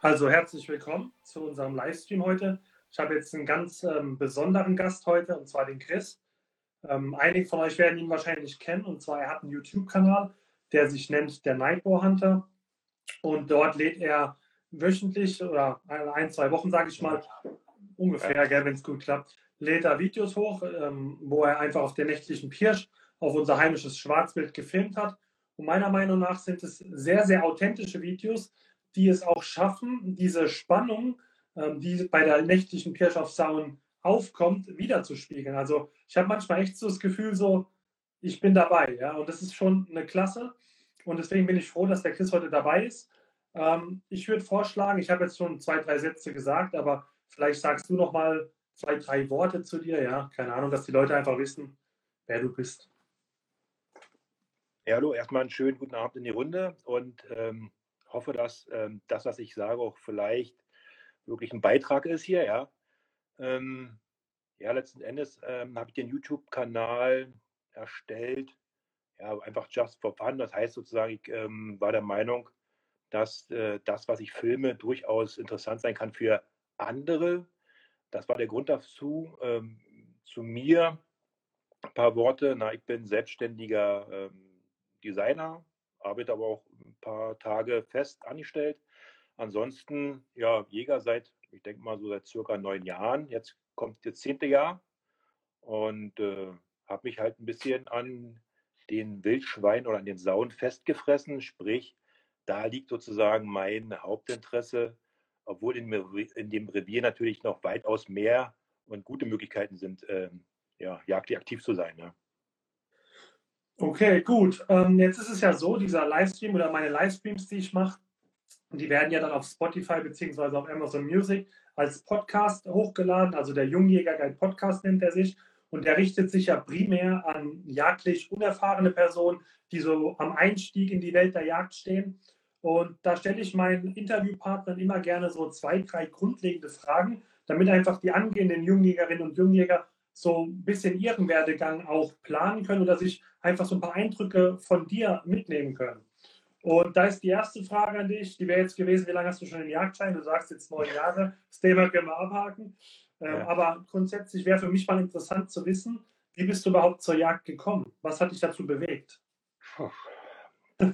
Also herzlich willkommen zu unserem Livestream heute. Ich habe jetzt einen ganz ähm, besonderen Gast heute, und zwar den Chris. Ähm, einige von euch werden ihn wahrscheinlich kennen, und zwar er hat einen YouTube-Kanal, der sich nennt der Nightboar Hunter. Und dort lädt er wöchentlich oder ein, zwei Wochen, sage ich mal, ungefähr, wenn es gut klappt, lädt er Videos hoch, ähm, wo er einfach auf der nächtlichen Pirsch auf unser heimisches Schwarzbild gefilmt hat. Und meiner Meinung nach sind es sehr, sehr authentische Videos, die es auch schaffen, diese Spannung, ähm, die bei der nächtlichen Pirsch auf Sauen aufkommt, wiederzuspiegeln. Also ich habe manchmal echt so das Gefühl, so, ich bin dabei, ja, und das ist schon eine Klasse. Und deswegen bin ich froh, dass der Chris heute dabei ist. Ähm, ich würde vorschlagen, ich habe jetzt schon zwei, drei Sätze gesagt, aber vielleicht sagst du noch mal zwei, drei Worte zu dir, ja, keine Ahnung, dass die Leute einfach wissen, wer du bist. Ja, hallo, erstmal einen schönen guten Abend in die Runde und ähm, hoffe, dass ähm, das, was ich sage, auch vielleicht wirklich ein Beitrag ist hier, ja. Ähm, ja, letzten Endes ähm, habe ich den YouTube-Kanal erstellt, ja, einfach just for fun. Das heißt sozusagen, ich ähm, war der Meinung, dass äh, das, was ich filme, durchaus interessant sein kann für andere. Das war der Grund dazu. Ähm, zu mir ein paar Worte. Na, ich bin selbstständiger ähm, Designer, arbeite aber auch ein paar Tage fest angestellt. Ansonsten, ja, Jäger seit, ich denke mal so seit circa neun Jahren. Jetzt kommt das zehnte Jahr und äh, habe mich halt ein bisschen an den Wildschweinen oder an den Sauen festgefressen. Sprich, da liegt sozusagen mein Hauptinteresse, obwohl in, in dem Revier natürlich noch weitaus mehr und gute Möglichkeiten sind, ähm, ja, jagdlich aktiv zu sein. Ja. Okay, gut. Ähm, jetzt ist es ja so, dieser Livestream oder meine Livestreams, die ich mache, die werden ja dann auf Spotify bzw. auf Amazon Music als Podcast hochgeladen. Also der Jungjäger Guide Podcast nennt er sich. Und der richtet sich ja primär an jagdlich unerfahrene Personen, die so am Einstieg in die Welt der Jagd stehen. Und da stelle ich meinen Interviewpartnern immer gerne so zwei, drei grundlegende Fragen, damit einfach die angehenden Jungjägerinnen und Jungjäger so ein bisschen ihren Werdegang auch planen können oder sich einfach so ein paar Eindrücke von dir mitnehmen können. Und da ist die erste Frage an dich, die wäre jetzt gewesen, wie lange hast du schon den Jagdschein? Du sagst jetzt neun Jahre, das Thema können wir abhaken. Ähm, ja. Aber grundsätzlich wäre für mich mal interessant zu wissen, wie bist du überhaupt zur Jagd gekommen? Was hat dich dazu bewegt?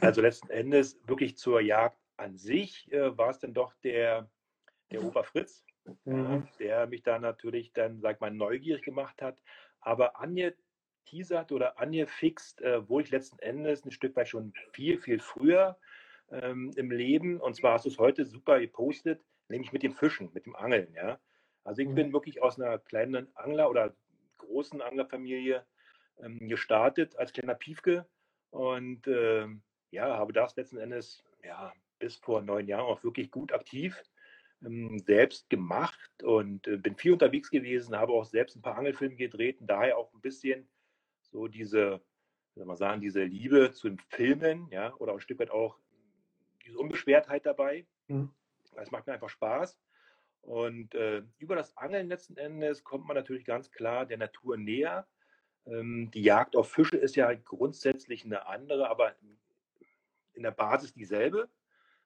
Also letzten Endes wirklich zur Jagd an sich äh, war es dann doch der, der Oberfritz, mhm. der mich da natürlich dann, sag mal, neugierig gemacht hat. Aber angeteasert oder angefixt, äh, wo ich letzten Endes ein Stück weit schon viel, viel früher ähm, im Leben, und zwar hast du es heute super gepostet, nämlich mit dem Fischen, mit dem Angeln, ja. Also ich mhm. bin wirklich aus einer kleinen Angler- oder großen Anglerfamilie ähm, gestartet als kleiner Piefke und äh, ja, habe das letzten Endes ja, bis vor neun Jahren auch wirklich gut aktiv ähm, selbst gemacht und äh, bin viel unterwegs gewesen, habe auch selbst ein paar Angelfilme gedreht und daher auch ein bisschen so diese, soll man sagen, diese Liebe zu den Filmen, ja, oder ein Stück weit auch diese Unbeschwertheit dabei. Mhm. Es macht mir einfach Spaß. Und äh, über das Angeln letzten Endes kommt man natürlich ganz klar der Natur näher. Ähm, die Jagd auf Fische ist ja grundsätzlich eine andere, aber in der Basis dieselbe.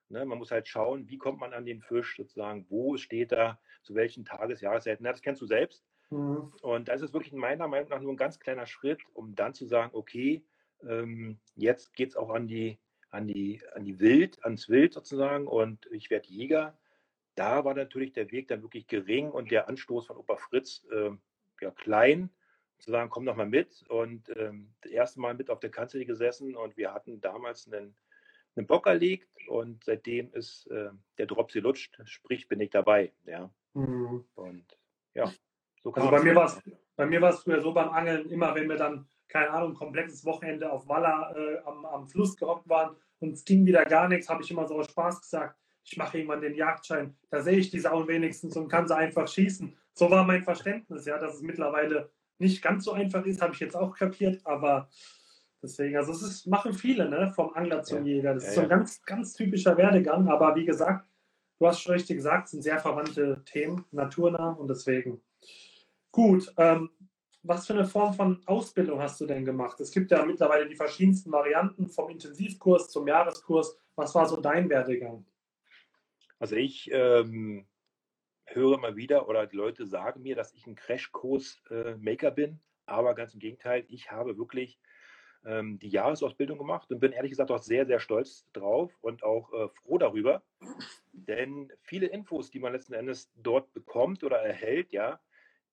Ne, man muss halt schauen, wie kommt man an den Fisch sozusagen, wo steht er, zu welchen Tages-, Jahreszeiten. Ja, das kennst du selbst. Mhm. Und da ist es wirklich meiner Meinung nach nur ein ganz kleiner Schritt, um dann zu sagen, okay, ähm, jetzt geht es auch an die, an, die, an die Wild, ans Wild sozusagen und ich werde Jäger. Da war natürlich der Weg dann wirklich gering und der Anstoß von Opa Fritz äh, ja, klein, zu sagen, komm doch mal mit. Und ähm, das erste Mal mit auf der Kanzel gesessen und wir hatten damals einen einen Bock erlegt und seitdem ist äh, der Dropsy lutscht, sprich bin ich dabei. Ja. Mhm. Und ja, so kann also bei mir war es bei mir war es früher so beim Angeln, immer wenn wir dann, keine Ahnung, ein komplettes Wochenende auf Walla äh, am, am Fluss gehockt waren und es ging wieder gar nichts, habe ich immer so aus Spaß gesagt, ich mache irgendwann den Jagdschein, da sehe ich die Sau wenigstens und kann sie einfach schießen. So war mein Verständnis, ja, dass es mittlerweile nicht ganz so einfach ist, habe ich jetzt auch kapiert, aber Deswegen, also es ist, machen viele, ne, vom Angler zum ja. Jäger. Das ja, ist so ein ganz, ganz typischer Werdegang, aber wie gesagt, du hast schon richtig gesagt, es sind sehr verwandte Themen, naturnah und deswegen. Gut, ähm, was für eine Form von Ausbildung hast du denn gemacht? Es gibt ja mittlerweile die verschiedensten Varianten vom Intensivkurs zum Jahreskurs. Was war so dein Werdegang? Also ich ähm, höre immer wieder oder die Leute sagen mir, dass ich ein Crashkurs-Maker äh, bin, aber ganz im Gegenteil, ich habe wirklich ähm, die Jahresausbildung gemacht und bin ehrlich gesagt auch sehr, sehr stolz drauf und auch äh, froh darüber, denn viele Infos, die man letzten Endes dort bekommt oder erhält, ja,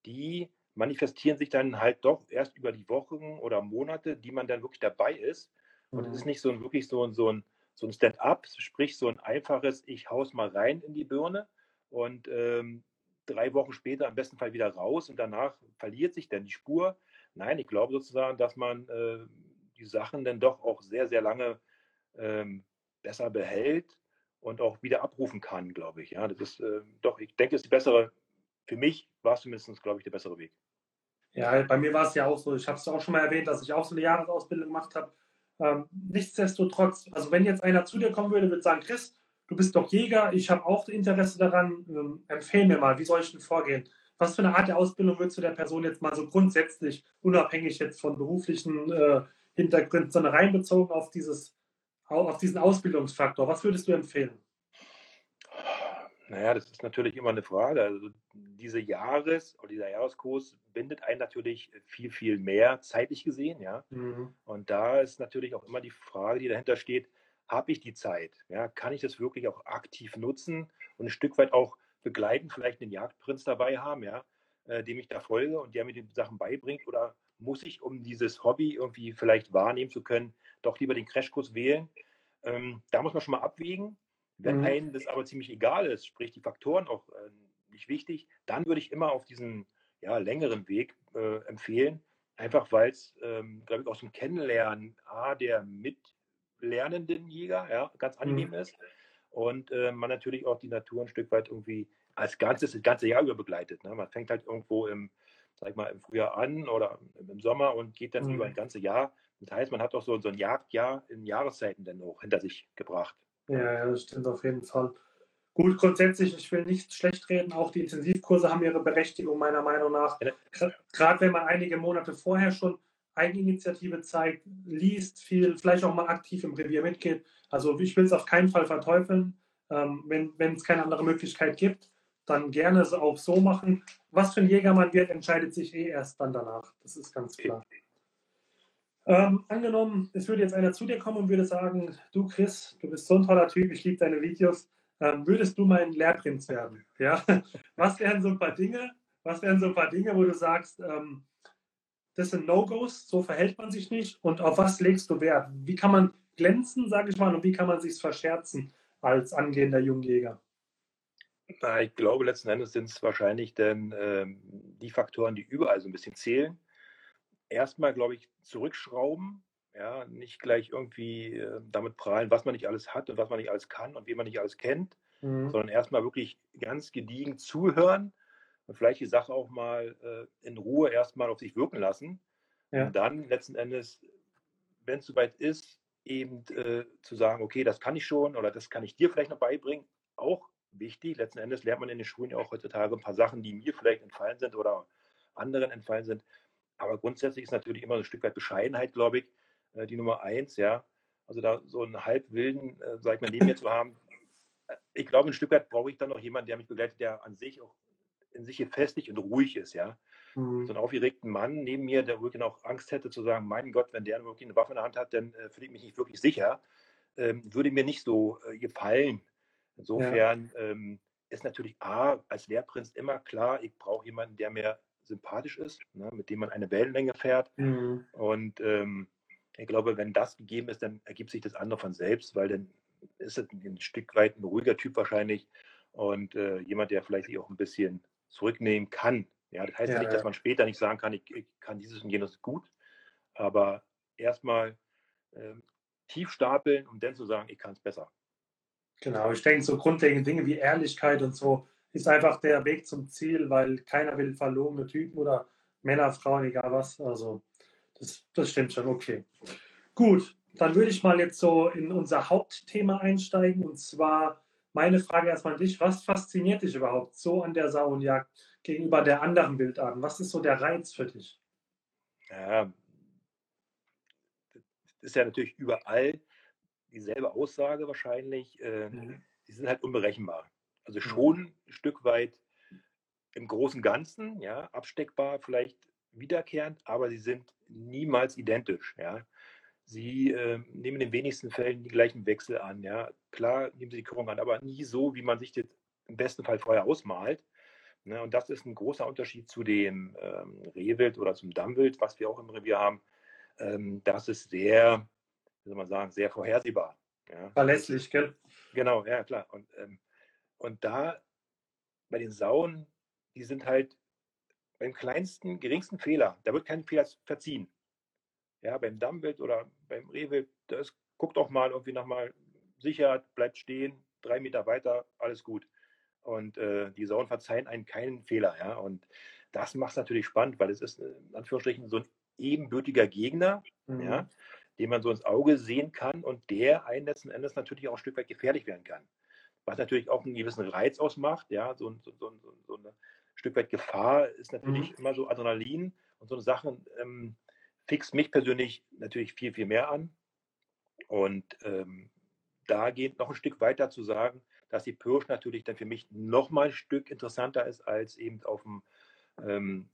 die manifestieren sich dann halt doch erst über die Wochen oder Monate, die man dann wirklich dabei ist. Und es mhm. ist nicht so ein wirklich so ein, so ein, so ein Stand-up, sprich so ein einfaches, ich haus mal rein in die Birne und ähm, drei Wochen später im besten Fall wieder raus und danach verliert sich dann die Spur. Nein, ich glaube sozusagen, dass man äh, die Sachen dann doch auch sehr, sehr lange ähm, besser behält und auch wieder abrufen kann, glaube ich. Ja, das ist äh, doch, ich denke, ist die bessere, für mich war es zumindest, glaube ich, der bessere Weg. Ja, bei mir war es ja auch so, ich habe es auch schon mal erwähnt, dass ich auch so eine Jahresausbildung gemacht habe. Ähm, nichtsdestotrotz, also wenn jetzt einer zu dir kommen würde, würde sagen, Chris, du bist doch Jäger, ich habe auch Interesse daran, ähm, empfehle mir mal, wie soll ich denn vorgehen? Was für eine Art der Ausbildung würdest du der Person jetzt mal so grundsätzlich, unabhängig jetzt von beruflichen äh, Hintergründen, sondern reinbezogen auf, dieses, auf diesen Ausbildungsfaktor, was würdest du empfehlen? Naja, das ist natürlich immer eine Frage. Also diese Jahres- oder dieser Jahreskurs bindet einen natürlich viel, viel mehr zeitlich gesehen, ja. Mhm. Und da ist natürlich auch immer die Frage, die dahinter steht, habe ich die Zeit? Ja, kann ich das wirklich auch aktiv nutzen und ein Stück weit auch begleiten, vielleicht einen Jagdprinz dabei haben, ja, äh, dem ich da folge und der mir die Sachen beibringt? Oder muss ich, um dieses Hobby irgendwie vielleicht wahrnehmen zu können, doch lieber den Crashkurs wählen? Ähm, da muss man schon mal abwägen. Wenn mhm. einem das aber ziemlich egal ist, sprich die Faktoren auch äh, nicht wichtig, dann würde ich immer auf diesen ja, längeren Weg äh, empfehlen, einfach weil es, ähm, glaube ich, aus dem Kennenlernen A, der mitlernenden Jäger ja, ganz angenehm mhm. ist und äh, man natürlich auch die Natur ein Stück weit irgendwie als Ganzes das ganze Jahr über begleitet. Ne? Man fängt halt irgendwo im, sag mal, im Frühjahr an oder im Sommer und geht dann mhm. über ein ganzes Jahr. Das heißt, man hat auch so, so ein Jagdjahr in Jahreszeiten dann auch hinter sich gebracht. Ja, ja, das stimmt auf jeden Fall. Gut, grundsätzlich, ich will nicht schlecht reden, auch die Intensivkurse haben ihre Berechtigung meiner Meinung nach. Gerade wenn man einige Monate vorher schon Eigeninitiative zeigt, liest viel, vielleicht auch mal aktiv im Revier mitgeht. Also ich will es auf keinen Fall verteufeln. Ähm, wenn es keine andere Möglichkeit gibt, dann gerne auch so machen. Was für ein Jäger man wird, entscheidet sich eh erst dann danach. Das ist ganz klar. Ähm, angenommen, es würde jetzt einer zu dir kommen und würde sagen, du Chris, du bist so ein toller Typ, ich liebe deine Videos, ähm, würdest du mein Lehrprinz werden? Ja? Was wären so ein paar Dinge, was wären so ein paar Dinge, wo du sagst, ähm, das sind No-Gos, so verhält man sich nicht und auf was legst du Wert? Wie kann man glänzen, sage ich mal, und wie kann man sich verscherzen als angehender Jungjäger? Ich glaube, letzten Endes sind es wahrscheinlich denn ähm, die Faktoren, die überall so ein bisschen zählen erstmal, glaube ich, zurückschrauben, ja, nicht gleich irgendwie äh, damit prahlen, was man nicht alles hat und was man nicht alles kann und wie man nicht alles kennt, mhm. sondern erstmal wirklich ganz gediegen zuhören und vielleicht die Sache auch mal äh, in Ruhe erstmal auf sich wirken lassen. Ja. Und dann letzten Endes, wenn es soweit ist, eben äh, zu sagen, okay, das kann ich schon oder das kann ich dir vielleicht noch beibringen, auch wichtig. Letzten Endes lernt man in den Schulen ja auch heutzutage ein paar Sachen, die mir vielleicht entfallen sind oder anderen entfallen sind, aber grundsätzlich ist natürlich immer ein Stück weit Bescheidenheit, glaube ich, äh, die Nummer eins, ja. Also da so einen halbwilden, äh, sag ich mal, neben mir zu haben. Äh, ich glaube, ein Stück weit brauche ich dann noch jemanden, der mich begleitet, der an sich auch in sich gefestigt und ruhig ist, ja. Mhm. So einen aufgeregten Mann neben mir, der wirklich auch Angst hätte zu sagen, mein Gott, wenn der wirklich eine Waffe in der Hand hat, dann äh, fühle ich mich nicht wirklich sicher, ähm, würde mir nicht so äh, gefallen. Insofern ja. ähm, ist natürlich A, als Lehrprinz immer klar, ich brauche jemanden, der mir sympathisch ist, ne, mit dem man eine Wellenlänge fährt. Mhm. Und ähm, ich glaube, wenn das gegeben ist, dann ergibt sich das andere von selbst, weil dann ist es ein Stück weit ein ruhiger Typ wahrscheinlich und äh, jemand, der vielleicht sich auch ein bisschen zurücknehmen kann. Ja, das heißt ja, nicht, dass man später nicht sagen kann, ich, ich kann dieses und jenes gut, aber erstmal äh, tief stapeln, um dann zu sagen, ich kann es besser. Genau, ich denke, so grundlegende Dinge wie Ehrlichkeit und so, ist einfach der Weg zum Ziel, weil keiner will verlorene Typen oder Männer, Frauen, egal was. Also das, das stimmt schon, okay. Gut, dann würde ich mal jetzt so in unser Hauptthema einsteigen und zwar meine Frage erstmal an dich, was fasziniert dich überhaupt so an der Sauenjagd gegenüber der anderen Wildarten? Was ist so der Reiz für dich? Ja, das ist ja natürlich überall dieselbe Aussage wahrscheinlich. Äh, mhm. Die sind halt unberechenbar. Also mhm. schon mhm. ein Stück weit im großen Ganzen, ja, absteckbar, vielleicht wiederkehrend, aber sie sind niemals identisch, ja. Sie äh, nehmen in den wenigsten Fällen die gleichen Wechsel an. Ja. Klar nehmen sie die Körung an, aber nie so, wie man sich das im besten Fall vorher ausmalt. Ne? Und das ist ein großer Unterschied zu dem ähm, Rehwild oder zum Dammwild, was wir auch im Revier haben. Ähm, das ist sehr, wie soll man sagen, sehr vorhersehbar. Ja. Verlässlich, gell? Genau, ja, klar. Und, ähm, und da bei den Sauen, die sind halt beim kleinsten, geringsten Fehler, da wird kein Fehler verziehen. Ja, beim Dammwild oder beim Rehwild, das guckt auch mal irgendwie nochmal Sicherheit, bleibt stehen, drei Meter weiter, alles gut. Und äh, die Sauen verzeihen einen keinen Fehler. Ja? Und das macht es natürlich spannend, weil es ist äh, in Anführungsstrichen so ein ebenbürtiger Gegner, mhm. ja, den man so ins Auge sehen kann und der einen letzten Endes natürlich auch ein Stück weit gefährlich werden kann. Was natürlich auch einen gewissen Reiz ausmacht, ja, so, so, so, so ein Stück weit Gefahr ist natürlich mhm. immer so Adrenalin und so eine Sache. Ähm, fixt mich persönlich natürlich viel, viel mehr an. Und ähm, da geht noch ein Stück weiter zu sagen, dass die Pirsch natürlich dann für mich noch mal ein Stück interessanter ist, als eben auf dem ähm,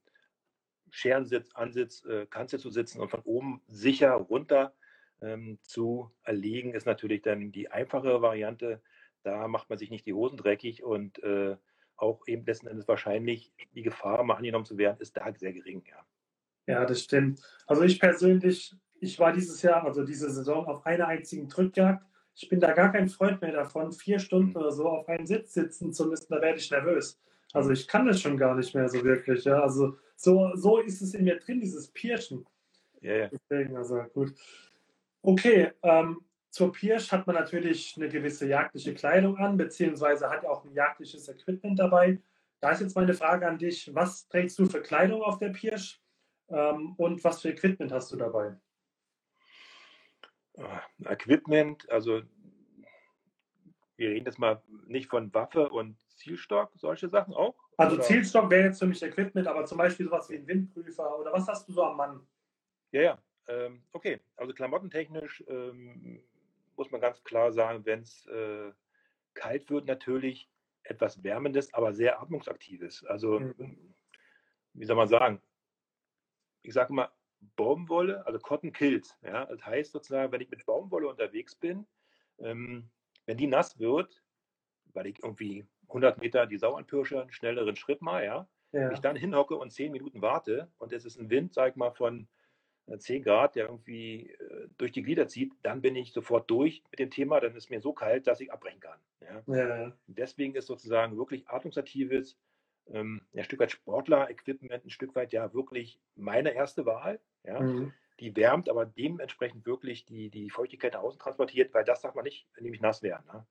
Scherensitz, Ansitz, äh, Kanzel zu sitzen und von oben sicher runter ähm, zu erlegen, ist natürlich dann die einfache Variante. Da macht man sich nicht die Hosen dreckig und äh, auch eben letzten Endes wahrscheinlich die Gefahr, mal angenommen zu werden, ist da sehr gering. Ja. Ja, das stimmt. Also ich persönlich, ich war dieses Jahr, also diese Saison, auf einer einzigen Drückjagd. Ich bin da gar kein Freund mehr davon, vier Stunden oder so auf einem Sitz sitzen zu müssen, da werde ich nervös. Also ich kann das schon gar nicht mehr so wirklich. Ja. Also so, so ist es in mir drin, dieses Pirschen. Ja, ja. Deswegen, also gut. Okay, ähm, zur Pirsch hat man natürlich eine gewisse jagdliche Kleidung an, beziehungsweise hat auch ein jagdliches Equipment dabei. Da ist jetzt meine Frage an dich, was trägst du für Kleidung auf der Pirsch? Ähm, und was für Equipment hast du dabei? Ah, Equipment, also wir reden jetzt mal nicht von Waffe und Zielstock, solche Sachen auch? Also oder? Zielstock wäre jetzt für mich Equipment, aber zum Beispiel sowas wie ein Windprüfer oder was hast du so am Mann? Ja, ja, ähm, okay. Also klamottentechnisch ähm, muss man ganz klar sagen, wenn es äh, kalt wird, natürlich etwas Wärmendes, aber sehr atmungsaktives. Also, mhm. wie soll man sagen, ich sage mal, Baumwolle, also Cotton kills. Ja? Das heißt sozusagen, wenn ich mit Baumwolle unterwegs bin, ähm, wenn die nass wird, weil ich irgendwie 100 Meter die Sau anpirsche, einen schnelleren Schritt mal, ja, ja. ich dann hinhocke und 10 Minuten warte und es ist ein Wind, sag ich mal, von 10 äh, Grad, der irgendwie äh, durch die Glieder zieht, dann bin ich sofort durch mit dem Thema, dann ist mir so kalt, dass ich abbrechen kann. Ja? Ja. Deswegen ist sozusagen wirklich atmungsaktives, ähm, ein Stück weit Sportler-Equipment, ein Stück weit ja wirklich meine erste Wahl. Ja? Mhm. Die wärmt, aber dementsprechend wirklich die, die Feuchtigkeit nach außen transportiert, weil das darf man nicht nämlich nass werden. Ne?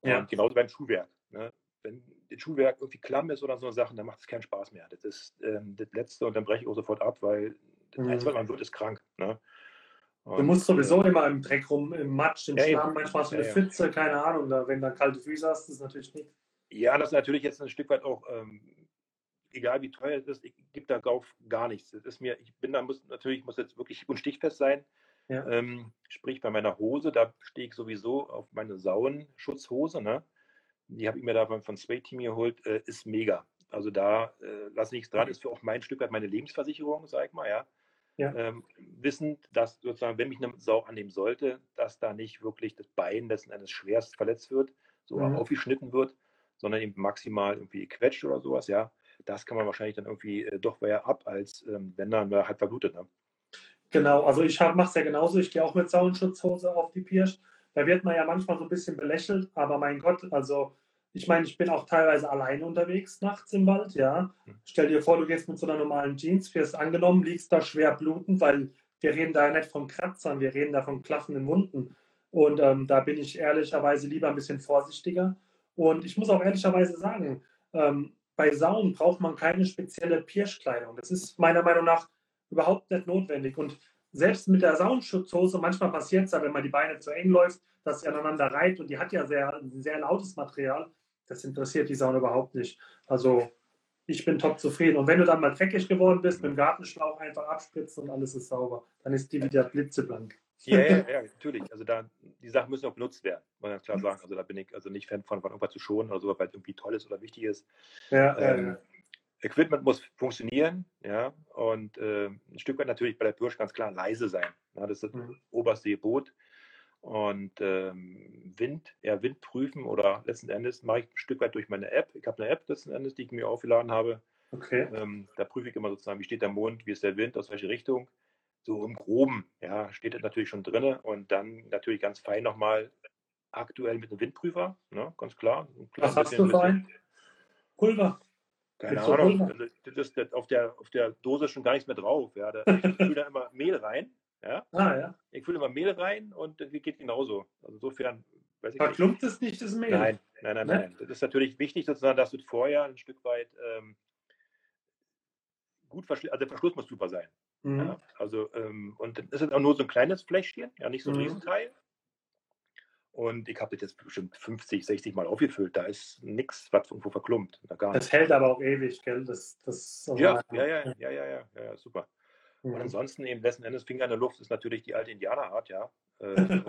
Und ja. genauso beim Schuhwerk. Ne? Wenn das Schuhwerk irgendwie klamm ist oder so Sachen, dann macht es keinen Spaß mehr. Das ist ähm, das Letzte und dann breche ich auch sofort ab, weil das mhm. Einzige, was man wird, ist krank. Ne? Und, du musst sowieso äh, immer im Dreck rum, im Matsch, im ja, Schlamm, manchmal hast du eine ja, Pfütze, keine Ahnung. Da, wenn du kalte Füße hast, ist das natürlich nicht. Ja, das ist natürlich jetzt ein Stück weit auch, ähm, egal wie teuer es ist, ich gebe da drauf gar nichts. Das ist mir, ich bin da, muss natürlich, muss jetzt wirklich und stichfest sein. Ja. Ähm, sprich, bei meiner Hose, da stehe ich sowieso auf meine Sauenschutzhose, ne? Die habe ich mir da von, von Sway Team geholt, äh, ist mega. Also da äh, lasse nichts dran, ist für auch mein Stück weit meine Lebensversicherung, sag ich mal, ja. ja. Ähm, wissend, dass sozusagen, wenn mich eine Sau annehmen sollte, dass da nicht wirklich das Bein letzten Endes schwerst verletzt wird, so mhm. aufgeschnitten wird, sondern eben maximal irgendwie quetscht oder sowas, ja, das kann man wahrscheinlich dann irgendwie äh, doch eher ab, als ähm, wenn dann äh, halt verblutet. Ne? Genau, also ich mache es ja genauso. Ich gehe auch mit Sauenschutzhose auf die Pirsch. Da wird man ja manchmal so ein bisschen belächelt, aber mein Gott, also ich meine, ich bin auch teilweise alleine unterwegs nachts im Wald, ja. Hm. Stell dir vor, du gehst mit so einer normalen Jeans, wirst angenommen, liegst da schwer blutend, weil wir reden da ja nicht von Kratzern, wir reden da von klaffenden Wunden. Und ähm, da bin ich ehrlicherweise lieber ein bisschen vorsichtiger. Und ich muss auch ehrlicherweise sagen, ähm, bei Sauen braucht man keine spezielle Pirschkleidung. Das ist meiner Meinung nach überhaupt nicht notwendig. Und selbst mit der Soundschutzhose, manchmal passiert es ja, wenn man die Beine zu eng läuft, dass sie aneinander reiht und die hat ja sehr, sehr lautes Material. Das interessiert die Sauna überhaupt nicht. Also ich bin top zufrieden. Und wenn du dann mal dreckig geworden bist, mit dem Gartenschlauch einfach abspritzen und alles ist sauber, dann ist die wieder blitzeblank. Ja, ja, ja, natürlich. Also da, die Sachen müssen auch benutzt werden, muss man ganz klar sagen. Also da bin ich also nicht Fan von, von irgendwas zu schonen oder so, weil es irgendwie toll ist oder wichtig ist. Ja, ähm, ja. Equipment muss funktionieren, ja, und äh, ein Stück weit natürlich bei der Pirsch ganz klar leise sein. Ja, das ist das mhm. oberste Gebot. Und ähm, Wind, eher Wind prüfen oder letzten Endes mache ich ein Stück weit durch meine App. Ich habe eine App letzten Endes, die ich mir aufgeladen habe. Okay. Ähm, da prüfe ich immer sozusagen, wie steht der Mond, wie ist der Wind, aus welche Richtung. So im Groben, ja, steht das natürlich schon drin. Und dann natürlich ganz fein nochmal aktuell mit einem Windprüfer, ne, ganz klar. Was hast du für ein? Pulver. Keine Ahnung. Also, das, das, auf, der, auf der Dose ist schon gar nichts mehr drauf. Ja. Da fülle da immer Mehl rein. Ja? Ah, ja. Ich fülle immer Mehl rein und das geht genauso. Also insofern weiß ich Verklumpt es nicht das Mehl? Nein, nein, nein, ne? nein. Das ist natürlich wichtig, sozusagen, dass du vorher ein Stück weit ähm, gut verschließt. Also der Verschluss muss super sein. Mhm. Ja? Also, ähm, und das ist auch nur so ein kleines Fläschchen, ja, nicht so ein mhm. Riesenteil. Und ich habe das jetzt bestimmt 50, 60 Mal aufgefüllt. Da ist nichts, was irgendwo verklumpt. Das hält aber auch ewig, gell? Das, das ja, ja, ja, ja, ja, ja, ja, super. Und ansonsten eben letzten Endes Finger in der Luft ist natürlich die alte Indianerart, ja. Äh,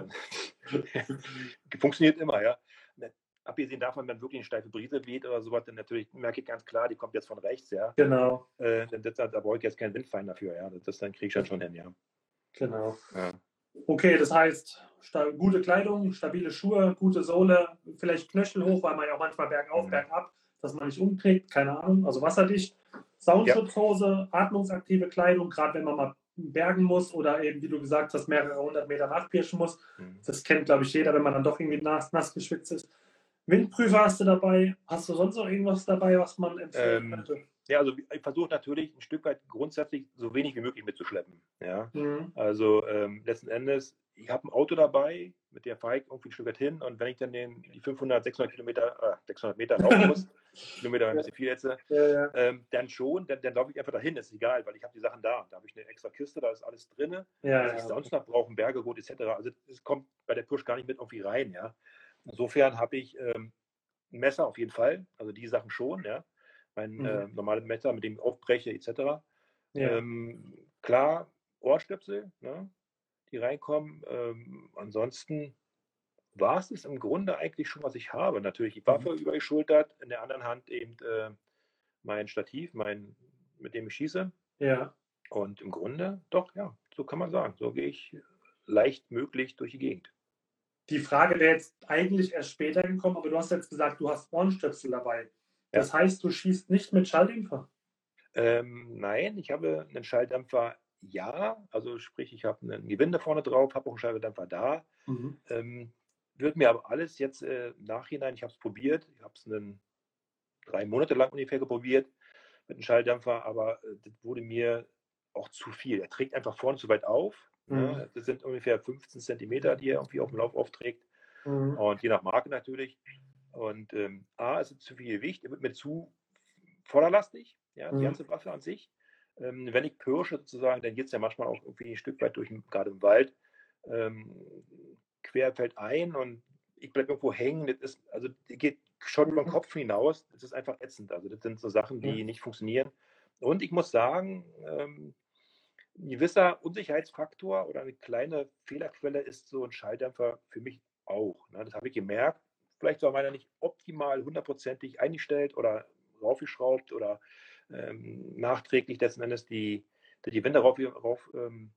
funktioniert immer, ja. Ne, abgesehen davon, wenn wirklich eine steife Brise weht oder sowas, dann natürlich merke ich ganz klar, die kommt jetzt von rechts, ja. Genau. Äh, das, da brauche ich jetzt keinen Windfein dafür, ja. Das, dann kriege ich dann schon hin, ja. Genau. Ja. Okay, das heißt, gute Kleidung, stabile Schuhe, gute Sohle, vielleicht Knöchel hoch, weil man ja auch manchmal bergauf, mhm. bergab, dass man nicht umträgt, keine Ahnung, also wasserdicht. Soundschutzhose, ja. atmungsaktive Kleidung, gerade wenn man mal bergen muss oder eben, wie du gesagt hast, mehrere hundert Meter nachpirschen muss. Mhm. Das kennt, glaube ich, jeder, wenn man dann doch irgendwie nass, nass geschwitzt ist. Windprüfer hast du dabei. Hast du sonst noch irgendwas dabei, was man empfehlen ähm, könnte? Ja, also ich versuche natürlich ein Stück weit grundsätzlich so wenig wie möglich mitzuschleppen. Ja? Mhm. Also ähm, letzten Endes, ich habe ein Auto dabei, mit der fahre ich irgendwie ein Stück weit hin und wenn ich dann den, die 500, 600 Kilometer, äh, 600 Meter laufen muss, Kilometer ein bisschen viel jetzt, ja, ja. Ähm, dann schon, dann, dann laufe ich einfach dahin, ist egal, weil ich habe die Sachen da. Da habe ich eine extra Kiste, da ist alles drin, ja, was ich sonst noch brauche, Berge, gut, etc. Also es kommt bei der Push gar nicht mit irgendwie rein. Ja? Insofern habe ich ähm, ein Messer auf jeden Fall, also die Sachen schon, ja mein mhm. äh, normales Messer, mit dem ich aufbreche, etc. Ähm, klar, Ohrstöpsel, ne, die reinkommen. Ähm, ansonsten war es es im Grunde eigentlich schon, was ich habe. Natürlich die Waffe mhm. übergeschultert, in der anderen Hand eben äh, mein Stativ, mein, mit dem ich schieße. Ja. Und im Grunde, doch, ja, so kann man sagen. So gehe ich leicht möglich durch die Gegend. Die Frage wäre jetzt eigentlich erst später gekommen, aber du hast jetzt gesagt, du hast Ohrenstöpsel dabei. Das heißt, du schießt nicht mit Schalldämpfer? Ähm, nein, ich habe einen Schalldämpfer, ja. Also sprich, ich habe einen Gewinde vorne drauf, habe auch einen Schalldämpfer da. Mhm. Ähm, wird mir aber alles jetzt äh, im Nachhinein, ich habe es probiert, ich habe es drei Monate lang ungefähr probiert mit einem Schalldämpfer, aber äh, das wurde mir auch zu viel. Er trägt einfach vorne zu weit auf. Mhm. Ne? Das sind ungefähr 15 Zentimeter, die er irgendwie auf dem Lauf aufträgt. Mhm. Und je nach Marke natürlich. Und ähm, A, ist es zu viel Gewicht, er wird mir zu vorderlastig, ja, die mhm. ganze Waffe an sich. Ähm, wenn ich pirsche sozusagen, dann geht es ja manchmal auch irgendwie ein Stück weit durch, gerade im Wald, ähm, quer fällt ein und ich bleibe irgendwo hängen. Das ist, also geht schon über den Kopf hinaus. Das ist einfach ätzend. Also das sind so Sachen, die mhm. nicht funktionieren. Und ich muss sagen, ähm, ein gewisser Unsicherheitsfaktor oder eine kleine Fehlerquelle ist so ein Schalldämpfer für mich auch. Ne? Das habe ich gemerkt vielleicht war meiner nicht optimal hundertprozentig eingestellt oder raufgeschraubt oder ähm, nachträglich letzten Endes die, die Wände rauf, rauf ähm,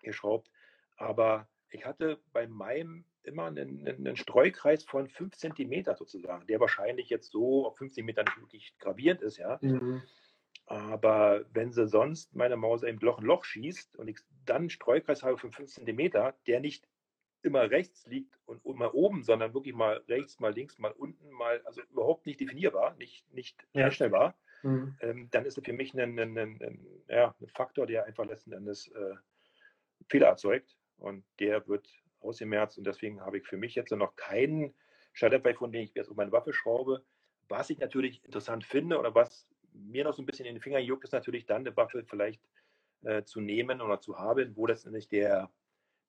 geschraubt. Aber ich hatte bei meinem immer einen, einen Streukreis von 5 cm sozusagen, der wahrscheinlich jetzt so auf 50 Metern nicht wirklich gravierend ist, ja. Mhm. Aber wenn sie sonst meine Maus im Loch ein Loch schießt und ich dann einen Streukreis habe von 5 cm, der nicht immer rechts liegt und immer oben, sondern wirklich mal rechts, mal links, mal unten, mal, also überhaupt nicht definierbar, nicht, nicht ja. Mhm. ähm, dann ist es für mich ein, ein, ein, ja, ein Faktor, der einfach letzten Endes äh, Fehler erzeugt und der wird ausgemerzt und deswegen habe ich für mich jetzt noch keinen Schalldämpfer, von dem ich jetzt um meine Waffe schraube. Was ich natürlich interessant finde oder was mir noch so ein bisschen in den Finger juckt, ist natürlich dann eine Waffe vielleicht äh, zu nehmen oder zu haben, wo letztendlich der,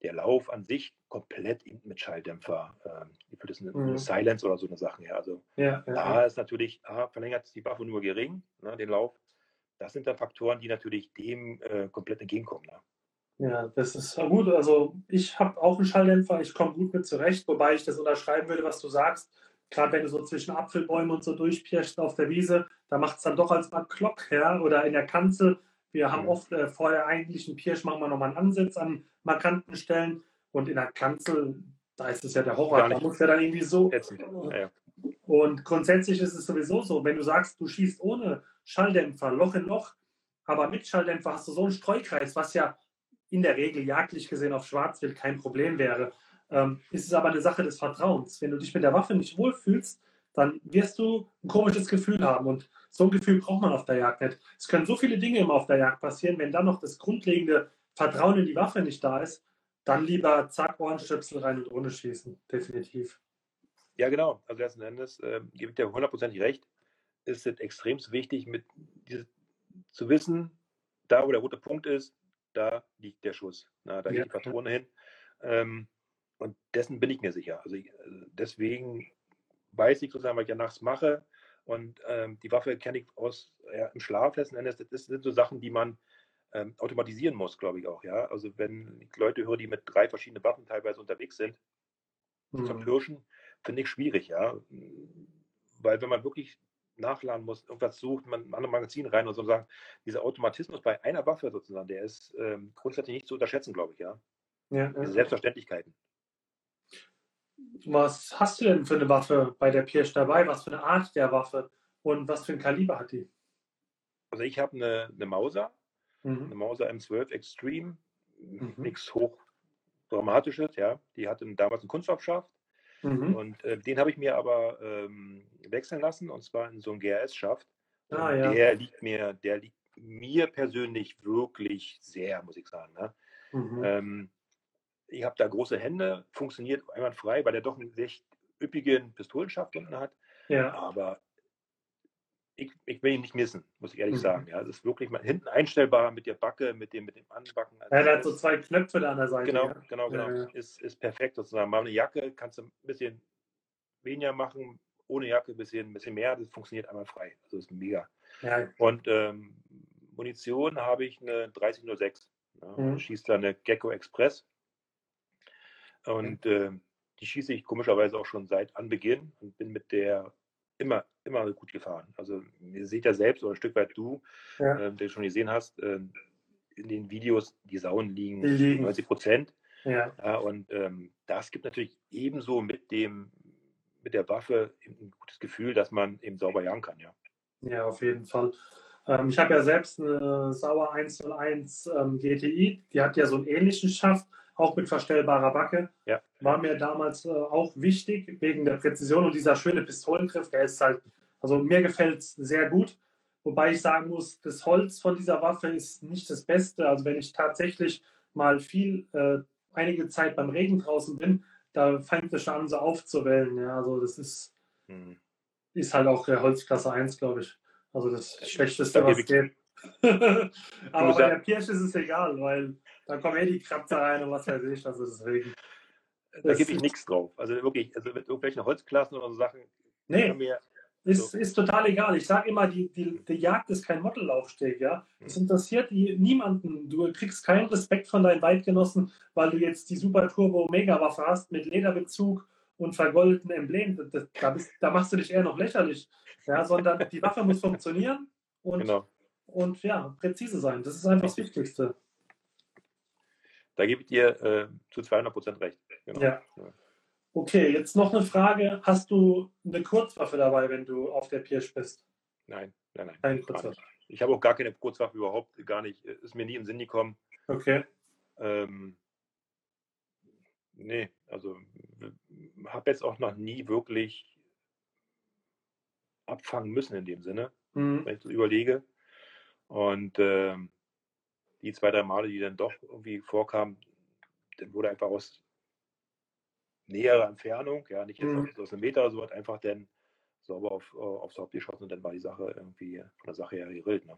der Lauf an sich komplett mit Schalldämpfer, äh, für das eine, mhm. Silence oder so eine Sache, ja. Also ja, ja, da ja. ist natürlich, A, verlängert die Waffe nur gering, ne, den Lauf. Das sind dann Faktoren, die natürlich dem äh, komplett entgegenkommen. Ne? Ja, das ist gut. Also ich habe auch einen Schalldämpfer, ich komme gut mit zurecht, wobei ich das unterschreiben würde, was du sagst. Gerade wenn du so zwischen Apfelbäumen und so durchpirschst auf der Wiese, da macht es dann doch als mal Klock her oder in der Kanzel. Wir haben oft äh, vorher eigentlich einen Pirsch, machen wir nochmal einen Ansatz an markanten Stellen und in der Kanzel, da ist es ja der Horror, da muss ja dann irgendwie so. Ja. Und grundsätzlich ist es sowieso so, wenn du sagst, du schießt ohne Schalldämpfer, Loch in Loch, aber mit Schalldämpfer hast du so einen Streukreis, was ja in der Regel jagdlich gesehen auf Schwarzwild kein Problem wäre. Ähm, ist es aber eine Sache des Vertrauens. Wenn du dich mit der Waffe nicht wohlfühlst, dann wirst du ein komisches Gefühl haben. Und so ein Gefühl braucht man auf der Jagd nicht. Es können so viele Dinge immer auf der Jagd passieren. Wenn dann noch das grundlegende Vertrauen in die Waffe nicht da ist, dann lieber zack, Ohrenstöpsel rein und ohne schießen. Definitiv. Ja, genau. Also letzten Endes äh, gebe ich dir hundertprozentig recht. Ist es extrem wichtig, mit dieses, zu wissen, da wo der rote Punkt ist, da liegt der Schuss. Na, da ja. geht die Patrone hin. Ähm, und dessen bin ich mir sicher. Also ich, äh, deswegen weiß ich sozusagen, was ich ja nachts mache. Und ähm, die Waffe kenne ich aus ja, im Schlaf letzten Endes. Das sind so Sachen, die man ähm, automatisieren muss, glaube ich auch. Ja, also wenn ich Leute höre, die mit drei verschiedenen Waffen teilweise unterwegs sind, mhm. zum Pirschen, finde ich schwierig, ja, weil wenn man wirklich nachladen muss, irgendwas sucht, man ein anderes Magazin rein und so sagen, dieser Automatismus bei einer Waffe sozusagen, der ist ähm, grundsätzlich nicht zu unterschätzen, glaube ich, ja. ja Diese ja. Selbstverständlichkeiten. Was hast du denn für eine Waffe bei der Pirsch dabei? Was für eine Art der Waffe und was für ein Kaliber hat die? Also ich habe eine, eine Mauser, mhm. eine Mauser M12 Extreme, mhm. nichts hoch dramatisches, ja. Die hatte damals einen Kunststoffschaft Mhm. Und äh, den habe ich mir aber ähm, wechseln lassen und zwar in so einen GRS-Schaft. Ah, ja. Der liegt mir, der liegt mir persönlich wirklich sehr, muss ich sagen. Ne? Mhm. Ähm, ich habe da große Hände, funktioniert einwandfrei, weil der doch einen recht üppigen Pistolenschaft unten hat. Ja. Aber ich, ich, will ihn nicht missen, muss ich ehrlich mhm. sagen. Ja, es ist wirklich mal hinten einstellbar mit der Backe, mit dem, mit dem Anbacken. Also ja, der hat so zwei Knöpfe da an der Seite. Genau, ja. genau, genau. Ja. Ist, ist perfekt sozusagen. Mal eine Jacke kannst du ein bisschen weniger machen, ohne Jacke ein bisschen, ein bisschen mehr. Das funktioniert einmal frei. Also ist mega. Und ähm, Munition habe ich eine 3006. Ja, mhm. Schießt da eine Gecko Express. Und äh, die schieße ich komischerweise auch schon seit Anbeginn und bin mit der immer, immer gut gefahren. Also ihr seht ja selbst oder ein Stück weit du, ja. äh, der schon gesehen hast, äh, in den Videos, die Sauen liegen, die liegen. 90 Prozent. Ja. ja. und ähm, das gibt natürlich ebenso mit dem, mit der Waffe ein gutes Gefühl, dass man eben sauber jagen kann, ja. Ja, auf jeden Fall. Ähm, ich habe ja selbst eine Sauer 101 ähm, GTI, die hat ja so einen ähnlichen Schaft auch mit verstellbarer Backe. Ja. War mir damals äh, auch wichtig, wegen der Präzision und dieser schöne Pistolengriff, der ist halt, also mir gefällt es sehr gut. Wobei ich sagen muss, das Holz von dieser Waffe ist nicht das Beste. Also wenn ich tatsächlich mal viel, äh, einige Zeit beim Regen draußen bin, da fängt es schon an, so aufzuwellen. Ja, also das ist, hm. ist halt auch der Holzklasse 1, glaube ich. Also das Schlechteste, was geht. Aber bei der Pirsch ist es egal, weil da kommen eh die Kratzer rein und was weiß ich. Also deswegen. Da gebe ich nichts drauf. Also wirklich, also mit irgendwelchen Holzklassen oder so Sachen. Nee. Mir, ist, so. ist total egal. Ich sage immer, die, die, die Jagd ist kein Modellaufsteg, ja. Es hm. interessiert niemanden. Du kriegst keinen Respekt von deinen Weitgenossen, weil du jetzt die Super Turbo Mega Waffe hast mit Lederbezug und vergoldeten Emblem. Da, da, da machst du dich eher noch lächerlich. Ja, sondern die Waffe muss funktionieren und, genau. und ja, präzise sein. Das ist einfach das Wichtigste. Da gebe ich dir äh, zu 200 Prozent recht. Genau. Ja. Okay, jetzt noch eine Frage. Hast du eine Kurzwaffe dabei, wenn du auf der Pirsch bist? Nein, nein, nein. Keine Kurzwaffe. Ich habe auch gar keine Kurzwaffe überhaupt, gar nicht. Ist mir nie im Sinn gekommen. Okay. Ähm, nee, also habe jetzt auch noch nie wirklich abfangen müssen in dem Sinne, mhm. wenn ich so überlege. Und ähm, die zwei, drei Male, die dann doch irgendwie vorkamen, dann wurde einfach aus näherer Entfernung, ja, nicht mhm. aus einem Meter oder so, hat einfach dann sauber auf, äh, aufs Haupt geschossen und dann war die Sache irgendwie von der Sache her gerillt. Ne?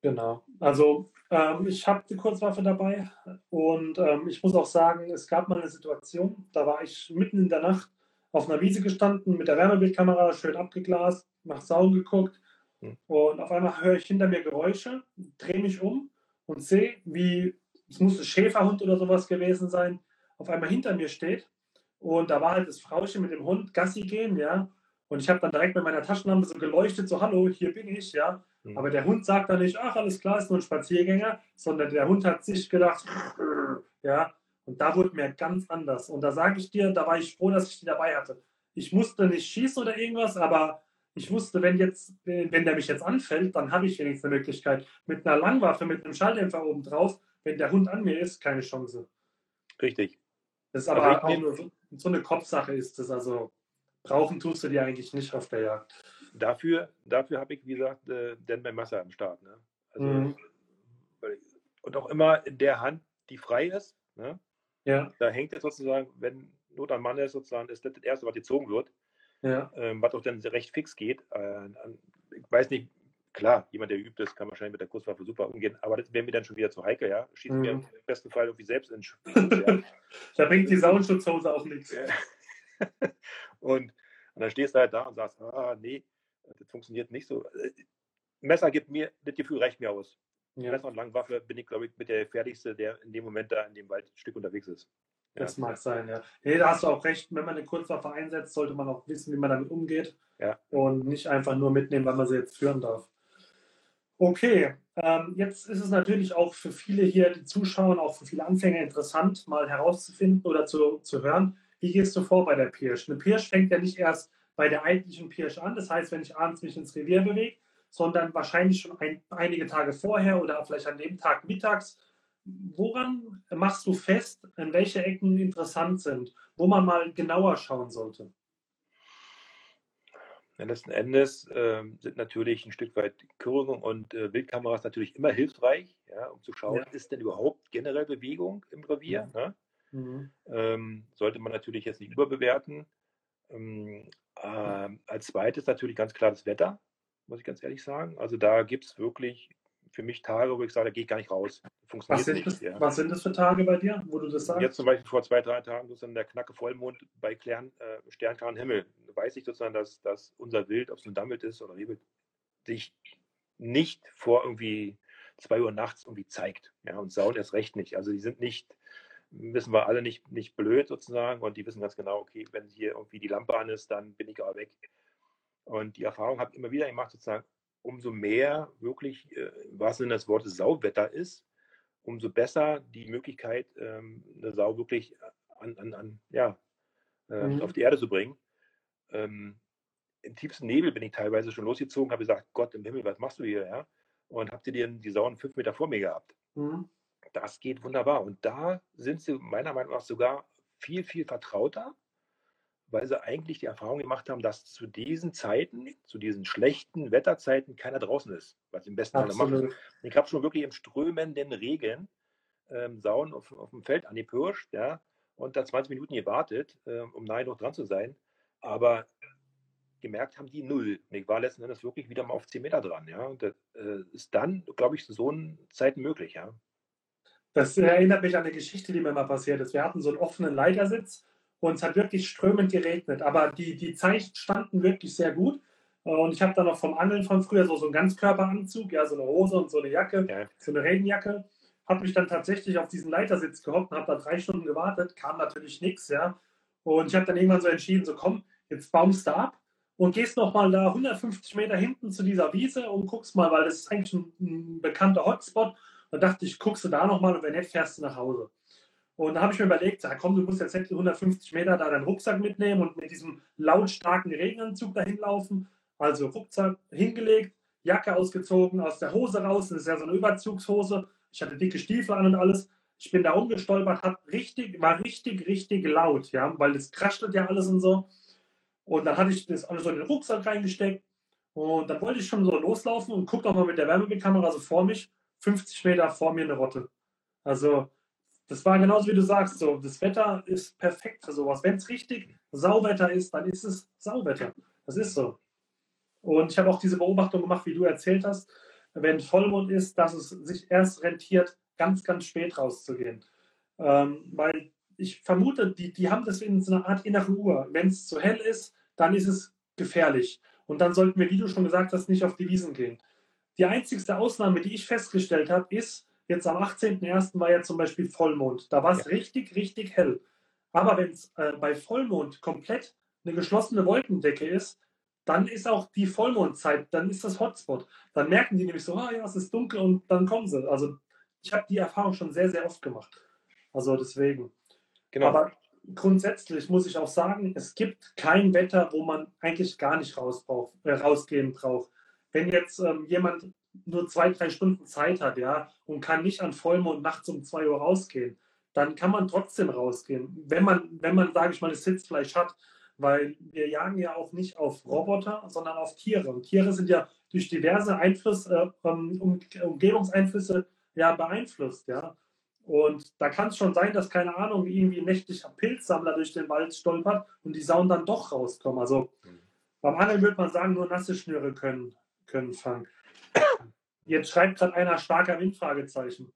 Genau. Also Ähm, ich habe die Kurzwaffe dabei und ähm, ich muss auch sagen, es gab mal eine Situation, da war ich mitten in der Nacht auf einer Wiese gestanden, mit der Wärmebildkamera schön abgeglast, nach Sauen geguckt hm. und auf einmal höre ich hinter mir Geräusche, drehe mich um und sehe, wie, es musste Schäferhund oder sowas gewesen sein, auf einmal hinter mir steht und da war halt das Frauchen mit dem Hund Gassi gehen, ja, und ich habe dann direkt mit meiner Taschenlampe so geleuchtet, so hallo, hier bin ich, ja. Mhm. Aber der Hund sagt dann nicht, ach, alles klar, ist nur ein Spaziergänger, sondern der Hund hat sich gedacht, ja. Und da wurde mir ganz anders. Und da sage ich dir, da war ich froh, dass ich die dabei hatte. Ich musste nicht schießen oder irgendwas, aber ich wusste, wenn jetzt, wenn der mich jetzt anfällt, dann habe ich wenigstens eine Möglichkeit. Mit einer Langwaffe, mit einem Schalldämpfer oben drauf, wenn der Hund an mir ist, keine Chance. Richtig. Das ist aber, aber auch nur so, so eine Kopfsache ist das. Also brauchen tust du die eigentlich nicht auf der Jagd. Dafür, dafür habe ich, wie gesagt, äh, denn mein Messer am Start. Ne? Also, mhm. Und auch immer in der Hand, die frei ist. Ne? Ja. Da hängt es sozusagen, wenn Not am Mann ist, sozusagen, ist das das Erste, was gezogen wird. Ja. Ähm, was auch dann recht fix geht. Äh, ich weiß nicht, klar, jemand, der übt ist, kann wahrscheinlich mit der Kurzwaffe super umgehen, aber das wäre mir dann schon wieder zu heikel, ja. Schießt mhm. mir im besten Fall irgendwie selbst in den ja. Da bringt die Saunschutzhose auch nichts. Und, und dann stehst du halt da und sagst, ah, nee, das funktioniert nicht so. Messer gibt mir, das Gefühl reicht mir aus. Ja. Messer und Langwaffe bin ich, glaube ich, mit der fertigste, der in dem Moment da in dem Waldstück unterwegs ist. Ja. Das mag sein, ja. Nee, da hast du auch recht. Wenn man eine Kurzwaffe einsetzt, sollte man auch wissen, wie man damit umgeht. Ja. Und nicht einfach nur mitnehmen, weil man sie jetzt führen darf. Okay, ähm, jetzt ist es natürlich auch für viele hier, die zuschauen, auch für viele Anfänger interessant, mal herauszufinden oder zu, zu hören, wie gehst du vor bei der Pirsch? Eine Pirsch fängt ja nicht erst bei der eigentlichen Pirsch an, das heißt, wenn ich abends mich ins Revier bewege, sondern wahrscheinlich schon ein, einige Tage vorher oder vielleicht an dem Tag mittags. Woran machst du fest, in welche Ecken interessant sind, wo man mal genauer schauen sollte? Ja, letzten Endes äh, sind natürlich ein Stück weit Kürungen und äh, Bildkameras natürlich immer hilfreich, ja, um zu schauen, ja. ist denn überhaupt generell Bewegung im Revier? Ne? Mhm. Ähm, sollte man natürlich jetzt nicht überbewerten. Ähm, äh, als zweites natürlich ganz klar das Wetter, muss ich ganz ehrlich sagen. Also da gibt es wirklich für mich Tage, wo ich sage, da gehe ich gar nicht raus. Funktioniert was sind, nicht, das, ja. was sind das für Tage bei dir, wo du das sagst? Jetzt zum Beispiel vor zwei, drei Tagen sozusagen der knacke Vollmond bei klaren, äh, sternklaren Himmel. Weiß ich sozusagen, dass, dass unser Wild, ob es ein Dammwild ist oder Rehwild, sich nicht vor irgendwie zwei Uhr nachts irgendwie zeigt. Ja, und Sauen erst recht nicht. Also die sind nicht, wissen wir alle nicht, nicht blöd sozusagen und die wissen ganz genau, okay, wenn hier irgendwie die Lampe an ist, dann bin ich aber weg. Und die Erfahrung habe ich immer wieder gemacht, sozusagen, umso mehr wirklich, äh, was in das Wort Sauwetter ist, umso besser die Möglichkeit, ähm, eine Sau wirklich an, an, an ja, äh, mhm. auf die Erde zu bringen. Ähm, Im tiefsten Nebel bin ich teilweise schon losgezogen, habe gesagt, Gott im Himmel, was machst du hier? Ja? Und habt ihr die, die Sauen fünf Meter vor mir gehabt. Mhm. Das geht wunderbar. Und da sind sie meiner Meinung nach sogar viel, viel vertrauter weil sie eigentlich die Erfahrung gemacht haben, dass zu diesen Zeiten, zu diesen schlechten Wetterzeiten keiner draußen ist, was sie im besten Falle machen. Ich habe schon wirklich im strömenden Regen ähm, Sauen auf, auf, dem Feld angepirscht, ja, und da 20 Minuten gewartet, äh, um nahe noch dran zu sein. Aber gemerkt haben die null. ich war letzten Endes wirklich wieder mal auf 10 Meter dran, ja. Und das äh, ist dann, glaube ich, zu so Zeiten möglich, ja. Das erinnert mich an eine Geschichte, die mir mal passiert ist. Wir hatten so einen offenen Leitersitz und es hat wirklich strömend geregnet. Aber die, die Zeichen standen wirklich sehr gut. Und ich habe dann noch vom Angeln von früher so, so einen Ganzkörperanzug, ja, so eine Hose und so eine Jacke, ja. so eine Regenjacke. Habe mich dann tatsächlich auf diesen Leitersitz gehockt und habe da drei Stunden gewartet, kam natürlich nichts, ja. Und ich habe dann irgendwann so entschieden, so komm, jetzt baumst du ab und gehst nochmal da 150 Meter hinten zu dieser Wiese und guckst mal, weil das ist eigentlich ein, ein bekannter Hotspot. Da dachte ich, guckst du da nochmal und wenn nicht, fährst du nach Hause. Und da habe ich mir überlegt, ja, komm, du musst jetzt 150 Meter da deinen Rucksack mitnehmen und mit diesem lautstarken Regenanzug dahin laufen. Also Rucksack hingelegt, Jacke ausgezogen, aus der Hose raus. Das ist ja so eine Überzugshose. Ich hatte dicke Stiefel an und alles. Ich bin da umgestolpert, hat richtig, war richtig, richtig laut, ja, weil das kraschelt ja alles und so. Und dann hatte ich das alles so in den Rucksack reingesteckt. Und dann wollte ich schon so loslaufen und gucke nochmal mit der Wärmebildkamera so vor mich, 50 Meter vor mir eine Rotte. Also das war genauso wie du sagst, so, das Wetter ist perfekt für sowas. Wenn es richtig Sauwetter ist, dann ist es Sauwetter. Das ist so. Und ich habe auch diese Beobachtung gemacht, wie du erzählt hast. wenn Vollmond ist, dass es sich erst rentiert, ganz, ganz spät rauszugehen. Ähm, weil ich vermute, die, die haben in so einer Art innere Uhr. Wenn es zu hell ist, dann ist es gefährlich. Und dann sollten wir, wie du schon gesagt hast, nicht auf die Wiesen gehen. Die einzigste Ausnahme, die ich festgestellt habe, ist, jetzt am 18.01. war ja zum Beispiel Vollmond. Da war es ja. richtig, richtig hell. Aber wenn es äh, bei Vollmond komplett eine geschlossene Wolkendecke ist, dann ist auch die Vollmondzeit, dann ist das Hotspot. Dann merken die nämlich so, ah ja, es ist dunkel und dann kommen sie. Also ich habe die Erfahrung schon sehr, sehr oft gemacht. Also deswegen. Genau. Aber grundsätzlich muss ich auch sagen, es gibt kein Wetter, wo man eigentlich gar nicht raus braucht, äh, rausgehen braucht. Wenn jetzt ähm, jemand nur zwei, drei Stunden Zeit hat, ja, und kann nicht an Vollmond nachts um zwei Uhr rausgehen, dann kann man trotzdem rausgehen. Wenn man, wenn man, sage ich mal, das Sitzfleisch hat, weil wir jagen ja auch nicht auf Roboter, sondern auf Tiere. Und Tiere sind ja durch diverse Einfluss, äh, um, Umgebungseinflüsse ja beeinflusst, ja. Und da kann es schon sein, dass, keine Ahnung, irgendwie ein nächtlicher Pilzsammler durch den Wald stolpert und die Sauen dann doch rauskommen. Also mhm. beim Angeln würde man sagen, nur nasse Schnüre können, können fangen. Jetzt schreibt gerade einer starker Wind, Fragezeichen.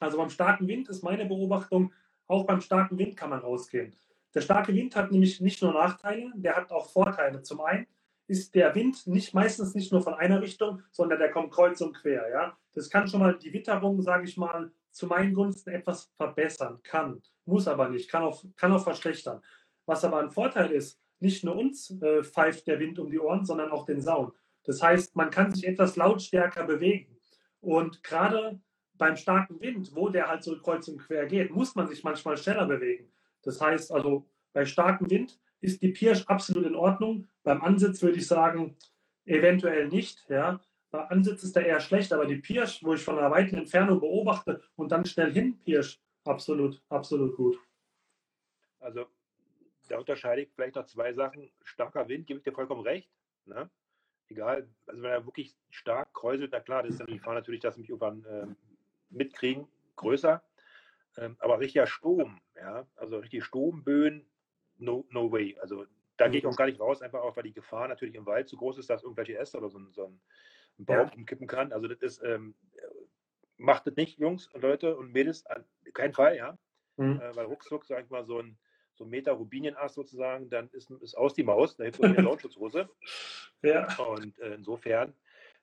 Also beim starken Wind ist meine Beobachtung, auch beim starken Wind kann man rausgehen. Der starke Wind hat nämlich nicht nur Nachteile, der hat auch Vorteile. Zum einen ist der Wind nicht meistens nicht nur von einer Richtung, sondern der kommt kreuz und quer. Ja? Das kann schon mal die Witterung, sage ich mal, zu meinen Gunsten etwas verbessern, kann, muss aber nicht, kann auch, kann auch verschlechtern. Was aber ein Vorteil ist, nicht nur uns äh, pfeift der Wind um die Ohren, sondern auch den Sauen. Das heißt, man kann sich etwas lautstärker bewegen. Und gerade beim starken Wind, wo der halt so kreuz und quer geht, muss man sich manchmal schneller bewegen. Das heißt also, bei starkem Wind ist die Pirsch absolut in Ordnung. Beim Ansitz würde ich sagen, eventuell nicht. Ja. Bei Ansitz ist er eher schlecht, aber die Pirsch, wo ich von einer weiten Entfernung beobachte und dann schnell hin Pirsch, absolut, absolut gut. Also da unterscheide ich vielleicht noch zwei Sachen. Starker Wind, gebe ich dir vollkommen recht. Ne? Egal, also wenn er wirklich stark kräuselt, na klar, das ist dann die Gefahr natürlich, dass sie mich irgendwann äh, mitkriegen, größer. Ähm, aber richtiger Sturm, ja, also richtig Sturmböen, no, no way. Also da gehe ich auch gar nicht raus, einfach auch, weil die Gefahr natürlich im Wald zu groß ist, dass irgendwelche Äste oder so, so ein, ein Baum ja. umkippen kann. Also das ist, ähm, macht das nicht, Jungs und Leute und Mädels, kein Fall, ja. Mhm. Äh, weil ruckzuck, sag ich mal, so ein, so ein Meter Rubinienass sozusagen, dann ist, ist aus die Maus, da hilft eine Lautschutzhose. ja. Und äh, insofern,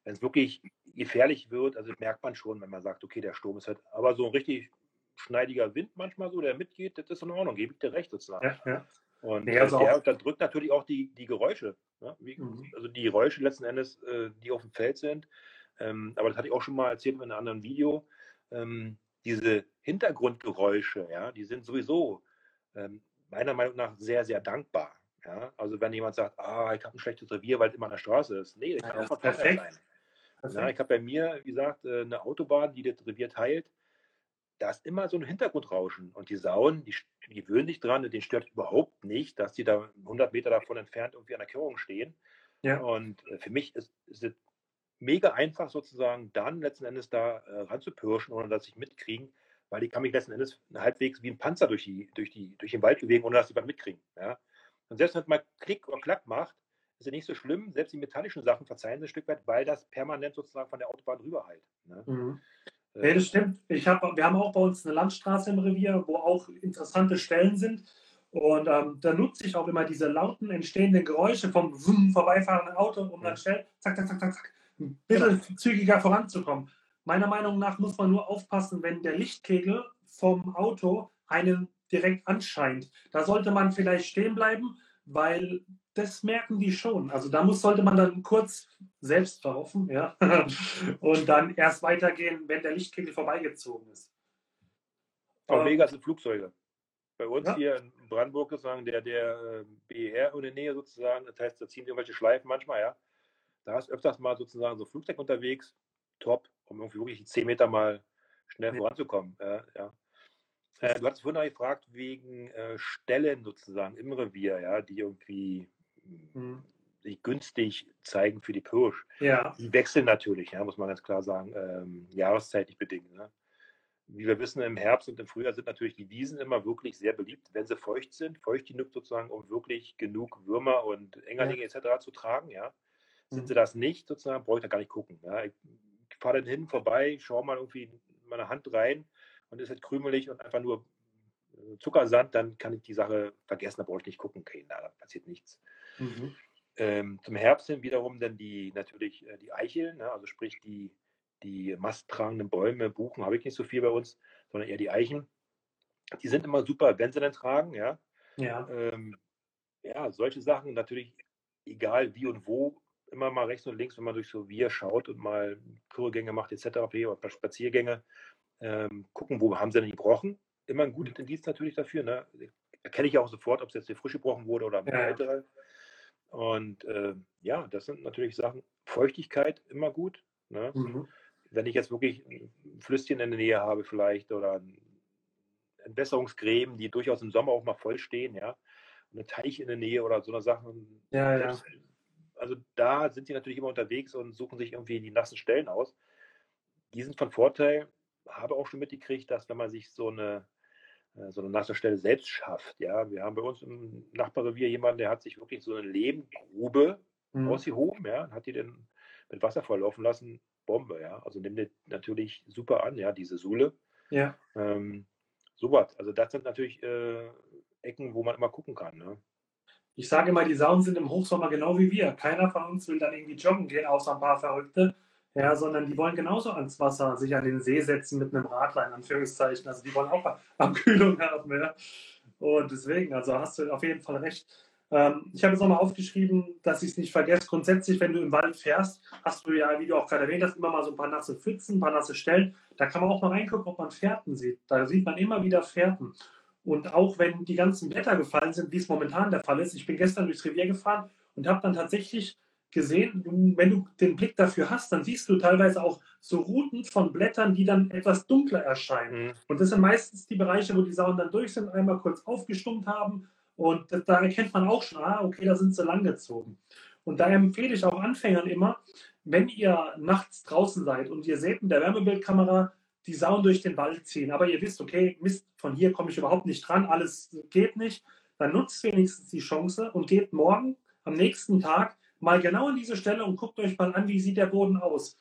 wenn es wirklich gefährlich wird, also merkt man schon, wenn man sagt, okay, der Sturm ist halt, aber so ein richtig schneidiger Wind manchmal so, der mitgeht, das ist in Ordnung, gebe ich dir recht sozusagen. Ja, ja. Und ja, also der unterdrückt natürlich auch die, die Geräusche. Ne? Wie, mhm. Also die Geräusche letzten Endes, äh, die auf dem Feld sind. Ähm, aber das hatte ich auch schon mal erzählt in einem anderen Video. Ähm, diese Hintergrundgeräusche, ja, die sind sowieso ähm, meiner Meinung nach sehr, sehr dankbar. Ja? Also wenn jemand sagt, ah, ich habe ein schlechtes Revier, weil es immer an der Straße ist. Nee, das kann ja, auch perfekt. sein. Ja, ich habe bei mir, wie gesagt, äh, eine Autobahn, die das Revier teilt da ist immer so ein Hintergrundrauschen. Und die Sauen, die, die gewöhnen sich dran, den stört überhaupt nicht, dass die da 100 Meter davon entfernt irgendwie an der Kehrung stehen. Ja. Und äh, für mich ist, ist es mega einfach sozusagen dann letzten Endes da äh, ranzupirschen, ohne dass ich mitkriegen, weil die kann mich letzten Endes halbwegs wie ein Panzer durch, die, durch, die, durch den Wald bewegen, ohne dass sie was mitkriegen. Ja? Und selbst wenn es mal Klick oder Klack macht, ist ja nicht so schlimm. Selbst die metallischen Sachen verzeihen sie ein Stück weit, weil das permanent sozusagen von der Autobahn rüber halt. Ne? Mhm. Ja, das stimmt. Ich hab, wir haben auch bei uns eine Landstraße im Revier, wo auch interessante Stellen sind. Und ähm, da nutze ich auch immer diese lauten, entstehenden Geräusche vom vorbeifahrenden Auto, um dann schnell, zack, zack, zack, zack, zack, ein bisschen zügiger voranzukommen. Meiner Meinung nach muss man nur aufpassen, wenn der Lichtkegel vom Auto einen direkt anscheint. Da sollte man vielleicht stehen bleiben, weil das merken die schon. Also da muss, sollte man dann kurz selbst laufen, ja, und dann erst weitergehen, wenn der Lichtkegel vorbeigezogen ist. Auch mega sind Flugzeuge. Bei uns ja. hier in Brandenburg sozusagen, der, der äh, BER in der Nähe sozusagen, das heißt, da ziehen irgendwelche Schleifen manchmal, ja. Da ist öfters mal sozusagen so Flugzeug unterwegs, top, um irgendwie wirklich 10 Meter mal schnell ja. voranzukommen. Ja, ja. Äh, du hast vorhin gefragt wegen äh, Stellen sozusagen im Revier, ja, die irgendwie mhm. sich günstig zeigen für die Pirsch. Ja. Die wechseln natürlich, ja, muss man ganz klar sagen, ähm, jahreszeitlich bedingt. Ne? Wie wir wissen, im Herbst und im Frühjahr sind natürlich die Wiesen immer wirklich sehr beliebt, wenn sie feucht sind, feucht genug sozusagen, um wirklich genug Würmer und Engerlinge ja. etc. zu tragen. Ja. Sind mhm. sie das nicht, sozusagen, brauche ich da gar nicht gucken. Ja. Ich fahre dann hin, vorbei, schaue mal irgendwie meine Hand rein und ist halt krümelig und einfach nur äh, Zuckersand, dann kann ich die Sache vergessen, da brauche ich nicht gucken, okay, da passiert nichts. Mhm. Ähm, zum Herbst hin wiederum dann die natürlich äh, die Eicheln, ne? also sprich die, die masttragenden Bäume, Buchen habe ich nicht so viel bei uns, sondern eher die Eichen. Die sind immer super, wenn sie dann tragen, ja. Ja. Ähm, ja, solche Sachen natürlich, egal wie und wo, immer mal rechts und links, wenn man durch so Wir schaut und mal Kurgänge macht etc. oder paar Spaziergänge, ähm, gucken, wo haben sie denn gebrochen. Immer ein gutes mhm. Indiz natürlich dafür. Ne? Erkenne ich auch sofort, ob es jetzt hier frisch gebrochen wurde oder ein ja. ältere. Und äh, ja, das sind natürlich Sachen. Feuchtigkeit immer gut. Ne? Mhm. Wenn ich jetzt wirklich ein Flüsschen in der Nähe habe, vielleicht oder Entwässerungsgräben, die durchaus im Sommer auch mal voll stehen, ja, und ein Teich in der Nähe oder so eine Sachen. Ja, ja also da sind sie natürlich immer unterwegs und suchen sich irgendwie die nassen Stellen aus. Die sind von Vorteil, habe auch schon mitgekriegt, dass wenn man sich so eine, äh, so eine nasse Stelle selbst schafft, ja, wir haben bei uns im Nachbarrevier jemanden, der hat sich wirklich so eine Lehmgrube mhm. ausgehoben, ja, hat die dann mit Wasser volllaufen lassen, Bombe, ja, also nimmt die natürlich super an, ja, diese Sule. Ja. Ähm, sowas, also das sind natürlich äh, Ecken, wo man immer gucken kann, ne? Ich sage immer, die Saunen sind im Hochsommer genau wie wir. Keiner von uns will dann irgendwie joggen gehen, außer ein paar Verrückte. Ja, sondern die wollen genauso ans Wasser, sich an den See setzen mit einem Radlein, Anführungszeichen. Also die wollen auch Abkühlung haben. Ja. Und deswegen, also hast du auf jeden Fall recht. Ähm, ich habe jetzt nochmal aufgeschrieben, dass ich es nicht vergesse. Grundsätzlich, wenn du im Wald fährst, hast du ja, wie du auch gerade erwähnt hast, immer mal so ein paar nasse Pfützen, ein paar nasse Stellen. Da kann man auch mal reingucken, ob man Fährten sieht. Da sieht man immer wieder Fährten. Und auch wenn die ganzen Blätter gefallen sind, wie es momentan der Fall ist, ich bin gestern durchs Revier gefahren und habe dann tatsächlich gesehen, wenn du den Blick dafür hast, dann siehst du teilweise auch so Routen von Blättern, die dann etwas dunkler erscheinen. Mhm. Und das sind meistens die Bereiche, wo die Sauen dann durch sind, einmal kurz aufgestummt haben. Und da erkennt man auch schon, ah, okay, da sind sie langgezogen. Und da empfehle ich auch Anfängern immer, wenn ihr nachts draußen seid und ihr seht mit der Wärmebildkamera die Sauen durch den Wald ziehen, aber ihr wisst, okay, Mist, von hier komme ich überhaupt nicht dran, alles geht nicht, dann nutzt wenigstens die Chance und geht morgen, am nächsten Tag, mal genau an diese Stelle und guckt euch mal an, wie sieht der Boden aus.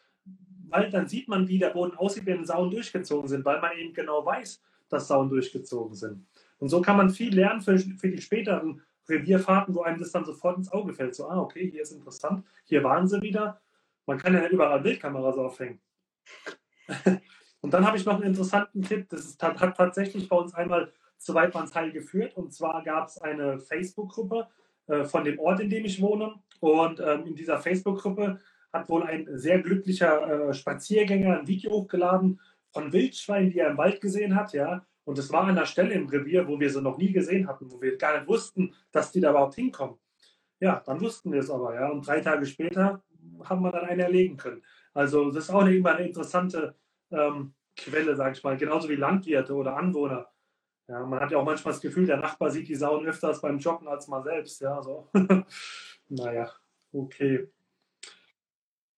Weil dann sieht man, wie der Boden aussieht, wenn Sauen durchgezogen sind, weil man eben genau weiß, dass Sauen durchgezogen sind. Und so kann man viel lernen für, für die späteren Revierfahrten, wo einem das dann sofort ins Auge fällt. So, ah, okay, hier ist interessant, hier waren sie wieder. Man kann ja nicht überall Bildkameras aufhängen. Und dann habe ich noch einen interessanten Tipp. Das ist, hat, tatsächlich bei uns einmal zu Weidmannsheil geführt. Und zwar gab es eine Facebook-Gruppe äh, von dem Ort, in dem ich wohne. Und ähm, in dieser Facebook-Gruppe hat wohl ein sehr glücklicher äh, Spaziergänger ein Video hochgeladen von Wildschweinen, die er im Wald gesehen hat. Ja. Und es war an einer Stelle im Revier, wo wir sie noch nie gesehen hatten, wo wir gar nicht wussten, dass die da überhaupt hinkommen. Ja, dann wussten wir es aber, ja. Und drei Tage später haben wir dann einen erlegen können. Also das ist auch immer eine interessante ähm, Quelle, sage ich mal, genauso wie Landwirte oder Anwohner. Ja, man hat ja auch manchmal das Gefühl, der Nachbar sieht die Sauen öfters beim Joggen als man selbst. Ja, so. naja, okay.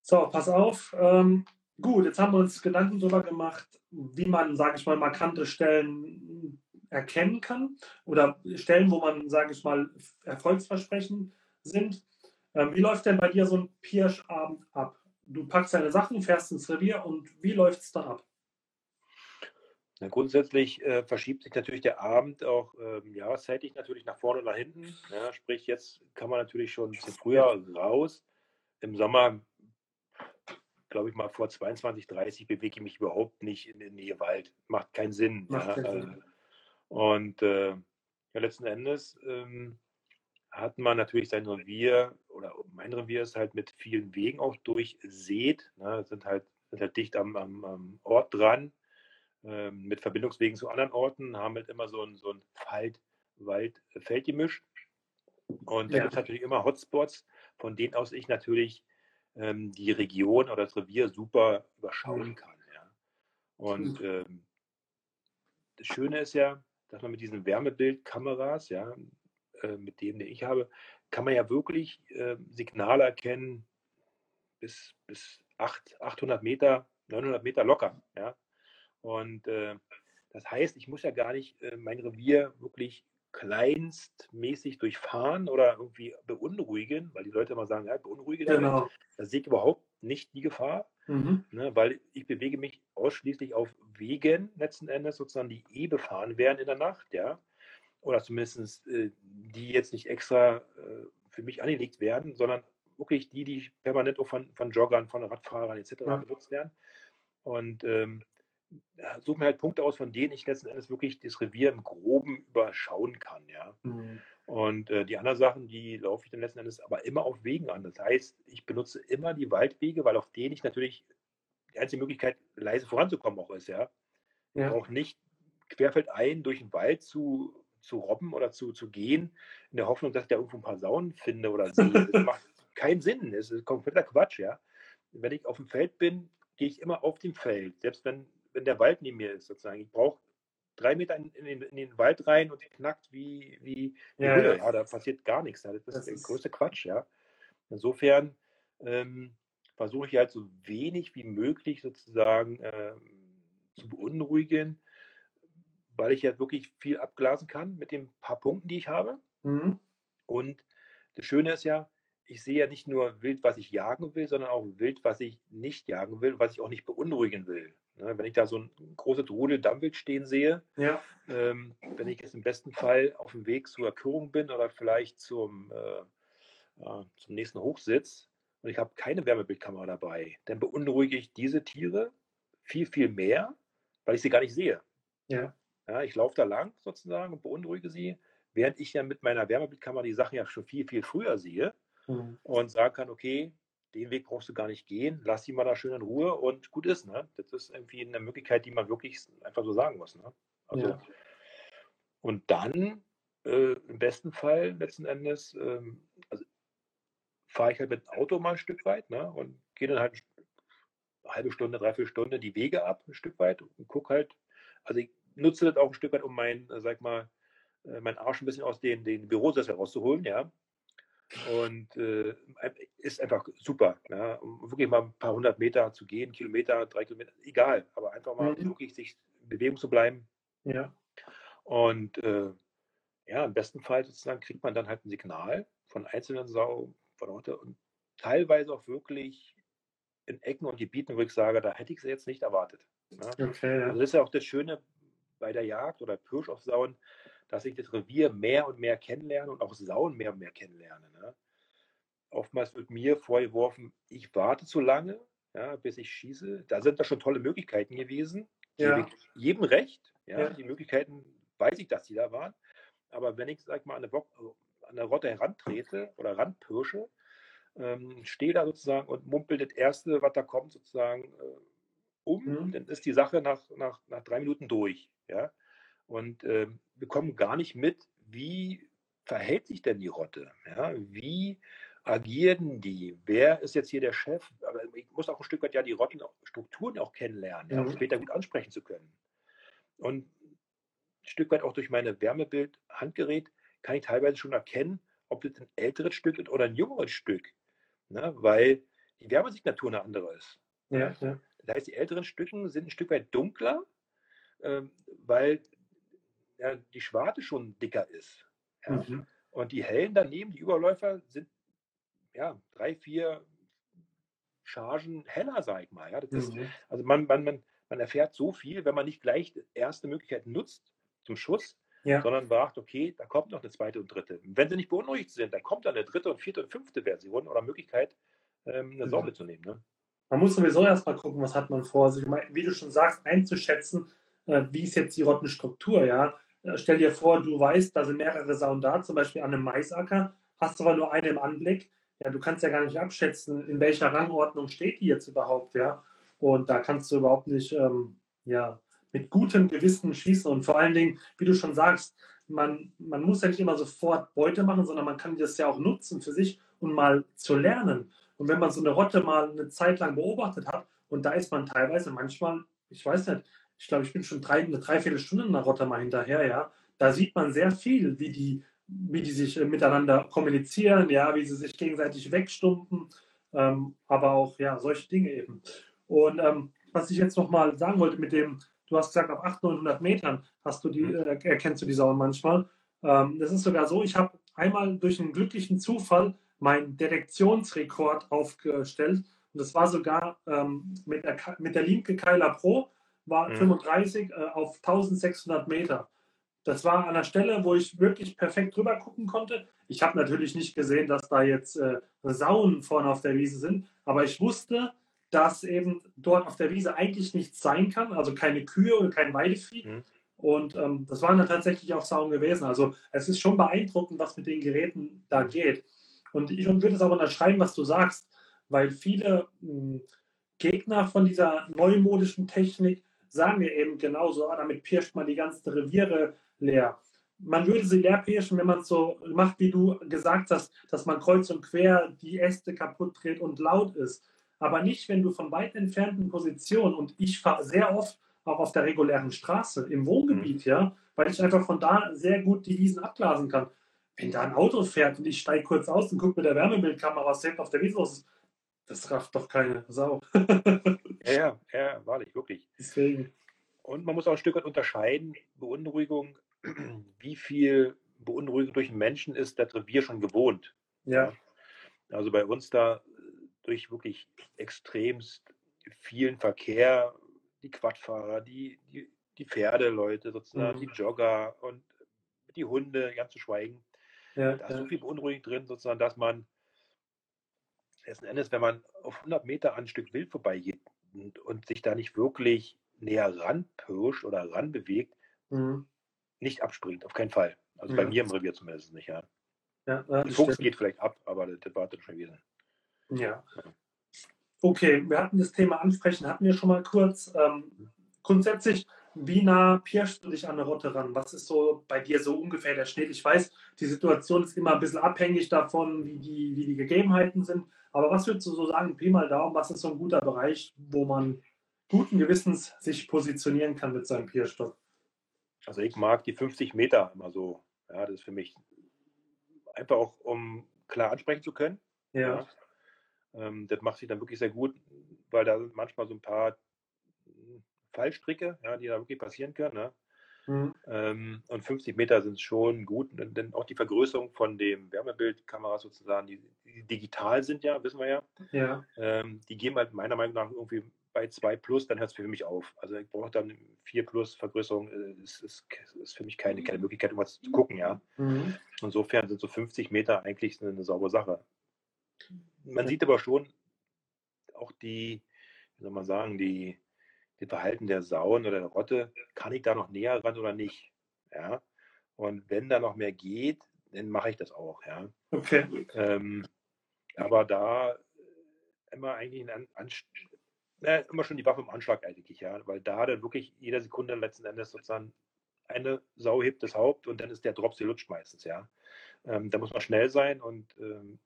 So, pass auf. Ähm, gut, jetzt haben wir uns Gedanken darüber gemacht, wie man, sage ich mal, markante Stellen erkennen kann oder Stellen, wo man, sage ich mal, Erfolgsversprechen sind. Ähm, wie läuft denn bei dir so ein Pirschabend ab? Du packst deine Sachen, fährst ins Revier und wie läuft es dann ab? Na, grundsätzlich äh, verschiebt sich natürlich der Abend auch ähm, jahreszeitig natürlich nach vorne und nach hinten. Ja, sprich, jetzt kann man natürlich schon ein bisschen früher raus. Im Sommer, glaube ich mal, vor 22, 30 bewege ich mich überhaupt nicht in, in Nähe Wald. Macht keinen Sinn. Macht ja, keinen Sinn. Äh, und äh, ja, letzten Endes ähm, hat man natürlich sein Revier oder mein Revier ist halt mit vielen Wegen auch durchsät, ne, sind, halt, sind halt dicht am, am, am Ort dran, ähm, mit Verbindungswegen zu anderen Orten, haben halt immer so ein, so ein Wald-Feldgemisch. Und da ja. gibt es natürlich immer Hotspots, von denen aus ich natürlich ähm, die Region oder das Revier super überschauen kann. Ja. Und ähm, das Schöne ist ja, dass man mit diesen Wärmebildkameras, ja, äh, mit dem, den ich habe, kann man ja wirklich äh, Signale erkennen bis, bis 8, 800 Meter, 900 Meter locker. Ja? Und äh, das heißt, ich muss ja gar nicht äh, mein Revier wirklich kleinstmäßig durchfahren oder irgendwie beunruhigen, weil die Leute immer sagen, ja, beunruhige genau. Da sehe ich überhaupt nicht die Gefahr, mhm. ne, weil ich bewege mich ausschließlich auf Wegen letzten Endes sozusagen, die eh befahren werden in der Nacht, ja, oder zumindest äh, die jetzt nicht extra äh, für mich angelegt werden, sondern wirklich die, die permanent auch von, von Joggern, von Radfahrern etc. Ja. benutzt werden. Und ähm, suche mir halt Punkte aus, von denen ich letzten Endes wirklich das Revier im Groben überschauen kann, ja. Mhm. Und äh, die anderen Sachen, die laufe ich dann letzten Endes aber immer auf Wegen an. Das heißt, ich benutze immer die Waldwege, weil auf denen ich natürlich die einzige Möglichkeit, leise voranzukommen auch ist, ja. ja. Auch nicht querfeldein durch den Wald zu, zu robben oder zu, zu gehen, in der Hoffnung, dass ich da irgendwo ein paar Saunen finde oder sehe. Das macht keinen Sinn. Das ist kompletter Quatsch, ja. Wenn ich auf dem Feld bin, gehe ich immer auf dem Feld, selbst wenn, wenn der Wald neben mir ist, sozusagen. Ich brauche drei Meter in, in, den, in, den, Wald rein und knackt wie, wie ja, Hülle. Ja, da passiert gar nichts. Das ist das der größte Quatsch, ja. Insofern ähm, versuche ich halt so wenig wie möglich sozusagen ähm, zu beunruhigen, weil ich ja wirklich viel abglasen kann mit den paar Punkten, die ich habe. Mhm. Und das Schöne ist ja, ich sehe ja nicht nur Wild, was ich jagen will, sondern auch Wild, was ich nicht jagen will, was ich auch nicht beunruhigen will. Ne, wenn ich da so ein großes Rudel Dammwild stehen sehe, ja. ähm, wenn ich jetzt im besten Fall auf dem Weg zur Erkürung bin oder vielleicht zum, äh, äh, zum nächsten Hochsitz und ich habe keine Wärmebildkamera dabei, dann beunruhige ich diese Tiere viel, viel mehr, weil ich sie gar nicht sehe. Ja. Ja ich laufe da lang sozusagen und beunruhige sie, während ich ja mit meiner Wärmebildkamera die Sachen ja schon viel, viel früher sehe mhm. und sagen kann, okay, den Weg brauchst du gar nicht gehen, lass sie mal da schön in Ruhe und gut ist. Ne? Das ist irgendwie eine Möglichkeit, die man wirklich einfach so sagen muss. Ne? Also, ja. Und dann äh, im besten Fall letzten Endes ähm, also, fahre ich halt mit dem Auto mal ein Stück weit ne? und gehe dann halt eine halbe Stunde, dreiviertel Stunde die Wege ab, ein Stück weit und gucke halt, also ich nutze das auch ein Stück weit, um mein, äh, sag mal, äh, meinen Arsch ein bisschen aus den, den Bürosessel rauszuholen, ja. Und äh, ist einfach super. Ja? Um wirklich mal ein paar hundert Meter zu gehen, Kilometer, drei Kilometer, egal, aber einfach mal mhm. wirklich sich in Bewegung zu bleiben. Ja. Und äh, ja, im besten Fall sozusagen kriegt man dann halt ein Signal von einzelnen Sau, von heute und teilweise auch wirklich in Ecken und Gebieten, wo ich sage, da hätte ich sie jetzt nicht erwartet. Ne? Okay, ja. Also das ist ja auch das Schöne bei der Jagd oder Pirsch auf Sauen, dass ich das Revier mehr und mehr kennenlerne und auch Sauen mehr und mehr kennenlerne. Ne? Oftmals wird mir vorgeworfen, ich warte zu lange, ja, bis ich schieße. Da sind da schon tolle Möglichkeiten gewesen. Ja. Jedem recht. Ja, ja, Die Möglichkeiten weiß ich, dass die da waren. Aber wenn ich, sag mal, an eine, Bock, also an eine Rotte herantrete oder ranpirsche, ähm, stehe da sozusagen und mumpel das Erste, was da kommt, sozusagen äh, um, mhm. dann ist die Sache nach, nach, nach drei Minuten durch. Ja? Und äh, wir kommen gar nicht mit, wie verhält sich denn die Rotte? Ja? Wie agieren die? Wer ist jetzt hier der Chef? Aber ich muss auch ein Stück weit ja die Rottenstrukturen auch kennenlernen, ja, um mhm. später gut ansprechen zu können. Und ein Stück weit auch durch meine Wärmebild-Handgerät kann ich teilweise schon erkennen, ob das ein älteres Stück ist oder ein jüngeres Stück. Ne? Weil die Wärmesignatur eine andere ist. Ja, ja. Das heißt, die älteren Stücken sind ein Stück weit dunkler, ähm, weil ja, die Schwarte schon dicker ist. Ja. Mhm. Und die hellen daneben, die Überläufer, sind ja drei, vier Chargen heller, sag ich mal. Ja, ist, mhm. Also man, man, man, man erfährt so viel, wenn man nicht gleich erste Möglichkeit nutzt zum Schuss, ja. sondern sagt, okay, da kommt noch eine zweite und dritte. Wenn sie nicht beunruhigt sind, dann kommt dann eine dritte und vierte und fünfte Version oder Möglichkeit, ähm, eine Sau zu nehmen. Ne? Man muss sowieso erstmal gucken, was hat man vor sich, wie du schon sagst, einzuschätzen, äh, wie ist jetzt die Rottenstruktur, ja. Äh, stell dir vor, du weißt, da sind mehrere Sauen da, zum Beispiel an einem Maisacker, hast aber nur eine im Anblick. Ja, du kannst ja gar nicht abschätzen, in welcher Rangordnung steht die jetzt überhaupt, ja. Und da kannst du überhaupt nicht, ähm, ja, mit gutem Gewissen schießen. Und vor allen Dingen, wie du schon sagst, man, man muss ja nicht immer sofort Beute machen, sondern man kann das ja auch nutzen für sich, um mal zu lernen. Und wenn man so eine Rotte mal eine Zeit lang beobachtet hat, und da ist man teilweise manchmal, ich weiß nicht, ich glaube, ich bin schon drei, eine Dreiviertelstunde in der Rotte mal hinterher, ja. Da sieht man sehr viel, wie die, wie die sich äh, miteinander kommunizieren, ja, wie sie sich gegenseitig wegstumpen, ähm, aber auch, ja, solche Dinge eben. Und ähm, was ich jetzt nochmal sagen wollte mit dem, du hast gesagt, auf 800, 900 Metern hast du die, mhm. äh, erkennst du die Sauen manchmal. Ähm, das ist sogar so, ich habe einmal durch einen glücklichen Zufall meinen Detektionsrekord aufgestellt. Und das war sogar ähm, mit, der, mit der Limke Keiler Pro, war mhm. 35 äh, auf 1600 Meter. Das war an der Stelle, wo ich wirklich perfekt drüber gucken konnte. Ich habe natürlich nicht gesehen, dass da jetzt äh, Sauen vorne auf der Wiese sind, aber ich wusste, dass eben dort auf der Wiese eigentlich nichts sein kann, also keine Kühe oder kein Weidevieh. Mhm. Und ähm, das waren dann tatsächlich auch Sauen gewesen. Also es ist schon beeindruckend, was mit den Geräten da geht. Und ich würde es aber unterschreiben, was du sagst, weil viele mh, hm, Gegner von dieser neumodischen Technik sagen wir eben genauso, ah, damit pirscht man die ganzen Reviere leer. Man würde sie leer pirschen, wenn man es so macht, wie du gesagt hast, dass man kreuz und quer die Äste kaputt dreht und laut ist. Aber nicht, wenn du von weit entfernten Positionen, und ich fahre sehr oft auch auf der regulären Straße, im Wohngebiet, mhm. ja, weil ich einfach von da sehr gut die Wiesen abblasen kann. Wenn da ein Auto fährt und ich steige kurz aus und gucke mit der Wärmebildkamera, was selbst auf der Wiese ist, das rafft doch keine Sau. ja, ja, ja, wahrlich, wirklich. Deswegen. Und man muss auch ein Stück weit unterscheiden, Beunruhigung, wie viel Beunruhigung durch einen Menschen ist das Revier schon gewohnt. Ja. Also bei uns da durch wirklich extremst vielen Verkehr, die Quadfahrer, die, die, die Pferdeleute sozusagen, mhm. die Jogger und die Hunde, ganz zu schweigen. Ja, da ist ja. so viel Beunruhigung drin, sozusagen, dass man letzten Endes, wenn man auf 100 Meter an ein Stück Wild vorbeigeht und, und sich da nicht wirklich näher ranpirscht oder ranbewegt, mhm. nicht abspringt, auf keinen Fall. Also ja. bei mir im Revier zumindest nicht, ja. ja das Fuchs geht vielleicht ab, aber das, das war dann schon gewesen. Ja. Okay, wir hatten das Thema ansprechen, hatten wir schon mal kurz. Ähm, grundsätzlich, wie nah pirschst du dich an eine Rotte ran? Was ist so bei dir so ungefähr der Schnitt? Ich weiß, die Situation ist immer ein bisschen abhängig davon, wie die, wie die Gegebenheiten sind. Aber was würdest du so sagen, Pi mal Daumen, was ist so ein guter Bereich, wo man guten Gewissens sich positionieren kann mit seinem Pierstock? Also ich mag die 50 Meter immer so. Ja, das ist für mich einfach auch, um klar ansprechen zu können. Ja. ja. Ähm, das macht sich dann wirklich sehr gut, weil da sind manchmal so ein paar Fallstricke, ja, die da wirklich passieren können. Ne? Mhm. Ähm, und 50 Meter sind schon gut, denn auch die Vergrößerung von dem Wärmebildkameras sozusagen, die, die digital sind ja, wissen wir ja, ja. Ähm, die geben halt meiner Meinung nach irgendwie bei 2 Plus, dann hört es für mich auf. Also ich brauche dann 4 Plus Vergrößerung, äh, ist, ist, ist für mich keine, keine Möglichkeit, irgendwas zu gucken, ja. Mhm. Insofern sind so 50 Meter eigentlich eine, eine saubere Sache. Man sieht aber schon auch die, wie soll man sagen, die, die Verhalten der Sauen oder der Rotte, kann ich da noch näher ran oder nicht? Ja. Und wenn da noch mehr geht, dann mache ich das auch, ja. Okay. Ähm, aber da immer eigentlich ein, an, äh, immer schon die Waffe im Anschlag eigentlich, ja, weil da dann wirklich jeder Sekunde letzten Endes sozusagen eine Sau hebt das Haupt und dann ist der Drops gelutscht meistens, ja. Ähm, da muss man schnell sein und ähm,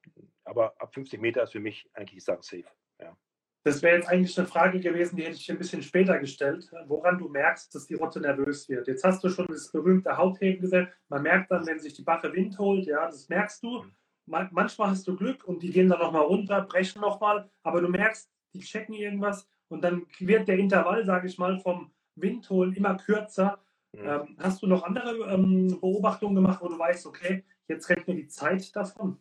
aber ab 50 Meter ist für mich eigentlich die Sache safe. Ja. Das wäre jetzt eigentlich eine Frage gewesen, die hätte ich ein bisschen später gestellt, woran du merkst, dass die Rotte nervös wird. Jetzt hast du schon das berühmte Hautheben gesagt. Man merkt dann, wenn sich die Bache Wind holt, ja, das merkst du. Mhm. manchmal hast du Glück und die gehen dann nochmal runter, brechen nochmal, aber du merkst, die checken irgendwas und dann wird der Intervall, sage ich mal, vom Windholen immer kürzer. Mhm. Ähm, hast du noch andere ähm, Beobachtungen gemacht, wo du weißt, okay, Jetzt rennt mir die Zeit davon.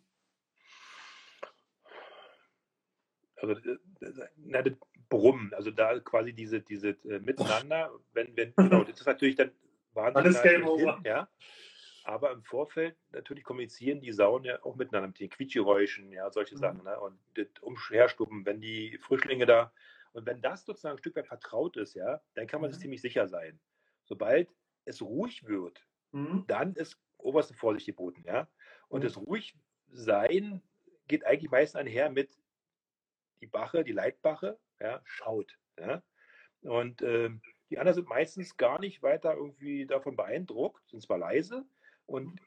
Also, äh, na, das Brummen, also da quasi diese, diese äh, Miteinander, wenn, wenn, genau, das ist natürlich dann wahnsinnig. Alles Game Over. Ja. Aber im Vorfeld natürlich kommunizieren die Sauen ja auch miteinander mit den Quietschgeräuschen, ja, solche mhm. Sachen. Ne? Und das Umherstuppen, wenn die Frischlinge da, und wenn das sozusagen ein Stück weit vertraut ist, ja, dann kann man mhm. sich ziemlich sicher sein. Sobald es ruhig wird, mhm. dann ist oberste Vorsicht geboten, ja. Und mhm. das Ruhigsein geht eigentlich meistens einher mit die Bache, die Leitbache, ja, schaut, ja. Und äh, die anderen sind meistens gar nicht weiter irgendwie davon beeindruckt, sind zwar leise und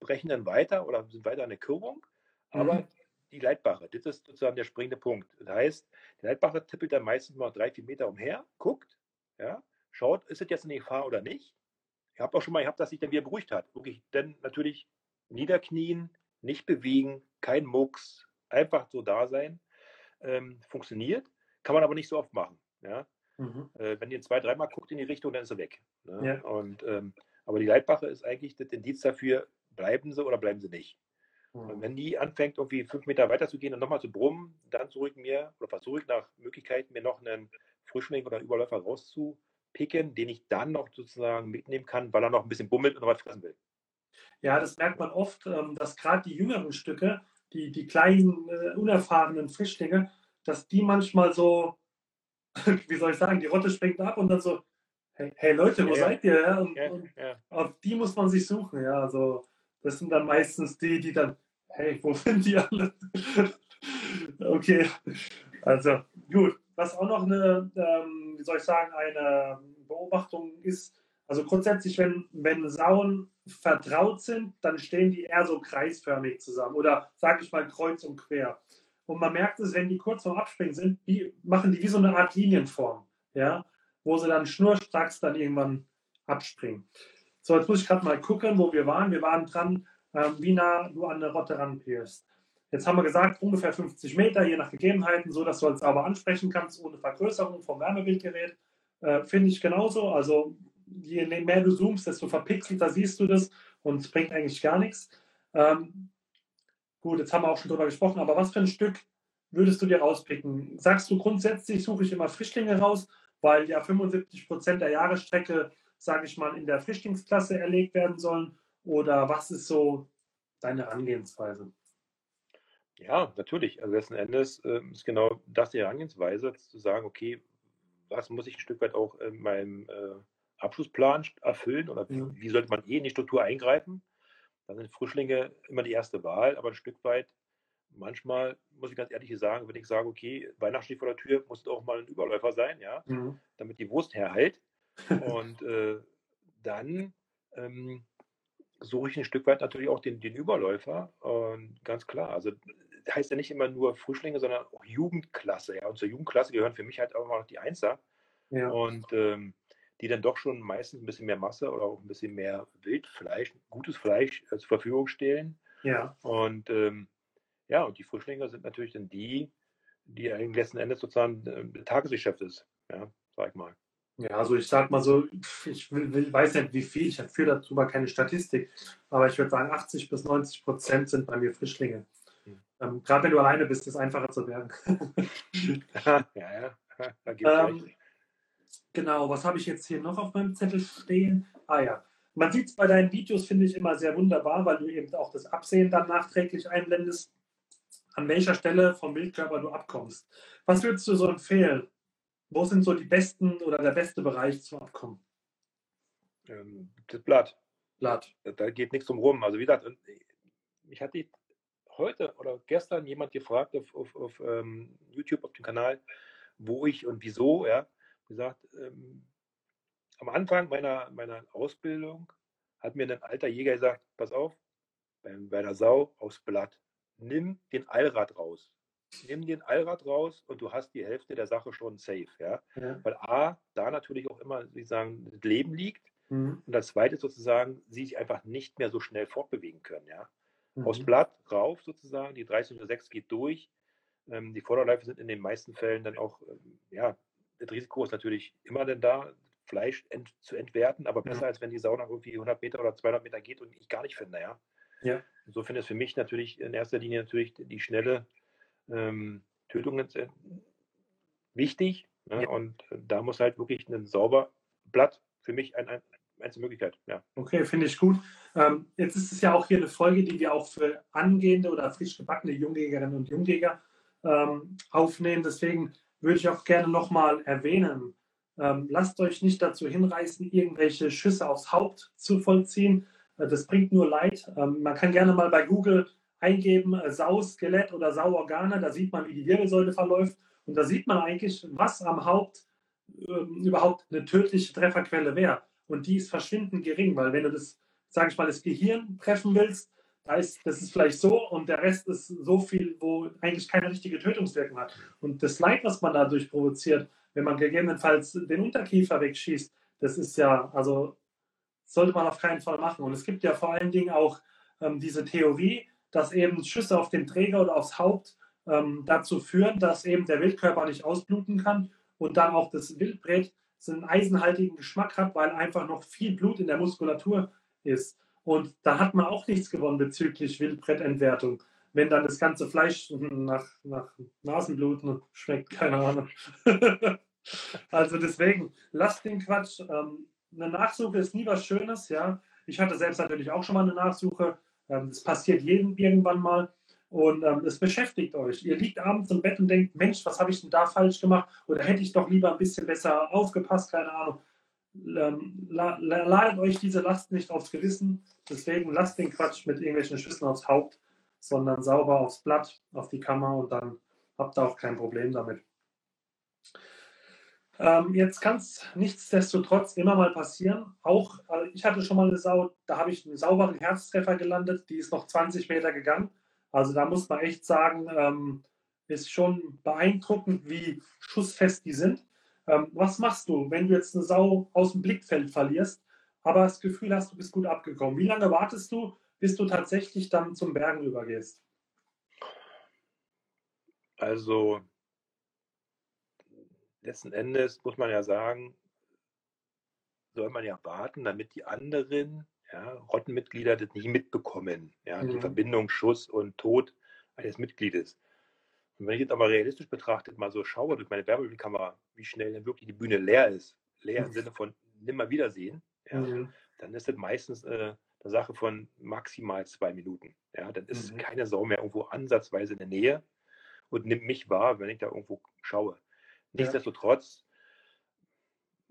brechen dann weiter oder sind weiter an der Kürbung, aber mhm. die Leitbache, das ist sozusagen der springende Punkt. Das heißt, die Leitbache tippelt dann meistens mal drei, vier Meter umher, guckt, ja, schaut, ist es jetzt eine Gefahr oder nicht ich habe auch schon mal gehabt, dass sich dann wieder beruhigt hat. Wirklich, dann natürlich niederknien, nicht bewegen, kein Mucks, einfach so da sein. Ähm, funktioniert, kann man aber nicht so oft machen. Ja? Mhm. Äh, wenn ihr zwei, dreimal guckt in die Richtung, dann ist er weg. Ne? Ja. Und, ähm, aber die Leitbache ist eigentlich das Indiz dafür, bleiben sie oder bleiben sie nicht. Und wenn die anfängt, irgendwie fünf Meter weiter zu gehen und nochmal zu brummen, dann zurück mir oder versuche ich nach Möglichkeit, mir noch einen Frischling oder einen Überläufer rauszupicken, den ich dann noch sozusagen mitnehmen kann, weil er noch ein bisschen bummelt und noch was fressen will. Ja, das merkt man oft, ähm, dass gerade die jüngeren Stücke, die, die kleinen, äh, unerfahrenen Frischlinge, dass die manchmal so, wie soll ich sagen, die Rotte springt ab und dann so, hey, hey Leute, wo ja, seid ihr? Ja, und, ja, und auf die muss man sich suchen. Ja, also das sind dann meistens die, die dann, hey, wo sind die alle? okay, also gut. Was auch noch eine, ähm, wie soll ich sagen, eine Beobachtung ist, also grundsätzlich, wenn, wenn Sauen vertraut sind, dann stehen die eher so kreisförmig zusammen oder sag ich mal kreuz und quer. Und man merkt es, wenn die kurz vorm Abspringen sind, wie, machen die wie so eine Art Linienform, ja, wo sie dann schnurstracks dann irgendwann abspringen. So, jetzt muss ich gerade mal gucken, wo wir waren. Wir waren dran, ähm, wie nah du an eine Rotte ranpierst. Jetzt haben wir gesagt, ungefähr 50 Meter, je nach Gegebenheiten, so dass du es sauber ansprechen kannst, ohne Vergrößerung vom Wärmebildgerät. Äh, Finde ich genauso. Also je mehr du zoomst, desto verpixelter siehst du das und es bringt eigentlich gar nichts. Ähm, gut, jetzt haben wir auch schon drüber gesprochen, aber was für ein Stück würdest du dir rauspicken? Sagst du grundsätzlich, suche ich immer Frischlinge raus, weil ja 75 Prozent der Jahresstrecke, sage ich mal, in der Frischlingsklasse erlegt werden sollen? Oder was ist so deine Herangehensweise? Ja, natürlich. Also letzten Endes äh, ist genau das die Herangehensweise, zu sagen, okay, was muss ich ein Stück weit auch in meinem äh, Abschlussplan erfüllen oder ja. wie sollte man eh in die Struktur eingreifen? Dann sind Frischlinge immer die erste Wahl, aber ein Stück weit, manchmal muss ich ganz ehrlich sagen, wenn ich sage, okay, Weihnachten steht vor der Tür, muss es auch mal ein Überläufer sein, ja, mhm. damit die Wurst herhält. Und äh, dann ähm, suche ich ein Stück weit natürlich auch den, den Überläufer. Und ganz klar, also heißt ja nicht immer nur Frischlinge, sondern auch Jugendklasse. Ja. Und zur Jugendklasse gehören für mich halt auch noch die Einser. Ja. Und ähm, die dann doch schon meistens ein bisschen mehr Masse oder auch ein bisschen mehr Wildfleisch, gutes Fleisch äh, zur Verfügung stellen. Ja. Und ähm, ja, und die Frischlinge sind natürlich dann die, die eigentlich letzten Endes sozusagen äh, Tagesgeschäft ist, ja, sag ich mal. Ja, also ich sag mal so, ich will, will, weiß nicht wie viel, ich führe dazu mal keine Statistik, aber ich würde sagen, 80 bis 90 Prozent sind bei mir Frischlinge. Hm. Ähm, Gerade wenn du alleine bist, ist es einfacher zu werden. ja, ja, da gibt's ähm, Genau, was habe ich jetzt hier noch auf meinem Zettel stehen? Ah ja, man sieht es bei deinen Videos, finde ich immer sehr wunderbar, weil du eben auch das Absehen dann nachträglich einblendest, an welcher Stelle vom Bildkörper du abkommst. Was würdest du so empfehlen? Wo sind so die besten oder der beste Bereich zum Abkommen? Ähm, das Blatt. Blatt. Da geht nichts drum rum. Also wie gesagt, ich hatte heute oder gestern jemand gefragt auf, auf, auf ähm, YouTube, auf dem Kanal, wo ich und wieso, ja gesagt, ähm, am Anfang meiner, meiner Ausbildung hat mir ein alter Jäger gesagt, pass auf, bei, bei der Sau aufs Blatt, nimm den Allrad raus. Nimm den Allrad raus und du hast die Hälfte der Sache schon safe. Ja? ja. Weil A, da natürlich auch immer, wie sagen, das Leben liegt. Mhm. Und das zweite sozusagen, sie sich einfach nicht mehr so schnell fortbewegen können. Ja? Mhm. Aufs Blatt rauf sozusagen, die 3006 geht durch. Ähm, die Vorderläufe sind in den meisten Fällen dann auch ähm, ja, das Risiko ist natürlich immer denn da, Fleisch ent, zu entwerten, aber besser ja. als wenn die Sau noch irgendwie 100 Meter oder 200 Meter geht und ich gar nicht finde, ja. ja. Insofern ist für mich natürlich in erster Linie natürlich die schnelle ähm, Tötung äh, wichtig ne? ja. und äh, da muss halt wirklich ein sauber Blatt für mich ein, ein Möglichkeit. Ja. Okay, finde ich gut. Ähm, jetzt ist es ja auch hier eine Folge, die wir auch für angehende oder frisch gebackene Jungjägerinnen und Jungjäger ähm, aufnehmen. Deswegen würde ich auch gerne nochmal erwähnen. Ähm, lasst euch nicht dazu hinreißen, irgendwelche Schüsse aufs Haupt zu vollziehen. Äh, das bringt nur Leid. Ähm, man kann gerne mal bei Google eingeben, äh, Sau-Skelett oder Sauorgane. Da sieht man, wie die Wirbelsäule verläuft. Und da sieht man eigentlich, was am Haupt äh, überhaupt eine tödliche Trefferquelle wäre. Und die ist verschwindend gering, weil wenn du das, sage ich mal, das Gehirn treffen willst, da ist, das ist vielleicht so und der Rest ist so viel, wo eigentlich keine richtige Tötungswirkung hat. Und das Leid, was man dadurch provoziert, wenn man gegebenenfalls den Unterkiefer wegschießt, das ist ja, also sollte man auf keinen Fall machen. Und es gibt ja vor allen Dingen auch ähm, diese Theorie, dass eben Schüsse auf den Träger oder aufs Haupt ähm, dazu führen, dass eben der Wildkörper nicht ausbluten kann und dann auch das Wildbret einen eisenhaltigen Geschmack hat, weil einfach noch viel Blut in der Muskulatur ist. Und da hat man auch nichts gewonnen bezüglich Wildbrettentwertung. Wenn dann das ganze Fleisch nach, nach Nasenbluten schmeckt, keine Ahnung. also deswegen, lasst den Quatsch. Ähm, eine Nachsuche ist nie was Schönes, ja. Ich hatte selbst natürlich auch schon mal eine Nachsuche. Ähm, das passiert jedem irgendwann mal. Und ähm, es beschäftigt euch. Ihr liegt abends im Bett und denkt, Mensch, was habe ich denn da falsch gemacht? Oder hätte ich doch lieber ein bisschen besser aufgepasst, keine Ahnung. Ähm, ladet euch diese Last nicht aufs Gewissen. Deswegen lasst den Quatsch mit irgendwelchen Schüssen aufs Haupt, sondern sauber aufs Blatt, auf die Kammer und dann habt ihr auch kein Problem damit. Ähm, jetzt kann es nichtsdestotrotz immer mal passieren. Auch äh, ich hatte schon mal eine Sau, da habe ich einen sauberen Herztreffer gelandet, die ist noch 20 Meter gegangen. Also da muss man echt sagen, ähm, ist schon beeindruckend, wie schussfest die sind. Ähm, was machst du, wenn du jetzt eine Sau aus dem Blickfeld verlierst, aber das Gefühl hast, du bist gut abgekommen? Wie lange wartest du, bis du tatsächlich dann zum Bergen übergehst? Also letzten Endes muss man ja sagen, soll man ja warten, damit die anderen ja, Rottenmitglieder das nicht mitbekommen. Ja, mhm. Die Verbindung Schuss und Tod eines Mitgliedes. Und wenn ich jetzt aber realistisch betrachtet mal so schaue durch meine Wärmebildkamera, wie schnell denn wirklich die Bühne leer ist, leer im. Sinne von nimmer wiedersehen, ja, mhm. dann ist das meistens äh, eine Sache von maximal zwei Minuten. Ja, dann ist mhm. keine Sau mehr irgendwo ansatzweise in der Nähe und nimmt mich wahr, wenn ich da irgendwo schaue. Nichtsdestotrotz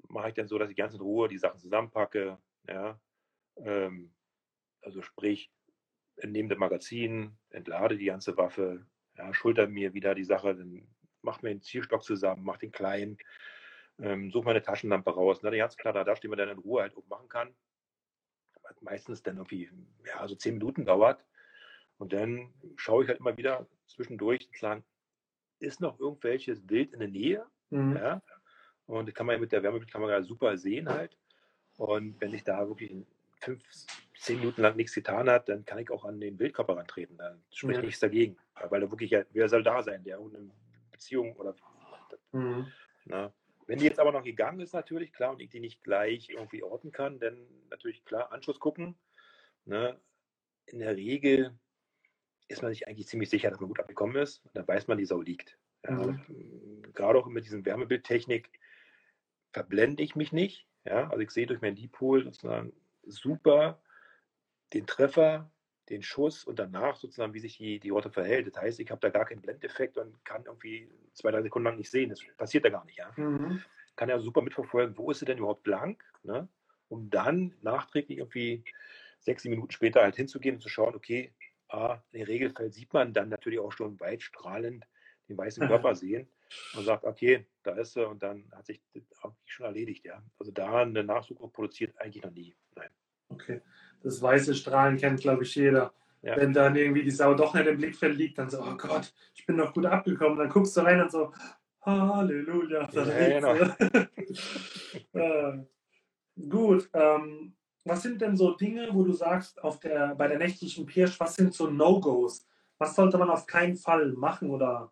mache ich dann so, dass ich ganz in Ruhe die Sachen zusammenpacke. Ja, ähm, also sprich, entnehme das Magazin, entlade die ganze Waffe, ja, schulter mir wieder die Sache, dann mach mir den Zielstock zusammen, mach den kleinen, ähm, suche meine Taschenlampe raus. Ne, ganz klar, da, da stehen wir dann in Ruhe halt machen kann. Was meistens dann irgendwie, ja, so zehn Minuten dauert. Und dann schaue ich halt immer wieder zwischendurch sagen, ist noch irgendwelches Wild in der Nähe. Mhm. Ja? Und das kann man ja mit der Wärmebildkamera super sehen halt. Und wenn ich da wirklich fünf, zehn Minuten lang nichts getan hat, dann kann ich auch an den Wildkörper rantreten. Dann spricht ja. nichts dagegen. Weil er wirklich, wer soll da sein, der eine Beziehung oder. Mhm. Na, wenn die jetzt aber noch gegangen ist, natürlich, klar, und ich die nicht gleich irgendwie orten kann, dann natürlich klar, Anschluss gucken. Ne? In der Regel ist man sich eigentlich ziemlich sicher, dass man gut abgekommen ist. Und dann weiß man, die Sau liegt. Ja, mhm. Gerade auch mit diesem Wärmebildtechnik verblende ich mich nicht. Ja, also ich sehe durch mein Dipol sozusagen super den Treffer, den Schuss und danach sozusagen, wie sich die, die Rotte verhält. Das heißt, ich habe da gar keinen Blendeffekt und kann irgendwie zwei, drei Sekunden lang nicht sehen. Das passiert da gar nicht. Ja? Mhm. Kann ja super mitverfolgen, wo ist sie denn überhaupt blank, ne? um dann nachträglich irgendwie sechs, sieben Minuten später halt hinzugehen und zu schauen, okay, ah, im Regelfall sieht man dann natürlich auch schon weit strahlend den weißen Körper sehen und sagt, okay, da ist er und dann hat sich das schon erledigt, ja. Also da eine Nachsuche produziert eigentlich noch nie. Nein. Okay. Das weiße Strahlen kennt, glaube ich, jeder. Ja. Wenn dann irgendwie die Sau doch nicht im Blickfeld liegt, dann so, oh Gott, ich bin noch gut abgekommen. Dann guckst du rein und so, Halleluja. Ja, genau. äh, gut, ähm, was sind denn so Dinge, wo du sagst, auf der, bei der nächtlichen Pirsch, was sind so No-Gos? Was sollte man auf keinen Fall machen oder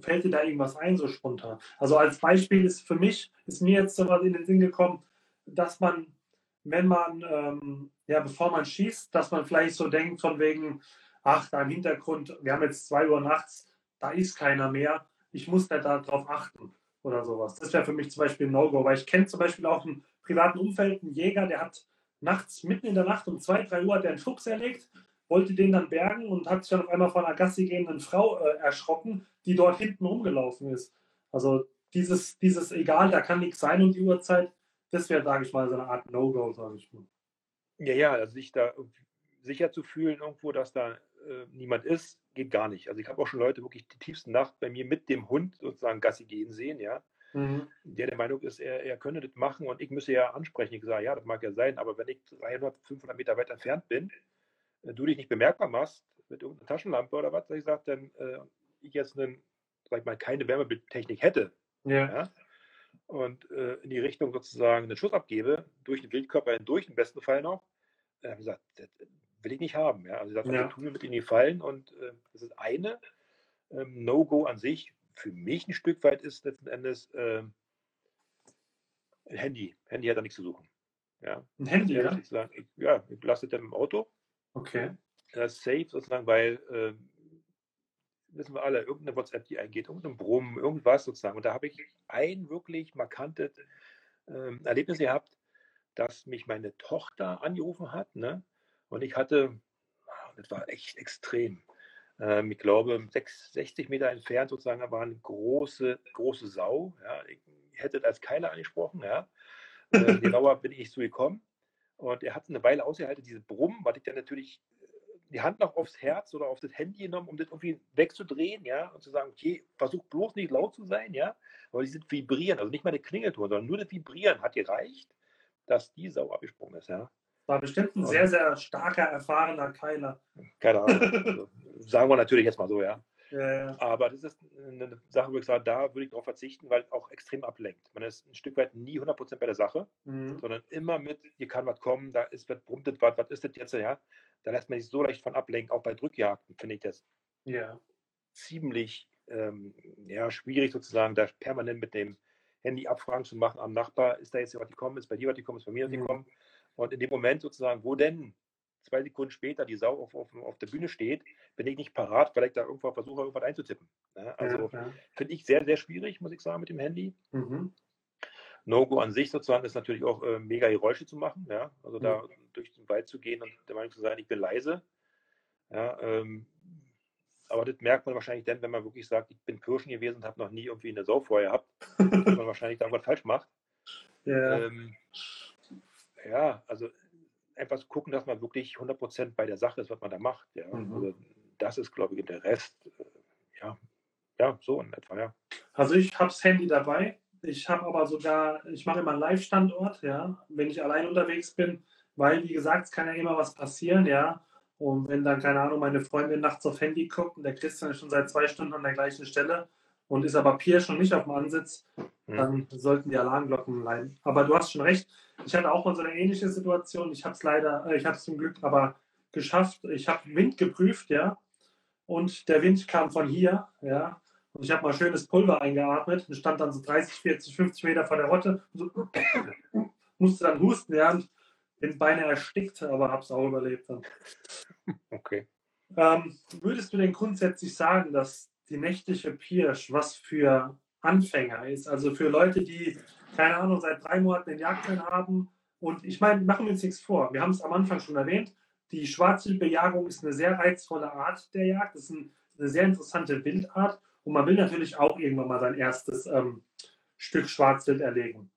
fällt dir da irgendwas ein, so spontan? Also als Beispiel ist für mich, ist mir jetzt so was in den Sinn gekommen, dass man, wenn man, ähm, ja, bevor man schießt, dass man vielleicht so denkt von wegen, ach, da im Hintergrund, wir haben jetzt zwei Uhr nachts, da ist keiner mehr, ich muss da darauf achten oder sowas. Das wäre für mich zum Beispiel ein No-Go, weil ich kenne zum Beispiel auch im privaten Umfeld einen Jäger, der hat nachts, mitten in der Nacht um zwei, drei Uhr hat er einen Fuchs erlegt, wollte den dann bergen und hat sich dann auf einmal von einer Gassi gehenden Frau äh, erschrocken, die dort hinten rumgelaufen ist. Also dieses, dieses egal, da kann nichts sein um die Uhrzeit, das wäre, sage ich mal, so eine Art No-Go, sage ich mal. Ja, ja, also sich da sicher zu fühlen irgendwo, dass da äh, niemand ist, geht gar nicht. Also ich habe auch schon Leute wirklich die tiefste Nacht bei mir mit dem Hund sozusagen Gassi gehen sehen, ja. Mhm. Der der Meinung ist, er, er könne das machen und ich müsse ja ansprechen. Ich sage, ja, das mag ja sein, aber wenn ich 300, 500 Meter weit entfernt bin, du dich nicht bemerkbar machst mit irgendeiner Taschenlampe oder was, ich sage, dann äh, ich jetzt einen, sag ich mal, keine Wärmebildtechnik hätte ja. ja und äh, in die Richtung sozusagen einen Schuss abgebe, durch den Wildkörper hindurch, im besten Fall noch, äh, gesagt, das will ich nicht haben. Ja? Also ich sage, ja. tun wir mit in die Fallen und äh, das ist eine. Ähm, No-Go an sich für mich ein Stück weit ist letzten Endes äh, Handy. Handy hat da nichts zu suchen. Ja. Ein Handy, Ja, ich sag, ich, ja, ich lasse das im Auto. Okay. Das ist safe sozusagen, weil äh, wissen wir alle, irgendeine WhatsApp, die eingeht, irgendein Brummen, irgendwas sozusagen. Und da habe ich ein wirklich markantes ähm, Erlebnis gehabt, dass mich meine Tochter angerufen hat. Ne? Und ich hatte, das war echt extrem. Ähm, ich glaube, sechs- 60 Meter entfernt sozusagen da war eine große, große Sau. Ja? Ich hätte das als Keiler angesprochen. Ja? Äh, genauer bin ich so gekommen. Und er hat eine Weile ausgehalten, diese Brummen, weil ich dann natürlich äh, die Hand noch aufs Herz oder auf das Handy genommen, um das irgendwie wegzudrehen, ja, und zu sagen, okay, versuch bloß nicht laut zu sein, ja, aber die sind vibrieren, also nicht mal der Klingelton, sondern nur das Vibrieren hat gereicht, dass die Sau abgesprungen ist, ja. War bestimmt ein sehr, sehr starker, erfahrener Keiler. Keine Ahnung. Also, sagen wir natürlich jetzt mal so, ja. Ja. Aber das ist eine Sache, wo ich sage, da würde ich darauf verzichten, weil auch extrem ablenkt. Man ist ein Stück weit nie 100% bei der Sache, Mhm. sondern immer mit, hier kann was kommen, da ist was, brummt das was, was ist das jetzt, ja. Da lässt man sich so leicht von ablenken. Auch bei Drückjagden finde ich das ja. ziemlich ähm, ja, schwierig sozusagen, da permanent mit dem Handy Abfragen zu machen am Nachbar, ist da jetzt was gekommen, ist bei dir was gekommen, ist bei mir was Mhm. gekommen. Und in dem Moment sozusagen, wo denn zwei Sekunden später die Sau auf, auf, auf der Bühne steht, bin ich nicht parat, weil ich da irgendwo versuche, irgendwas einzutippen. Ja, also ja, ja. finde ich sehr, sehr schwierig, muss ich sagen, mit dem Handy. Mhm. No-Go an sich sozusagen ist natürlich auch äh, mega Geräusche zu machen, ja. Also da durch den Wald zu gehen und der Meinung zu sein, ich bin leise. Ja, ähm, aber das merkt man wahrscheinlich dann, wenn man wirklich sagt, ich bin Pirschen gewesen und habe noch nie irgendwie eine Sau vorher gehabt, dass man wahrscheinlich da irgendwas falsch macht. Ja. Ähm, ja, also einfach zu gucken, dass man wirklich 100% bei der Sache ist, was man da macht. Ja. Mhm. Also das ist, glaube ich, der Rest. Äh, ja, ja, so in etwa, ja. Also ich habe das Handy dabei. Ich habe aber sogar, ich mache immer einen Live-Standort, ja, wenn ich allein unterwegs bin, weil, wie gesagt, es kann ja immer was passieren, ja. Und wenn dann, keine Ahnung, meine Freundin nachts auf Handy guckt und der Christian ist schon seit zwei Stunden an der gleichen Stelle und ist aber Pier schon nicht auf dem Ansitz, Mhm. dann sollten die Alarmglocken leiden. Aber du hast schon recht. Ich hatte auch mal so eine ähnliche Situation. Ich habe es leider, äh, ich habe es zum Glück aber geschafft. Ich habe Wind geprüft, ja. Und der Wind kam von hier, ja. Und ich habe mal schönes Pulver eingeatmet und stand dann so 30, 40, 50 Meter vor der Rotte. Und so, musste dann husten, ja. Und bin beinahe erstickt, aber habe es auch überlebt dann. Okay. Ähm, würdest du denn grundsätzlich sagen, dass die nächtliche Pirsch was für Anfänger ist? Also für Leute, die, keine Ahnung, seit drei Monaten den Jagdschein haben. Und ich meine, machen wir uns nichts vor. Wir haben es am Anfang schon erwähnt. Die Schwarzwildbejagung ist eine sehr reizvolle Art der Jagd. Das ist ein, eine sehr interessante Wildart. Und man will natürlich auch irgendwann mal sein erstes ähm, Stück Schwarzwild erlegen.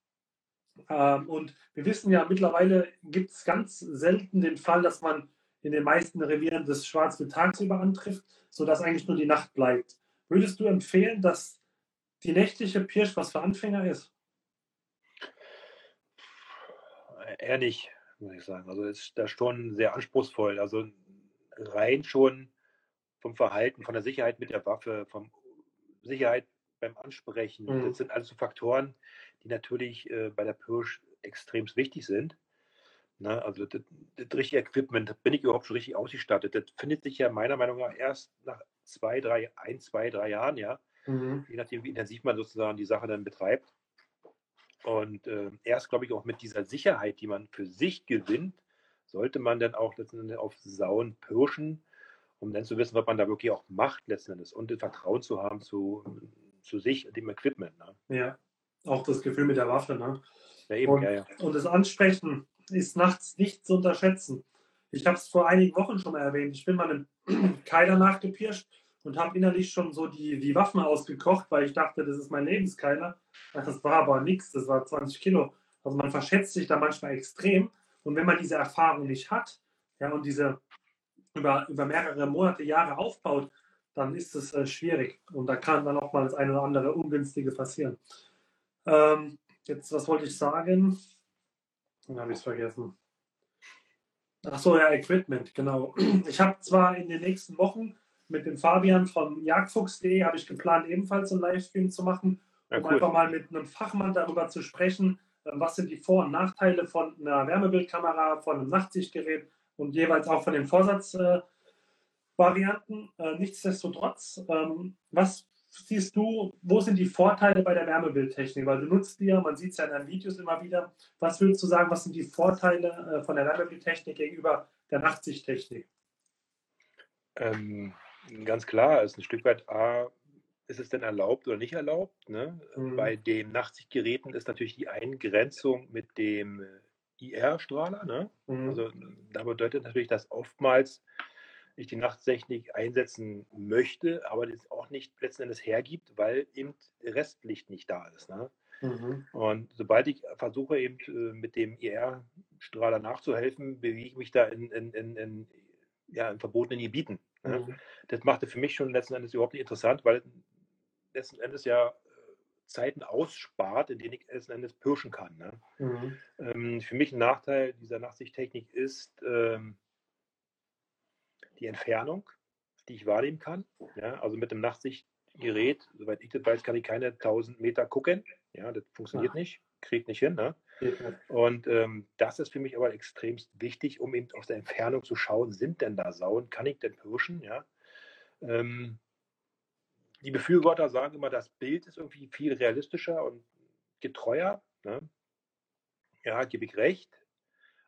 Ähm, und wir wissen ja, mittlerweile gibt es ganz selten den Fall, dass man in den meisten Revieren das Schwarzwild tagsüber antrifft, sodass eigentlich nur die Nacht bleibt. Würdest du empfehlen, dass die nächtliche Pirsch was für Anfänger ist? Eher nicht, muss ich sagen. Also ist da schon sehr anspruchsvoll. Also rein schon vom Verhalten, von der Sicherheit mit der Waffe, vom Sicherheit beim Ansprechen. Mhm. Das sind alles so Faktoren, die natürlich äh, bei der Pirsch extrem wichtig sind. Ne? Also das, das richtige Equipment, bin ich überhaupt schon richtig ausgestattet? Das findet sich ja meiner Meinung nach erst nach zwei, drei, ein, zwei, drei Jahren, ja Mhm. je nachdem, wie intensiv man sozusagen die Sache dann betreibt. Und äh, erst, glaube ich, auch mit dieser Sicherheit, die man für sich gewinnt, sollte man dann auch letzten Endes auf Sauen pirschen, um dann zu wissen, was man da wirklich auch macht letzten Endes und das Vertrauen zu haben zu, zu sich und dem Equipment. Ne? Ja, auch das Gefühl mit der Waffe. Ne? Ja, eben, Und, ja, ja. und das Ansprechen ist nachts nicht zu unterschätzen. Ich habe es vor einigen Wochen schon mal erwähnt. Ich bin mal einem Keiler nachgepirscht und habe innerlich schon so die, die Waffen ausgekocht, weil ich dachte, das ist mein Lebenskeiler. Das war aber nichts, das war 20 Kilo. Also man verschätzt sich da manchmal extrem. Und wenn man diese Erfahrung nicht hat ja, und diese über, über mehrere Monate, Jahre aufbaut, dann ist es äh, schwierig. Und da kann dann auch mal das eine oder andere Ungünstige passieren. Ähm, jetzt, was wollte ich sagen? Dann habe ich es vergessen. Ach so, ja, Equipment, genau. Ich habe zwar in den nächsten Wochen mit dem Fabian von jagdfuchs.de habe ich geplant, ebenfalls einen Livestream zu machen, ja um cool. einfach mal mit einem Fachmann darüber zu sprechen, äh, was sind die Vor- und Nachteile von einer Wärmebildkamera, von einem Nachtsichtgerät und jeweils auch von den Vorsatzvarianten. Äh, Nichtsdestotrotz, ähm, was siehst du, wo sind die Vorteile bei der Wärmebildtechnik? Weil du nutzt die ja, man sieht es ja in deinen Videos immer wieder. Was würdest du sagen, was sind die Vorteile äh, von der Wärmebildtechnik gegenüber der Nachtsichttechnik? Ähm, ganz klar, ist ein Stück weit A, ist es denn erlaubt oder nicht erlaubt? Ne? Mhm. Bei den Nachtsichtgeräten ist natürlich die Eingrenzung mit dem äh, IR-Strahler. Ne? Mhm. Also da bedeutet natürlich, dass oftmals ich die Nachttechnik einsetzen möchte, aber das auch nicht letzten Endes hergibt, weil eben Restlicht nicht da ist. Ne? Mhm. Und sobald ich versuche, eben äh, mit dem IR-Strahler nachzuhelfen, bewege ich mich da in, in, in, in ja, in verbotenen Gebieten. Ne? Mhm. Das machte für mich schon letzten Endes überhaupt nicht interessant, weil letzten Endes ja Zeiten ausspart, in denen ich letzten Endes pirschen kann. Ne? Mhm. Ähm, für mich ein Nachteil dieser Nachtsichttechnik ist ähm, die Entfernung, die ich wahrnehmen kann. Ja? Also mit dem Nachtsichtgerät, soweit ich das weiß, kann ich keine 1000 Meter gucken. Ja, das funktioniert ja. nicht, kriegt nicht hin. Ne? Und ähm, das ist für mich aber extremst wichtig, um eben aus der Entfernung zu schauen, sind denn da Sauen, kann ich denn pirschen? Ja? Ähm, die Befürworter sagen immer, das Bild ist irgendwie viel realistischer und getreuer. Ne? Ja, gebe ich recht,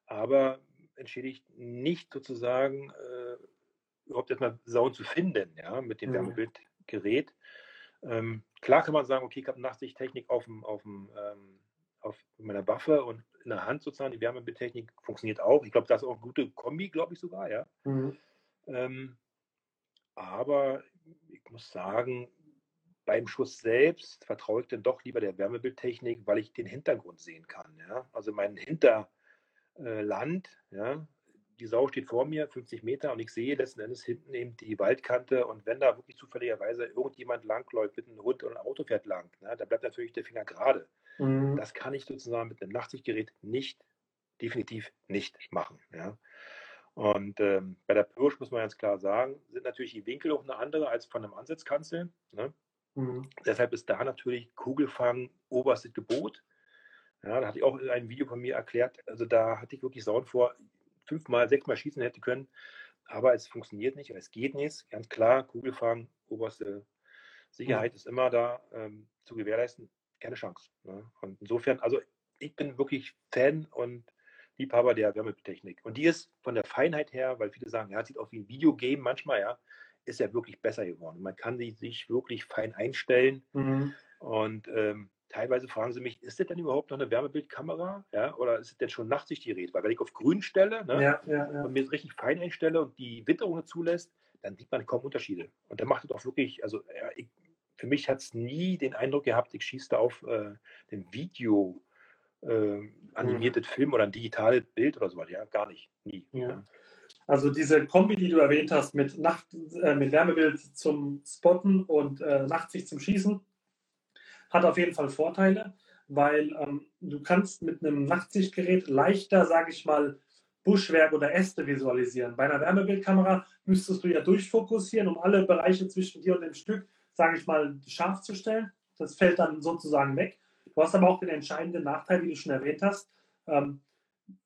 aber entschädigt nicht sozusagen äh, überhaupt erstmal Sauen zu finden, ja, mit dem mhm. Wärmebildgerät. Ähm, klar kann man sagen, okay, ich habe Nachtsichttechnik auf, dem, auf, dem, ähm, auf meiner Waffe und in der Hand sozusagen, die Wärmebildtechnik funktioniert auch. Ich glaube, das ist auch eine gute Kombi, glaube ich sogar, ja. Mhm. Ähm, aber ich muss sagen, beim Schuss selbst vertraue ich dann doch lieber der Wärmebildtechnik, weil ich den Hintergrund sehen kann. Ja? Also mein Hinterland, ja, die Sau steht vor mir, 50 Meter, und ich sehe letzten Endes hinten eben die Waldkante. Und wenn da wirklich zufälligerweise irgendjemand langläuft mit einem Hund oder ein Auto fährt lang, ne, da bleibt natürlich der Finger gerade. Mhm. Das kann ich sozusagen mit einem Nachtsichtgerät nicht, definitiv nicht machen. Ja? Und ähm, bei der Pirsch muss man ganz klar sagen, sind natürlich die Winkel auch eine andere als von einem Ansitzkanzel. Ne? Mhm. Deshalb ist da natürlich Kugelfang oberstes Gebot. Ja, da hatte ich auch in einem Video von mir erklärt, also da hatte ich wirklich Sauen vor, fünfmal, sechsmal schießen hätte können, aber es funktioniert nicht, es geht nicht. Ganz klar, Kugelfang, oberste Sicherheit ist immer da ähm, zu gewährleisten, keine Chance. Ne? Und insofern, also ich bin wirklich Fan und Liebhaber der Wärmetechnik. Und die ist von der Feinheit her, weil viele sagen, ja, sieht auch wie ein Videogame manchmal, ja, ist ja wirklich besser geworden. Man kann sie sich wirklich fein einstellen. Mhm. Und ähm, teilweise fragen sie mich, ist das denn überhaupt noch eine Wärmebildkamera? Ja, oder ist es denn schon Nachtsichtgerät? Weil wenn ich auf grün stelle ne, ja, ja, ja. und mir richtig fein einstelle und die Witterung zulässt, dann sieht man kaum Unterschiede. Und dann macht es auch wirklich, also ich, für mich hat es nie den Eindruck gehabt, ich schieße da auf äh, den Video äh, animiertes mhm. Film oder ein digitales Bild oder so Ja, gar nicht. Nie. Ja. Ja. Also diese Kombi, die du erwähnt hast, mit, Nacht, äh, mit Wärmebild zum Spotten und äh, Nachtsicht zum Schießen, hat auf jeden Fall Vorteile, weil ähm, du kannst mit einem Nachtsichtgerät leichter, sage ich mal, Buschwerk oder Äste visualisieren. Bei einer Wärmebildkamera müsstest du ja durchfokussieren, um alle Bereiche zwischen dir und dem Stück, sage ich mal, scharf zu stellen. Das fällt dann sozusagen weg. Du hast aber auch den entscheidenden Nachteil, wie du schon erwähnt hast, ähm,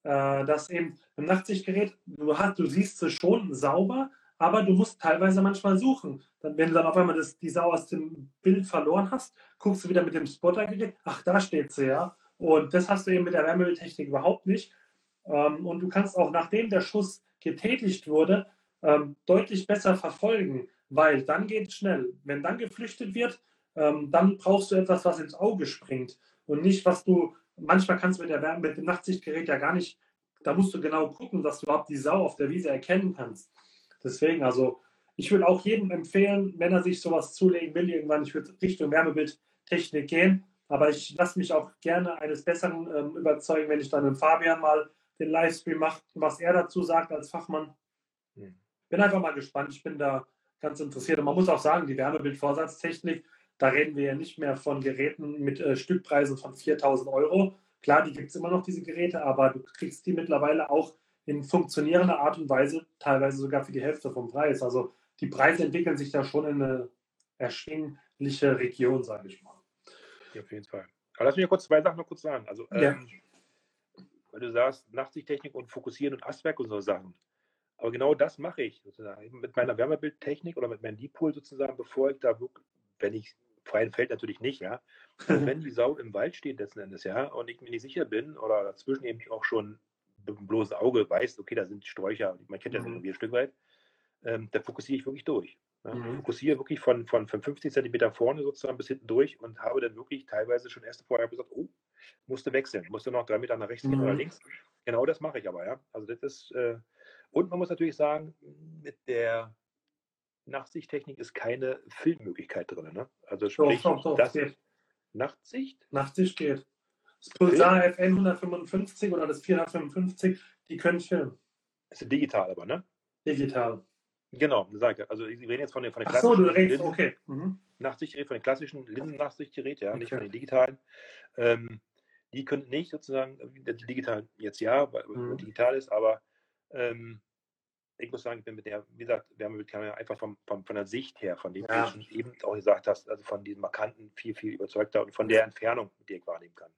äh, dass eben im Nachtsichtgerät, du, hast, du siehst es schon sauber, aber du musst teilweise manchmal suchen. Dann, wenn du dann auf einmal das, die Sau aus dem Bild verloren hast, guckst du wieder mit dem Spottergerät, ach, da steht sie ja. Und das hast du eben mit der Wärmebildtechnik überhaupt nicht. Ähm, und du kannst auch, nachdem der Schuss getätigt wurde, ähm, deutlich besser verfolgen, weil dann geht es schnell. Wenn dann geflüchtet wird, ähm, dann brauchst du etwas, was ins Auge springt und nicht, was du, manchmal kannst du mit, der, mit dem Nachtsichtgerät ja gar nicht, da musst du genau gucken, dass du überhaupt die Sau auf der Wiese erkennen kannst. Deswegen, also ich würde auch jedem empfehlen, wenn er sich sowas zulegen will, irgendwann, ich würde Richtung Wärmebildtechnik gehen, aber ich lasse mich auch gerne eines Besseren ähm, überzeugen, wenn ich dann mit Fabian mal den Livestream mache, was er dazu sagt als Fachmann. Hm. Bin einfach mal gespannt, ich bin da ganz interessiert. Und man muss auch sagen, die Wärmebildvorsatztechnik, da reden wir ja nicht mehr von Geräten mit äh, Stückpreisen von 4000 Euro. Klar, die gibt es immer noch, diese Geräte, aber du kriegst die mittlerweile auch in funktionierender Art und Weise, teilweise sogar für die Hälfte vom Preis. Also die Preise entwickeln sich da schon in eine erschwingliche Region, sage ich mal. Ja, auf jeden Fall. Aber lass mich kurz zwei Sachen noch kurz sagen. Also, ja. ähm, weil du sagst, Nachtsichttechnik und Fokussieren und Astwerk und so Sachen. Aber genau das mache ich sozusagen mit meiner Wärmebildtechnik oder mit meinem Deep Pool sozusagen, bevor ich da wenn ich freien Feld natürlich nicht, ja. Und wenn die Sau im Wald steht letzten Endes, ja, und ich mir nicht sicher bin oder dazwischen eben auch schon mit dem bloßen Auge weiß, okay, da sind Sträucher, man kennt ja so mhm. ein Stück weit, ähm, da fokussiere ich wirklich durch. Ja. Mhm. Fokussiere wirklich von, von, von 50 Zentimeter vorne sozusagen bis hinten durch und habe dann wirklich teilweise schon erst vorher gesagt, oh, musste wechseln, musste noch drei Meter nach rechts gehen mhm. oder links. Genau das mache ich aber, ja. Also das ist, äh, und man muss natürlich sagen, mit der Nachtsichttechnik ist keine Filmmöglichkeit drin. Ne? Also sprich, doch, doch, doch, das geht. Nachtsicht? Nachtsicht geht. Das Pulsar FN 155 oder das 455, die können filmen. Das ist digital aber, ne? Digital. Genau, sag ich. Also ich rede jetzt von den, von den klassischen. So, du redest, Linsen, okay. Mhm. Nachtsichtgerät, von den klassischen Linsennachsichtgeräten, ja, okay. nicht von den digitalen. Ähm, die können nicht sozusagen, die digitalen jetzt ja, weil mhm. digital ist, aber ähm, ich muss sagen, ich bin mit der, wie gesagt, Wärmebildkamera einfach vom, vom, von der Sicht her, von dem, ja. du eben auch gesagt hast, also von diesem Markanten viel, viel überzeugter und von der Entfernung, mit der ich wahrnehmen kann.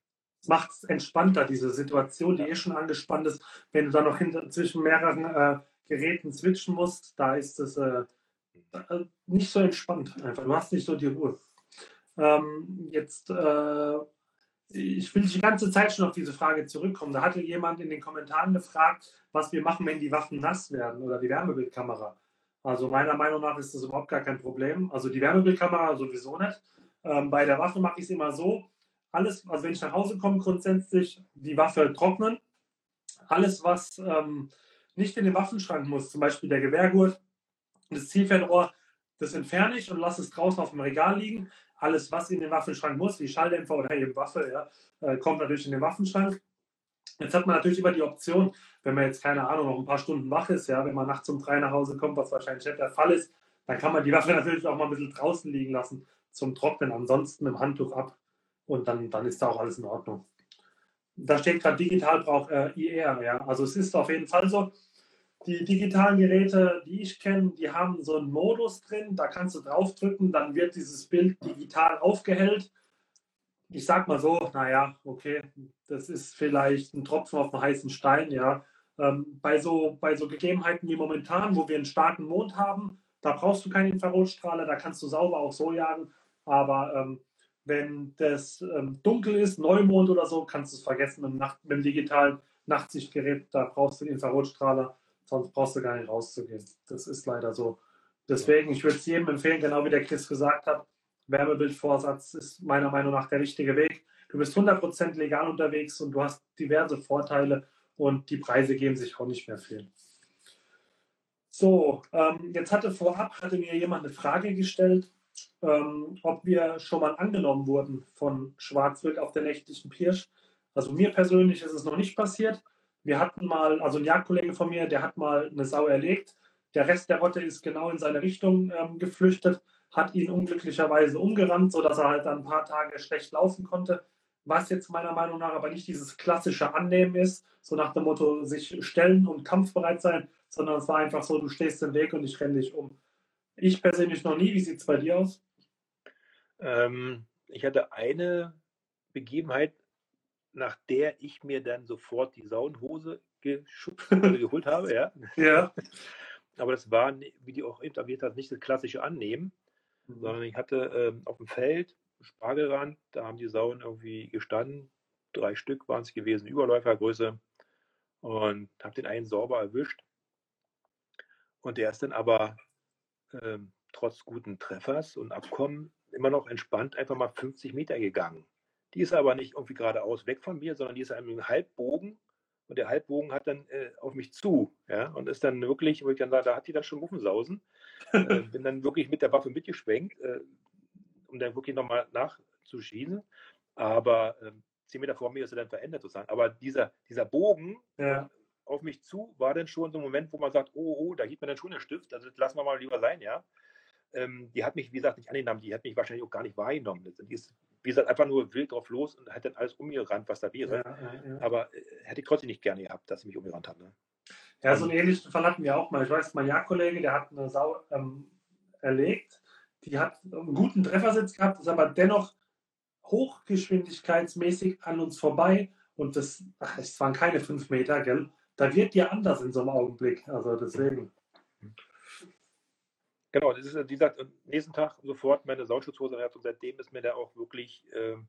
Es macht es entspannter, diese Situation, die eh schon angespannt ist, wenn du dann noch hinter, zwischen mehreren äh, Geräten switchen musst, da ist es äh, äh, nicht so entspannt einfach. Du hast nicht so die Ruhe. Ähm, jetzt äh, ich will die ganze Zeit schon auf diese Frage zurückkommen. Da hatte jemand in den Kommentaren gefragt, was wir machen, wenn die Waffen nass werden oder die Wärmebildkamera. Also meiner Meinung nach ist das überhaupt gar kein Problem. Also die Wärmebildkamera sowieso nicht. Ähm, bei der Waffe mache ich es immer so, alles, also wenn ich nach Hause komme, grundsätzlich die Waffe trocknen. Alles, was ähm, nicht in den Waffenschrank muss, zum Beispiel der Gewehrgurt, das Zielfernrohr, das entferne ich und lasse es draußen auf dem Regal liegen alles, was in den Waffenschrank muss, wie Schalldämpfer oder eben Waffe, ja, äh, kommt natürlich in den Waffenschrank. Jetzt hat man natürlich immer die Option, wenn man jetzt, keine Ahnung, noch ein paar Stunden wach ist, ja, wenn man nachts um drei nach Hause kommt, was wahrscheinlich nicht der Fall ist, dann kann man die Waffe natürlich auch mal ein bisschen draußen liegen lassen zum Trocknen, ansonsten im Handtuch ab und dann, dann ist da auch alles in Ordnung. Da steht gerade digital braucht äh, IR, ja. Also es ist auf jeden Fall so, die digitalen Geräte, die ich kenne, die haben so einen Modus drin, da kannst du draufdrücken, dann wird dieses Bild digital aufgehellt. Ich sag mal so, naja, okay, das ist vielleicht ein Tropfen auf dem heißen Stein, ja. Ähm, bei, so, bei so Gegebenheiten wie momentan, wo wir einen starken Mond haben, da brauchst du keinen Infrarotstrahler, da kannst du sauber auch so jagen. Aber ähm, wenn das ähm, dunkel ist, Neumond oder so, kannst du es vergessen mit Nacht, mit dem digitalen Nachtsichtgerät, da brauchst du den Infrarotstrahler sonst brauchst du gar nicht rauszugehen. Das ist leider so. Deswegen, ich würde es jedem empfehlen, genau wie der Chris gesagt hat, Wärmebildvorsatz ist meiner Meinung nach der richtige Weg. Du bist 100% legal unterwegs und du hast diverse Vorteile und die Preise geben sich auch nicht mehr viel. So, ähm, jetzt hatte vorab, hatte mir jemand eine Frage gestellt, ähm, ob wir schon mal angenommen wurden von Schwarzwild auf der nächtlichen Pirsch. Also mir persönlich ist es noch nicht passiert. Wir hatten mal, also ein Jagdkollege von mir, der hat mal eine Sau erlegt. Der Rest der Rotte ist genau in seine Richtung ähm, geflüchtet, hat ihn unglücklicherweise umgerannt, sodass er halt dann ein paar Tage schlecht laufen konnte. Was jetzt meiner Meinung nach aber nicht dieses klassische Annehmen ist, so nach dem Motto sich stellen und kampfbereit sein, sondern es war einfach so, du stehst im Weg und ich renne dich um. Ich persönlich noch nie. Wie sieht es bei dir aus? Ähm, ich hatte eine Begebenheit, nach der ich mir dann sofort die Saunhose geschubst, geholt habe, ja. ja. Aber das war, wie die auch etabliert hat, nicht das klassische Annehmen, mhm. sondern ich hatte ähm, auf dem Feld Spargelrand, da haben die Sauen irgendwie gestanden, drei Stück waren es gewesen, Überläufergröße und habe den einen sauber erwischt. Und der ist dann aber ähm, trotz guten Treffers und Abkommen immer noch entspannt einfach mal 50 Meter gegangen. Die ist aber nicht irgendwie geradeaus weg von mir, sondern die ist einem Halbbogen und der Halbbogen hat dann äh, auf mich zu, ja, und ist dann wirklich, wo ich dann da, da hat die dann schon Muffensausen, äh, bin dann wirklich mit der Waffe mitgeschwenkt, äh, um dann wirklich nochmal nachzuschießen, aber äh, zehn Meter vor mir ist er dann verändert sozusagen, aber dieser, dieser Bogen ja. Auf mich zu war dann schon so ein Moment, wo man sagt, oh, oh, da hielt man dann schon den Stift, also das lassen wir mal lieber sein, ja. Ähm, die hat mich, wie gesagt, nicht angenommen, die hat mich wahrscheinlich auch gar nicht wahrgenommen. Die ist wie gesagt, einfach nur wild drauf los und hat dann alles umgerannt, was da wäre. Ja, ja, ja. Aber äh, hätte ich trotzdem nicht gerne gehabt, dass sie mich umgerannt hat. Ne? Ja, so einen ähnlichen Fall hatten wir auch mal. Ich weiß, mein Jagdkollege, der hat eine Sau ähm, erlegt. Die hat einen guten Treffersitz gehabt, ist aber dennoch hochgeschwindigkeitsmäßig an uns vorbei. Und das, ach, es waren keine fünf Meter, gell? Da wird dir anders in so einem Augenblick. Also deswegen. Genau, das ist, wie gesagt, am nächsten Tag sofort meine Sauschutzhose und seitdem ist mir da auch wirklich ähm,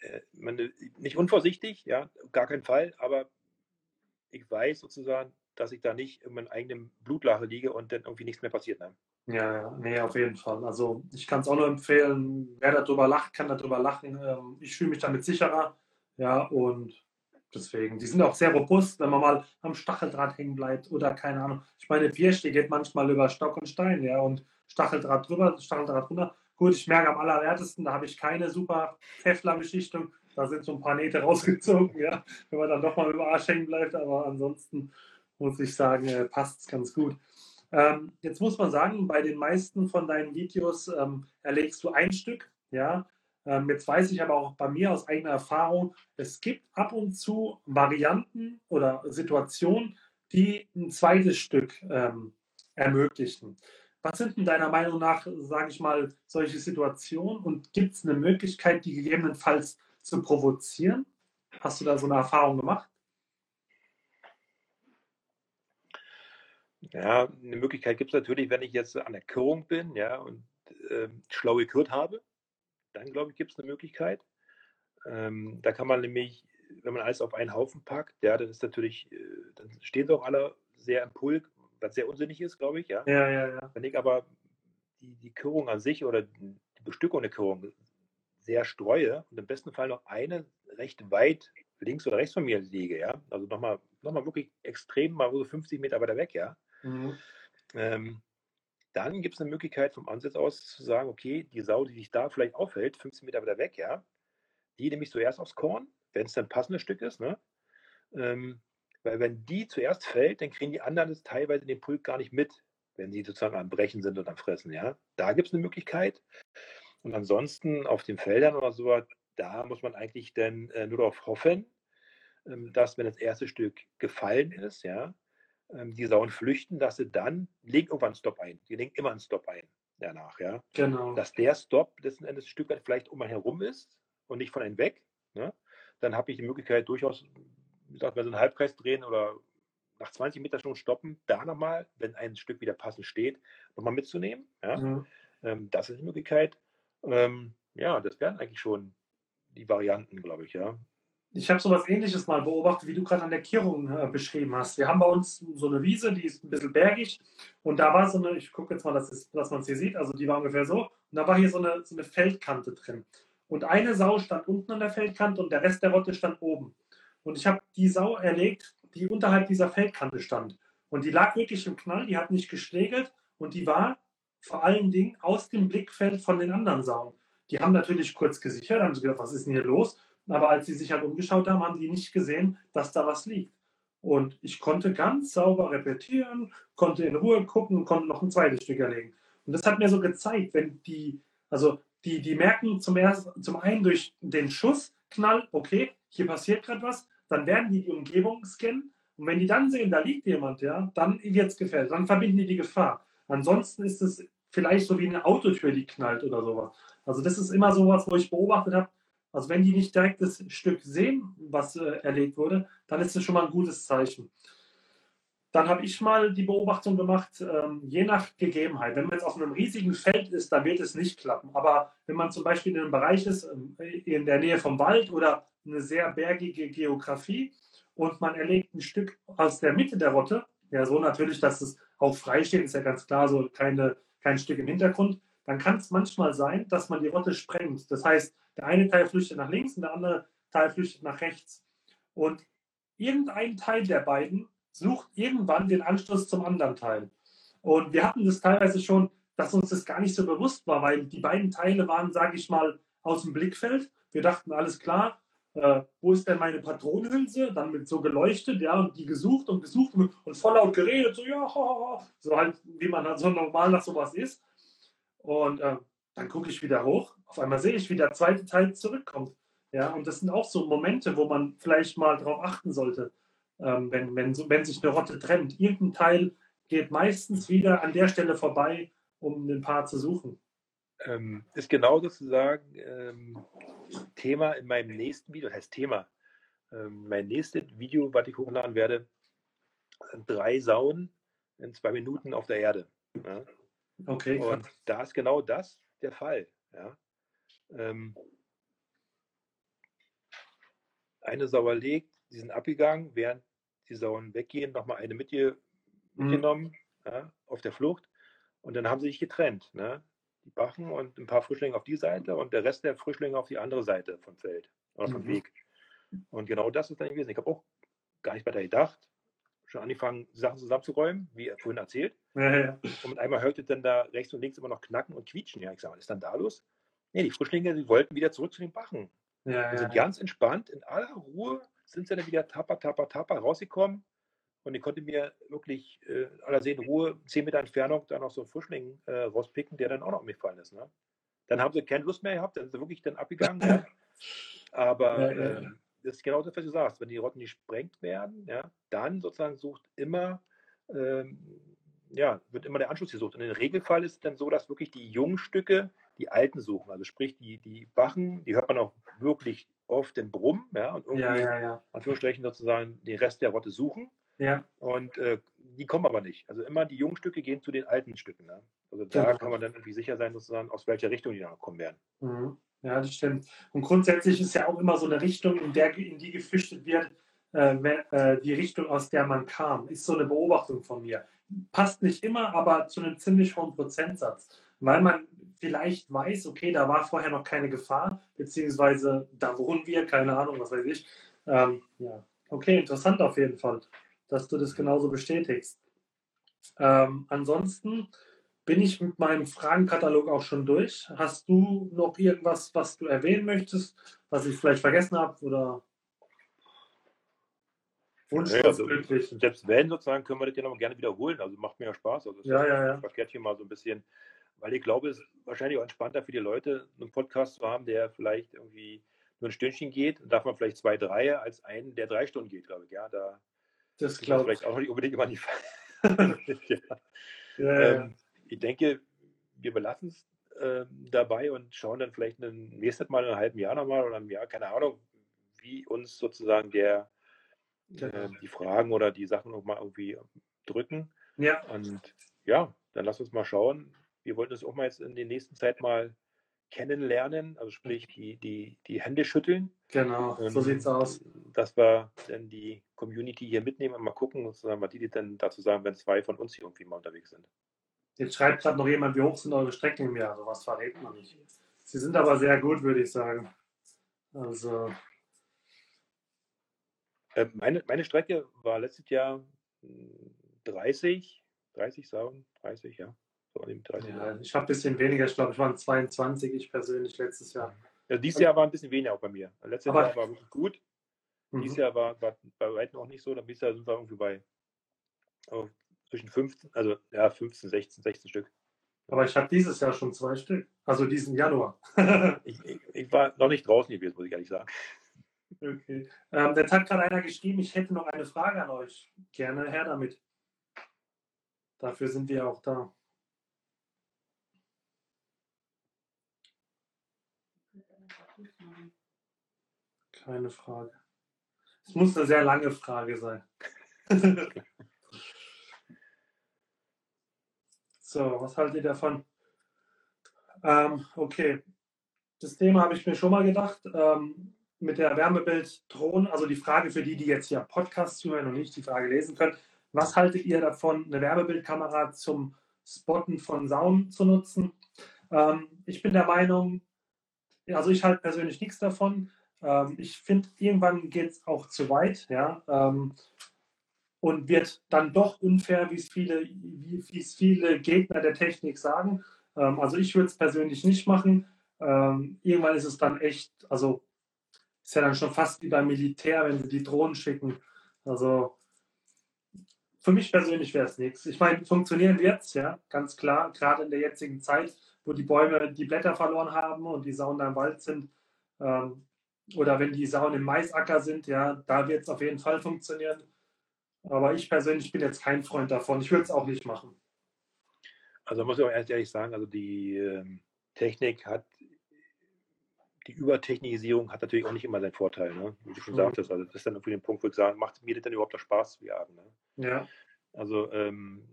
äh, meine, nicht unvorsichtig, ja, gar keinen Fall, aber ich weiß sozusagen, dass ich da nicht in meinem eigenen Blutlache liege und dann irgendwie nichts mehr passiert. Ne? Ja, ja, nee, auf jeden Fall. Also ich kann es auch nur empfehlen, wer darüber lacht, kann darüber lachen. Ähm, ich fühle mich damit sicherer. Ja, und deswegen, die sind auch sehr robust, wenn man mal am Stacheldraht hängen bleibt oder keine Ahnung. Ich meine, Biersteh geht manchmal über Stock und Stein, ja, und Stacheldraht drüber, Stacheldraht runter. Gut, ich merke am allerwertesten, da habe ich keine super Teflon-Beschichtung. Da sind so ein paar Nähte rausgezogen, ja, wenn man dann doch mal über Arsch hängen bleibt. Aber ansonsten muss ich sagen, äh, passt es ganz gut. Ähm, jetzt muss man sagen, bei den meisten von deinen Videos ähm, erlegst du ein Stück, ja. Ähm, jetzt weiß ich aber auch bei mir aus eigener Erfahrung, es gibt ab und zu Varianten oder Situationen, die ein zweites Stück ähm, ermöglichen. Was sind denn deiner Meinung nach, sage ich mal, solche Situationen und gibt es eine Möglichkeit, die gegebenenfalls zu provozieren? Hast du da so eine Erfahrung gemacht? Ja, eine Möglichkeit gibt es natürlich, wenn ich jetzt an der Körung bin ja, und äh, schlau gekürt habe, dann glaube ich, gibt es eine Möglichkeit. Ähm, da kann man nämlich, wenn man alles auf einen Haufen packt, ja, dann ist natürlich, äh, dann stehen sie auch alle sehr im Pulk, was sehr unsinnig ist, glaube ich. Ja, ja, ja. ja. Wenn ich aber die, die Körung an sich oder die Bestückung der Körung sehr streue und im besten Fall noch eine recht weit links oder rechts von mir lege, ja, also nochmal noch mal wirklich extrem mal so 50 Meter weiter weg, ja, Mhm. Ähm, dann gibt es eine Möglichkeit vom Ansatz aus zu sagen, okay, die Sau, die sich da vielleicht aufhält, 15 Meter weiter weg, ja, die nehme ich zuerst aufs Korn, wenn es dann ein passendes Stück ist, ne? Ähm, weil wenn die zuerst fällt, dann kriegen die anderen das teilweise den Pulk gar nicht mit, wenn sie sozusagen am Brechen sind und am Fressen, ja. Da gibt es eine Möglichkeit. Und ansonsten auf den Feldern oder so, da muss man eigentlich dann äh, nur darauf hoffen, ähm, dass wenn das erste Stück gefallen ist, ja, die Sauen flüchten, dass sie dann, legen irgendwann einen Stop ein. Die legen immer einen Stop ein danach, ja. Genau. Dass der Stop letzten Endes ein Stück weit vielleicht um einen herum ist und nicht von einem weg. Ne? Dann habe ich die Möglichkeit, durchaus, wie gesagt, wenn so einen Halbkreis drehen oder nach 20 Meter schon stoppen, da nochmal, wenn ein Stück wieder passend steht, nochmal mitzunehmen. Ja? Mhm. Ähm, das ist die Möglichkeit. Ähm, ja, das wären eigentlich schon die Varianten, glaube ich, ja. Ich habe so etwas Ähnliches mal beobachtet, wie du gerade an der Kirrung äh, beschrieben hast. Wir haben bei uns so eine Wiese, die ist ein bisschen bergig. Und da war so eine, ich gucke jetzt mal, dass, dass man es hier sieht, also die war ungefähr so. Und da war hier so eine, so eine Feldkante drin. Und eine Sau stand unten an der Feldkante und der Rest der Rotte stand oben. Und ich habe die Sau erlegt, die unterhalb dieser Feldkante stand. Und die lag wirklich im Knall, die hat nicht geschlägelt und die war vor allen Dingen aus dem Blickfeld von den anderen Sauen. Die haben natürlich kurz gesichert, haben sie gedacht, was ist denn hier los? Aber als sie sich halt umgeschaut haben, haben die nicht gesehen, dass da was liegt. Und ich konnte ganz sauber repetieren, konnte in Ruhe gucken und konnte noch ein zweites Stück erlegen. Und das hat mir so gezeigt, wenn die, also die, die merken zum, ersten, zum einen durch den Schussknall, okay, hier passiert gerade was, dann werden die die Umgebung scannen. Und wenn die dann sehen, da liegt jemand, ja, dann wird es gefährlich, dann verbinden die die Gefahr. Ansonsten ist es vielleicht so wie eine Autotür, die knallt oder sowas. Also das ist immer sowas, wo ich beobachtet habe, also wenn die nicht direkt das Stück sehen, was äh, erlegt wurde, dann ist das schon mal ein gutes Zeichen. Dann habe ich mal die Beobachtung gemacht, ähm, je nach Gegebenheit. Wenn man jetzt auf einem riesigen Feld ist, dann wird es nicht klappen. Aber wenn man zum Beispiel in einem Bereich ist, ähm, in der Nähe vom Wald oder eine sehr bergige Geografie und man erlegt ein Stück aus der Mitte der Rotte, ja so natürlich, dass es auch frei steht, ist ja ganz klar, so keine, kein Stück im Hintergrund, dann kann es manchmal sein, dass man die Rotte sprengt. Das heißt, der eine Teil flüchtet nach links und der andere Teil flüchtet nach rechts. Und irgendein Teil der beiden sucht irgendwann den Anschluss zum anderen Teil. Und wir hatten das teilweise schon, dass uns das gar nicht so bewusst war, weil die beiden Teile waren, sage ich mal, aus dem Blickfeld. Wir dachten, alles klar, äh, wo ist denn meine Patronenhülse? Dann mit so geleuchtet, ja, und die gesucht und gesucht und, und voll laut geredet, so, ja, so halt, wie man halt so normal nach sowas ist. Und äh, dann gucke ich wieder hoch, auf einmal sehe ich, wie der zweite Teil zurückkommt. Ja, und das sind auch so Momente, wo man vielleicht mal darauf achten sollte, ähm, wenn, wenn, wenn sich eine Rotte trennt. Irgendein Teil geht meistens wieder an der Stelle vorbei, um den Paar zu suchen. Ähm, ist genau sozusagen ähm, Thema in meinem nächsten Video, das heißt Thema. Ähm, mein nächstes Video, was ich hochladen werde, drei Sauen in zwei Minuten auf der Erde. Ja? Okay. Und da ist genau das der Fall. Ja. Ähm, eine Sauer legt, die sind abgegangen, während die Sauen weggehen, nochmal eine mitge Mhm. mitgenommen ja, auf der Flucht. Und dann haben sie sich getrennt. Ne? Die Bachen und ein paar Frischlinge auf die Seite und der Rest der Frischlinge auf die andere Seite vom Feld oder vom Mhm. Weg. Und genau das ist dann gewesen. Ich habe auch gar nicht weiter gedacht. Schon angefangen, Sachen zusammenzuräumen, wie vorhin erzählt. Ja, ja. Und mit einmal hörte dann da rechts und links immer noch knacken und quietschen. Ja, ich sage, was ist dann da los? Nee, die Frischlinge, die wollten wieder zurück zu den Bachen. Ja, Die ja, sind ganz entspannt, in aller Ruhe sind sie dann wieder tapper, tapper, tapper rausgekommen. Und ich konnte mir wirklich äh, in aller Seelenruhe, zehn Meter Entfernung, da noch so einen Frischling äh, rauspicken, der dann auch noch umgefallen ist. Ne? Dann haben sie keine Lust mehr gehabt, dann sind sie wirklich dann abgegangen. ja. Aber Ja, ja, ja. ähm, das ist genau das, was du sagst. Wenn die Rotten gesprengt werden, ja, dann sozusagen sucht immer, ähm, ja, wird immer der Anschluss gesucht. Und im Regelfall ist es dann so, dass wirklich die jungen Stücke die alten suchen. Also sprich, die, die Bachen, die hört man auch wirklich oft den Brummen, ja, und irgendwie, ja, ja, ja. Anführungsstrichen sozusagen, den Rest der Rotte suchen. Ja, Und äh, die kommen aber nicht. Also immer die jungen Stücke gehen zu den alten Stücken. Ne? Also da Genau. kann man dann irgendwie sicher sein, sozusagen, aus welcher Richtung die dann kommen werden. Mhm. Ja, das stimmt. Und grundsätzlich ist ja auch immer so eine Richtung, in, der, in die geflüchtet wird, äh, äh, die Richtung, aus der man kam. Ist so eine Beobachtung von mir. Passt nicht immer, aber zu einem ziemlich hohen Prozentsatz. Weil man vielleicht weiß, okay, da war vorher noch keine Gefahr, beziehungsweise da wohnen wir, keine Ahnung, was weiß ich. Ähm, ja, okay, interessant auf jeden Fall, dass du das genauso bestätigst. Ähm, ansonsten bin ich mit meinem Fragenkatalog auch schon durch. Hast du noch irgendwas, was du erwähnen möchtest, was ich vielleicht vergessen habe oder wunschlos Ja, also, selbst wenn, sozusagen, können wir das ja noch gerne wiederholen. Also macht mir ja Spaß. Also Ja, ja, ja. verkehrt hier mal so ein bisschen, weil ich glaube, es ist wahrscheinlich auch entspannter für die Leute, einen Podcast zu haben, der vielleicht irgendwie nur ein Stündchen geht. Dann darf man vielleicht zwei, drei, als einen, der drei Stunden geht, glaube ich. Ja, da Das glaube ich. vielleicht auch nicht unbedingt immer die Fall. ja. Ja. Ähm, ich denke, wir belassen es ähm, dabei und schauen dann vielleicht ein nächstes Mal in einem halben Jahr nochmal oder einem Jahr, keine Ahnung, wie uns sozusagen der, äh, die Fragen oder die Sachen nochmal irgendwie drücken. ja, Und ja, dann lass uns mal schauen. Wir wollten es auch mal jetzt in der nächsten Zeit mal kennenlernen, also sprich die, die, die Hände schütteln. genau. So Ähm, sieht's aus. Dass wir dann die Community hier mitnehmen und mal gucken, sozusagen, was die, die dann dazu sagen, wenn zwei von uns hier irgendwie mal unterwegs sind. Jetzt schreibt gerade noch jemand, wie hoch sind eure Strecken im Jahr? Sowas verrät man nicht. Sie sind aber sehr gut, würde ich sagen. Also, Äh, Meine, meine Strecke war letztes Jahr mh, 30, 30 Sauen, 30, ja. So an dem 30 ja, ich habe ein bisschen weniger. Ich glaube, ich war 22, ich persönlich letztes Jahr. Ja, dieses Jahr war ein bisschen weniger auch bei mir. Letztes Aber- Jahr war wirklich gut. Dieses Mhm. Jahr war, war bei weitem auch nicht so. Dann dieses Jahr sind wir irgendwie bei oh, zwischen 15, also ja, 15, 16, 16 Stück. Aber ich habe dieses Jahr schon zwei Stück. Also diesen Januar. Ich, ich, ich war noch nicht draußen gewesen, muss ich ehrlich sagen. okay. Ähm, jetzt hat gerade einer geschrieben, ich hätte noch eine Frage an euch. Gerne her damit. Dafür sind wir auch da. Keine Frage. Es muss eine sehr lange Frage sein. so, was haltet ihr davon? Ähm, okay, das Thema habe ich mir schon mal gedacht. Ähm, mit der Wärmebild-Drohne, also die Frage für die, die jetzt hier Podcast zuhören und nicht die Frage lesen können. Was haltet ihr davon, eine Wärmebildkamera zum Spotten von Sauen zu nutzen? Ähm, ich bin der Meinung, also ich halte persönlich nichts davon. Ähm, ich finde, irgendwann geht es auch zu weit, ja, ähm, und wird dann doch unfair, wie es viele, wie es viele Gegner der Technik sagen. Ähm, also ich würde es persönlich nicht machen. Ähm, irgendwann ist es dann echt, also ist ja dann schon fast wie beim Militär, wenn sie die Drohnen schicken. Also für mich persönlich wäre es nichts. Ich meine, funktionieren es, ja, ganz klar, gerade in der jetzigen Zeit, wo die Bäume die Blätter verloren haben und die Sauen da im Wald sind. Ähm, oder wenn die Sauen im Maisacker sind, ja, da wird es auf jeden Fall funktionieren. Aber ich persönlich bin jetzt kein Freund davon. Ich würde es auch nicht machen. Also muss ich auch erst ehrlich sagen, also die ähm, Technik hat, die Übertechnisierung hat natürlich auch nicht immer seinen Vorteil, ne? wie du schon Mhm. sagtest. Also das ist dann irgendwie ein Punkt, wo ich sage, macht mir das denn überhaupt noch Spaß zu jagen? Ne? Ja, Also ähm,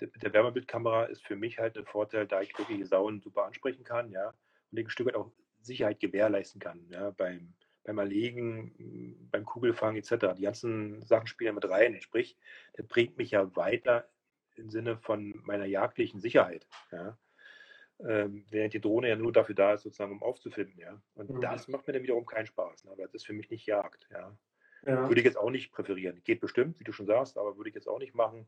mit der Wärmebildkamera ist für mich halt ein Vorteil, da ich wirklich Sauen super ansprechen kann, ja, und ein Stück weit auch Sicherheit gewährleisten kann, ja, beim, beim Erlegen, beim Kugelfang etc. Die ganzen Sachen spielen mit rein. Sprich, der bringt mich ja weiter im Sinne von meiner jagdlichen Sicherheit. Ja. Ähm, während die Drohne ja nur dafür da ist, sozusagen, um aufzufinden. Ja. Und mhm. das macht mir dann wiederum keinen Spaß, ne, weil das ist für mich nicht Jagd. Ja. ja. Würde ich jetzt auch nicht präferieren. Geht bestimmt, wie du schon sagst, aber würde ich jetzt auch nicht machen.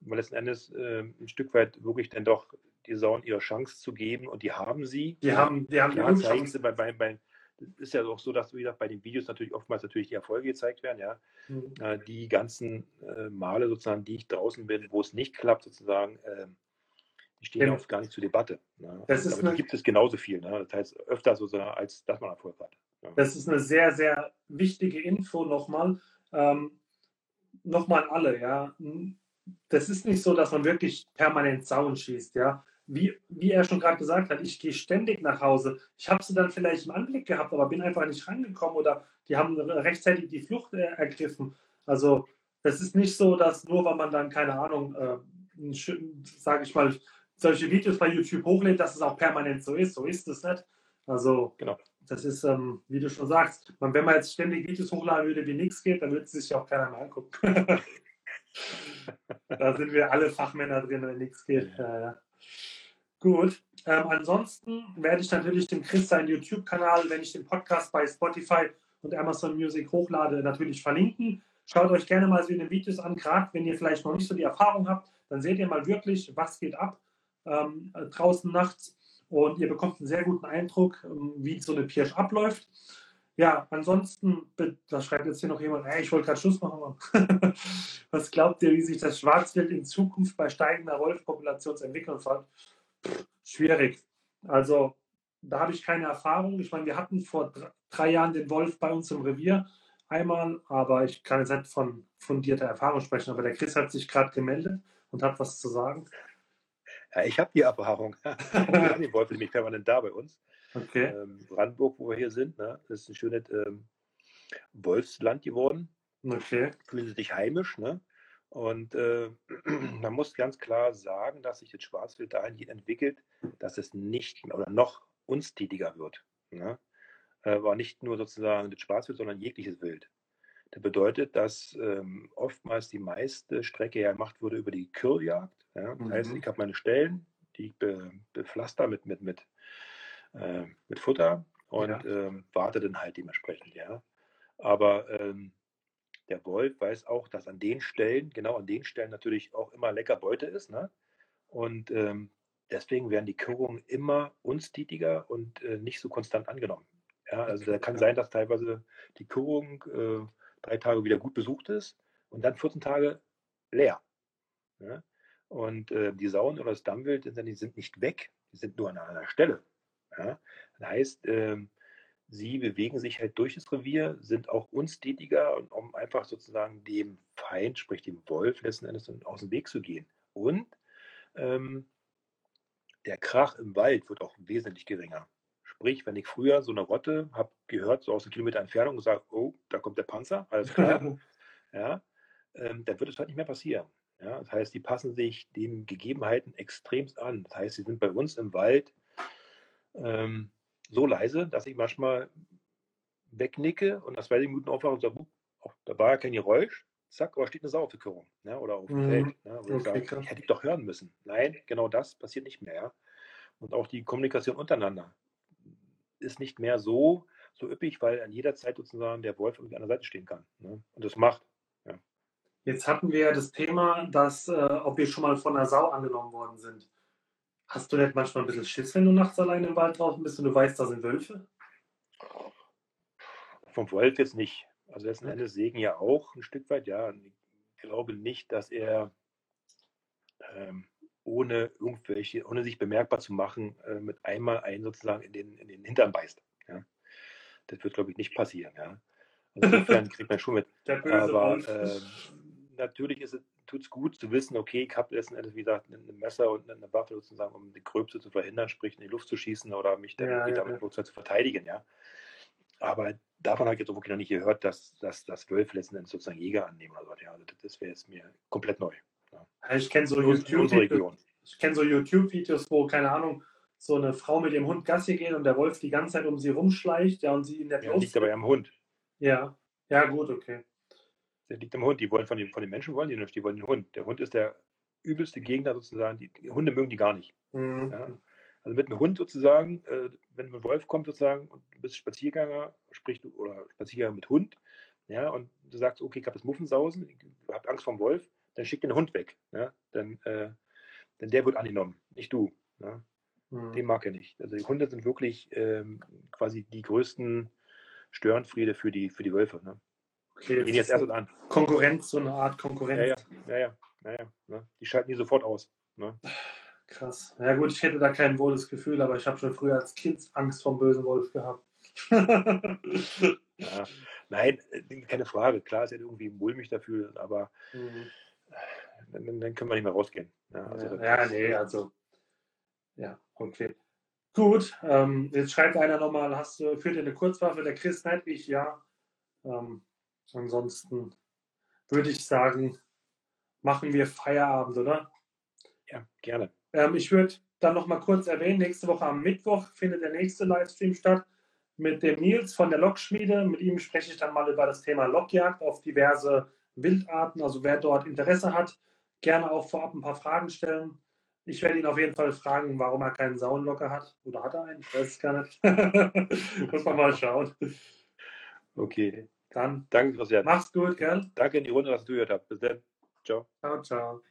Weil letzten Endes äh, ein Stück weit wirklich dann doch die Sauen ihre Chance zu geben und die haben sie. Die haben, die haben Klar, zeigen sie bei, bei, bei, ist ja auch so, dass, wie gesagt, bei den Videos natürlich oftmals natürlich die Erfolge gezeigt werden, ja. Mhm. Äh, die ganzen äh, Male sozusagen, die ich draußen bin, wo es nicht klappt, sozusagen, äh, die stehen ja. oft gar nicht zur Debatte. Ne? Das ist Aber eine, gibt es genauso viel. Ne? Das heißt, öfter sozusagen, als dass man Erfolg hat. Ja. Das ist eine sehr, sehr wichtige Info nochmal. Ähm, nochmal an alle, ja. Das ist nicht so, dass man wirklich permanent Zaun schießt, ja wie, wie er schon gerade gesagt hat, ich gehe ständig nach Hause. Ich habe sie dann vielleicht im Anblick gehabt, aber bin einfach nicht rangekommen oder die haben rechtzeitig die Flucht äh, ergriffen. Also es ist nicht so, dass nur weil man dann, keine Ahnung, äh, sage ich mal, solche Videos bei YouTube hochlädt, dass es auch permanent so ist. So ist es nicht. Also genau. das ist, ähm, wie du schon sagst, man, wenn man jetzt ständig Videos hochladen würde, wie nichts geht, dann würde sich ja auch keiner mehr angucken. da sind wir alle Fachmänner drin, wenn nichts geht. Ja. Gut. Ähm, ansonsten werde ich natürlich dem Chris seinen YouTube-Kanal, wenn ich den Podcast bei Spotify und Amazon Music hochlade, natürlich verlinken. Schaut euch gerne mal so in den Videos an, gerade wenn ihr vielleicht noch nicht so die Erfahrung habt, dann seht ihr mal wirklich, was geht ab ähm, draußen nachts und ihr bekommt einen sehr guten Eindruck, ähm, wie so eine Pirsch abläuft. Ja, ansonsten, da schreibt jetzt hier noch jemand, ey, ich wollte gerade Schluss machen. was glaubt ihr, wie sich das Schwarzwild in Zukunft bei steigender Wolfpopulation entwickeln wird? schwierig. Also da habe ich keine Erfahrung. Ich meine, wir hatten vor drei Jahren den Wolf bei uns im Revier einmal, aber ich kann jetzt nicht von fundierter Erfahrung sprechen. Aber der Chris hat sich gerade gemeldet und hat was zu sagen. Ja, ich habe die Erfahrung. wir haben den Wolf nämlich permanent da bei uns. Okay. Ähm, Brandenburg, wo wir hier sind, ne? das ist ein schönes ähm, Wolfsland geworden. Okay. Fühlen sie sich heimisch. Ne? Und äh, man muss ganz klar sagen, dass sich das Schwarzwild dahingehend entwickelt, dass es nicht oder noch unstetiger wird. Ne? Äh, war nicht nur sozusagen das Schwarzwild, sondern jegliches Wild. Das bedeutet, dass ähm, oftmals die meiste Strecke ja gemacht wurde über die Kürljagd. Ja? Das mhm. heißt, ich habe meine Stellen, die ich be, bepflaster mit, mit, mit, äh, mit Futter und ja. ähm, warte dann halt dementsprechend. Ja? Aber ähm, der Wolf weiß auch, dass an den Stellen, genau an den Stellen natürlich auch immer lecker Beute ist. Ne? Und ähm, deswegen werden die Körungen immer unstetiger und äh, nicht so konstant angenommen. Ja, also da kann sein, dass teilweise die Körung äh, drei Tage wieder gut besucht ist und dann 14 Tage leer. Ja? Und äh, die Sauen oder das Dammwild die sind nicht weg, die sind nur an einer Stelle. Ja? Das heißt, ähm, sie bewegen sich halt durch das Revier, sind auch unstetiger, um einfach sozusagen dem Feind, sprich dem Wolf, letzten Endes aus dem Weg zu gehen. Und ähm, der Krach im Wald wird auch wesentlich geringer. Sprich, wenn ich früher so eine Rotte habe gehört, so aus einem Kilometer Entfernung, gesagt, oh, da kommt der Panzer, alles klar, ja, ähm, dann wird es halt nicht mehr passieren. Ja, das heißt, die passen sich den Gegebenheiten extremst an. Das heißt, sie sind bei uns im Wald ähm, so leise, dass ich manchmal wegnicke und nach zwei Minuten aufwache und sage, oh, da war ja kein Geräusch. Zack, aber steht eine Sau auf der Körung ne, oder auf dem mhm. Feld. Ne, okay, ich, sage, ich hätte ich doch hören müssen. Nein, genau das passiert nicht mehr. Ja. Und auch die Kommunikation untereinander ist nicht mehr so, so üppig, weil an jeder Zeit sozusagen der Wolf irgendwie an der Seite stehen kann. Ne? Und das macht. Ja. Jetzt hatten wir ja das Thema, dass, äh, ob wir schon mal von einer Sau angenommen worden sind. Hast du nicht manchmal ein bisschen Schiss, wenn du nachts allein im Wald draußen bist und du weißt, da sind Wölfe? Vom Wolf jetzt nicht. Also letzten ja. Endes Segen ja auch ein Stück weit, ja. Ich glaube nicht, dass er ähm, ohne irgendwelche, ohne sich bemerkbar zu machen, äh, mit einmal einen sozusagen in den, in den Hintern beißt. Ja. Das wird, glaube ich, nicht passieren, ja. Also insofern kriegt man schon mit. Aber äh, natürlich ist es tut es gut zu wissen, okay, ich habe letzten Endes, wie gesagt, ein Messer und eine Waffe sozusagen, um die Gröbste zu verhindern, sprich in die Luft zu schießen oder mich dann ja, ja, damit ja. zu verteidigen, ja. Aber davon habe ich jetzt auch wirklich noch nicht gehört, dass, dass, dass Wölfe letzten Endes sozusagen Jäger annehmen oder so. Ja, also das wäre jetzt mir komplett neu. Ja. Ich kenne so YouTube-Videos, kenn so YouTube wo, keine Ahnung, so eine Frau mit ihrem Hund Gassi geht und der Wolf die ganze Zeit um sie rumschleicht, ja, und sie in der ja, liegt aber am Hund. Ja, ja, gut, okay. Der liegt am Hund. Die wollen von den, von den Menschen wollen die nicht, die wollen den Hund. Der Hund ist der übelste Gegner sozusagen. Die, die Hunde mögen die gar nicht. Mhm. Ja? Also mit einem Hund sozusagen, äh, wenn ein Wolf kommt sozusagen und du bist Spaziergänger, sprich du, oder Spaziergänger mit Hund, ja, und du sagst, okay, ich habe das Muffensausen, ich habe Angst vor dem Wolf, dann schick den Hund weg. Ja? Dann, äh, denn der wird angenommen, nicht du. Ja? Mhm. Den mag er nicht. Also die Hunde sind wirklich ähm, quasi die größten Störenfriede für die, für die Wölfe. Ne? Okay, gehen jetzt erst an. Konkurrenz, so eine Art Konkurrenz. Ja, ja, ja, ja, ja ne? Die schalten die sofort aus. Ne? Krass. Ja gut, ich hätte da kein wohles Gefühl, aber ich habe schon früher als Kind Angst vom bösen Wolf gehabt. ja, nein, äh, keine Frage. Klar ist er irgendwie mulmig dafür, aber mhm. dann, dann, können wir nicht mehr rausgehen. Ja, also ja, ja nee, also ja, okay. Gut, ähm, jetzt schreibt einer nochmal, hast du, führt ihr eine Kurzwaffe? Der Chris Neidlich, ja. Ähm, ansonsten würde ich sagen, machen wir Feierabend, oder? Ja, gerne. Ähm, ich würde dann noch mal kurz erwähnen, nächste Woche am Mittwoch findet der nächste Livestream statt mit dem Nils von der Lokschmiede. Mit ihm spreche ich dann mal über das Thema Lokjagd auf diverse Wildarten. Also wer dort Interesse hat, gerne auch vorab ein paar Fragen stellen. Ich werde ihn auf jeden Fall fragen, warum er keinen Saunlocker hat. Oder hat er einen? Ich weiß es gar nicht. Muss man mal schauen. Okay. Dann. Danke, Christian. Mach's gut, gell? Danke in die Runde, dass du gehört hast. Bis dann. Ciao. Ciao, ciao.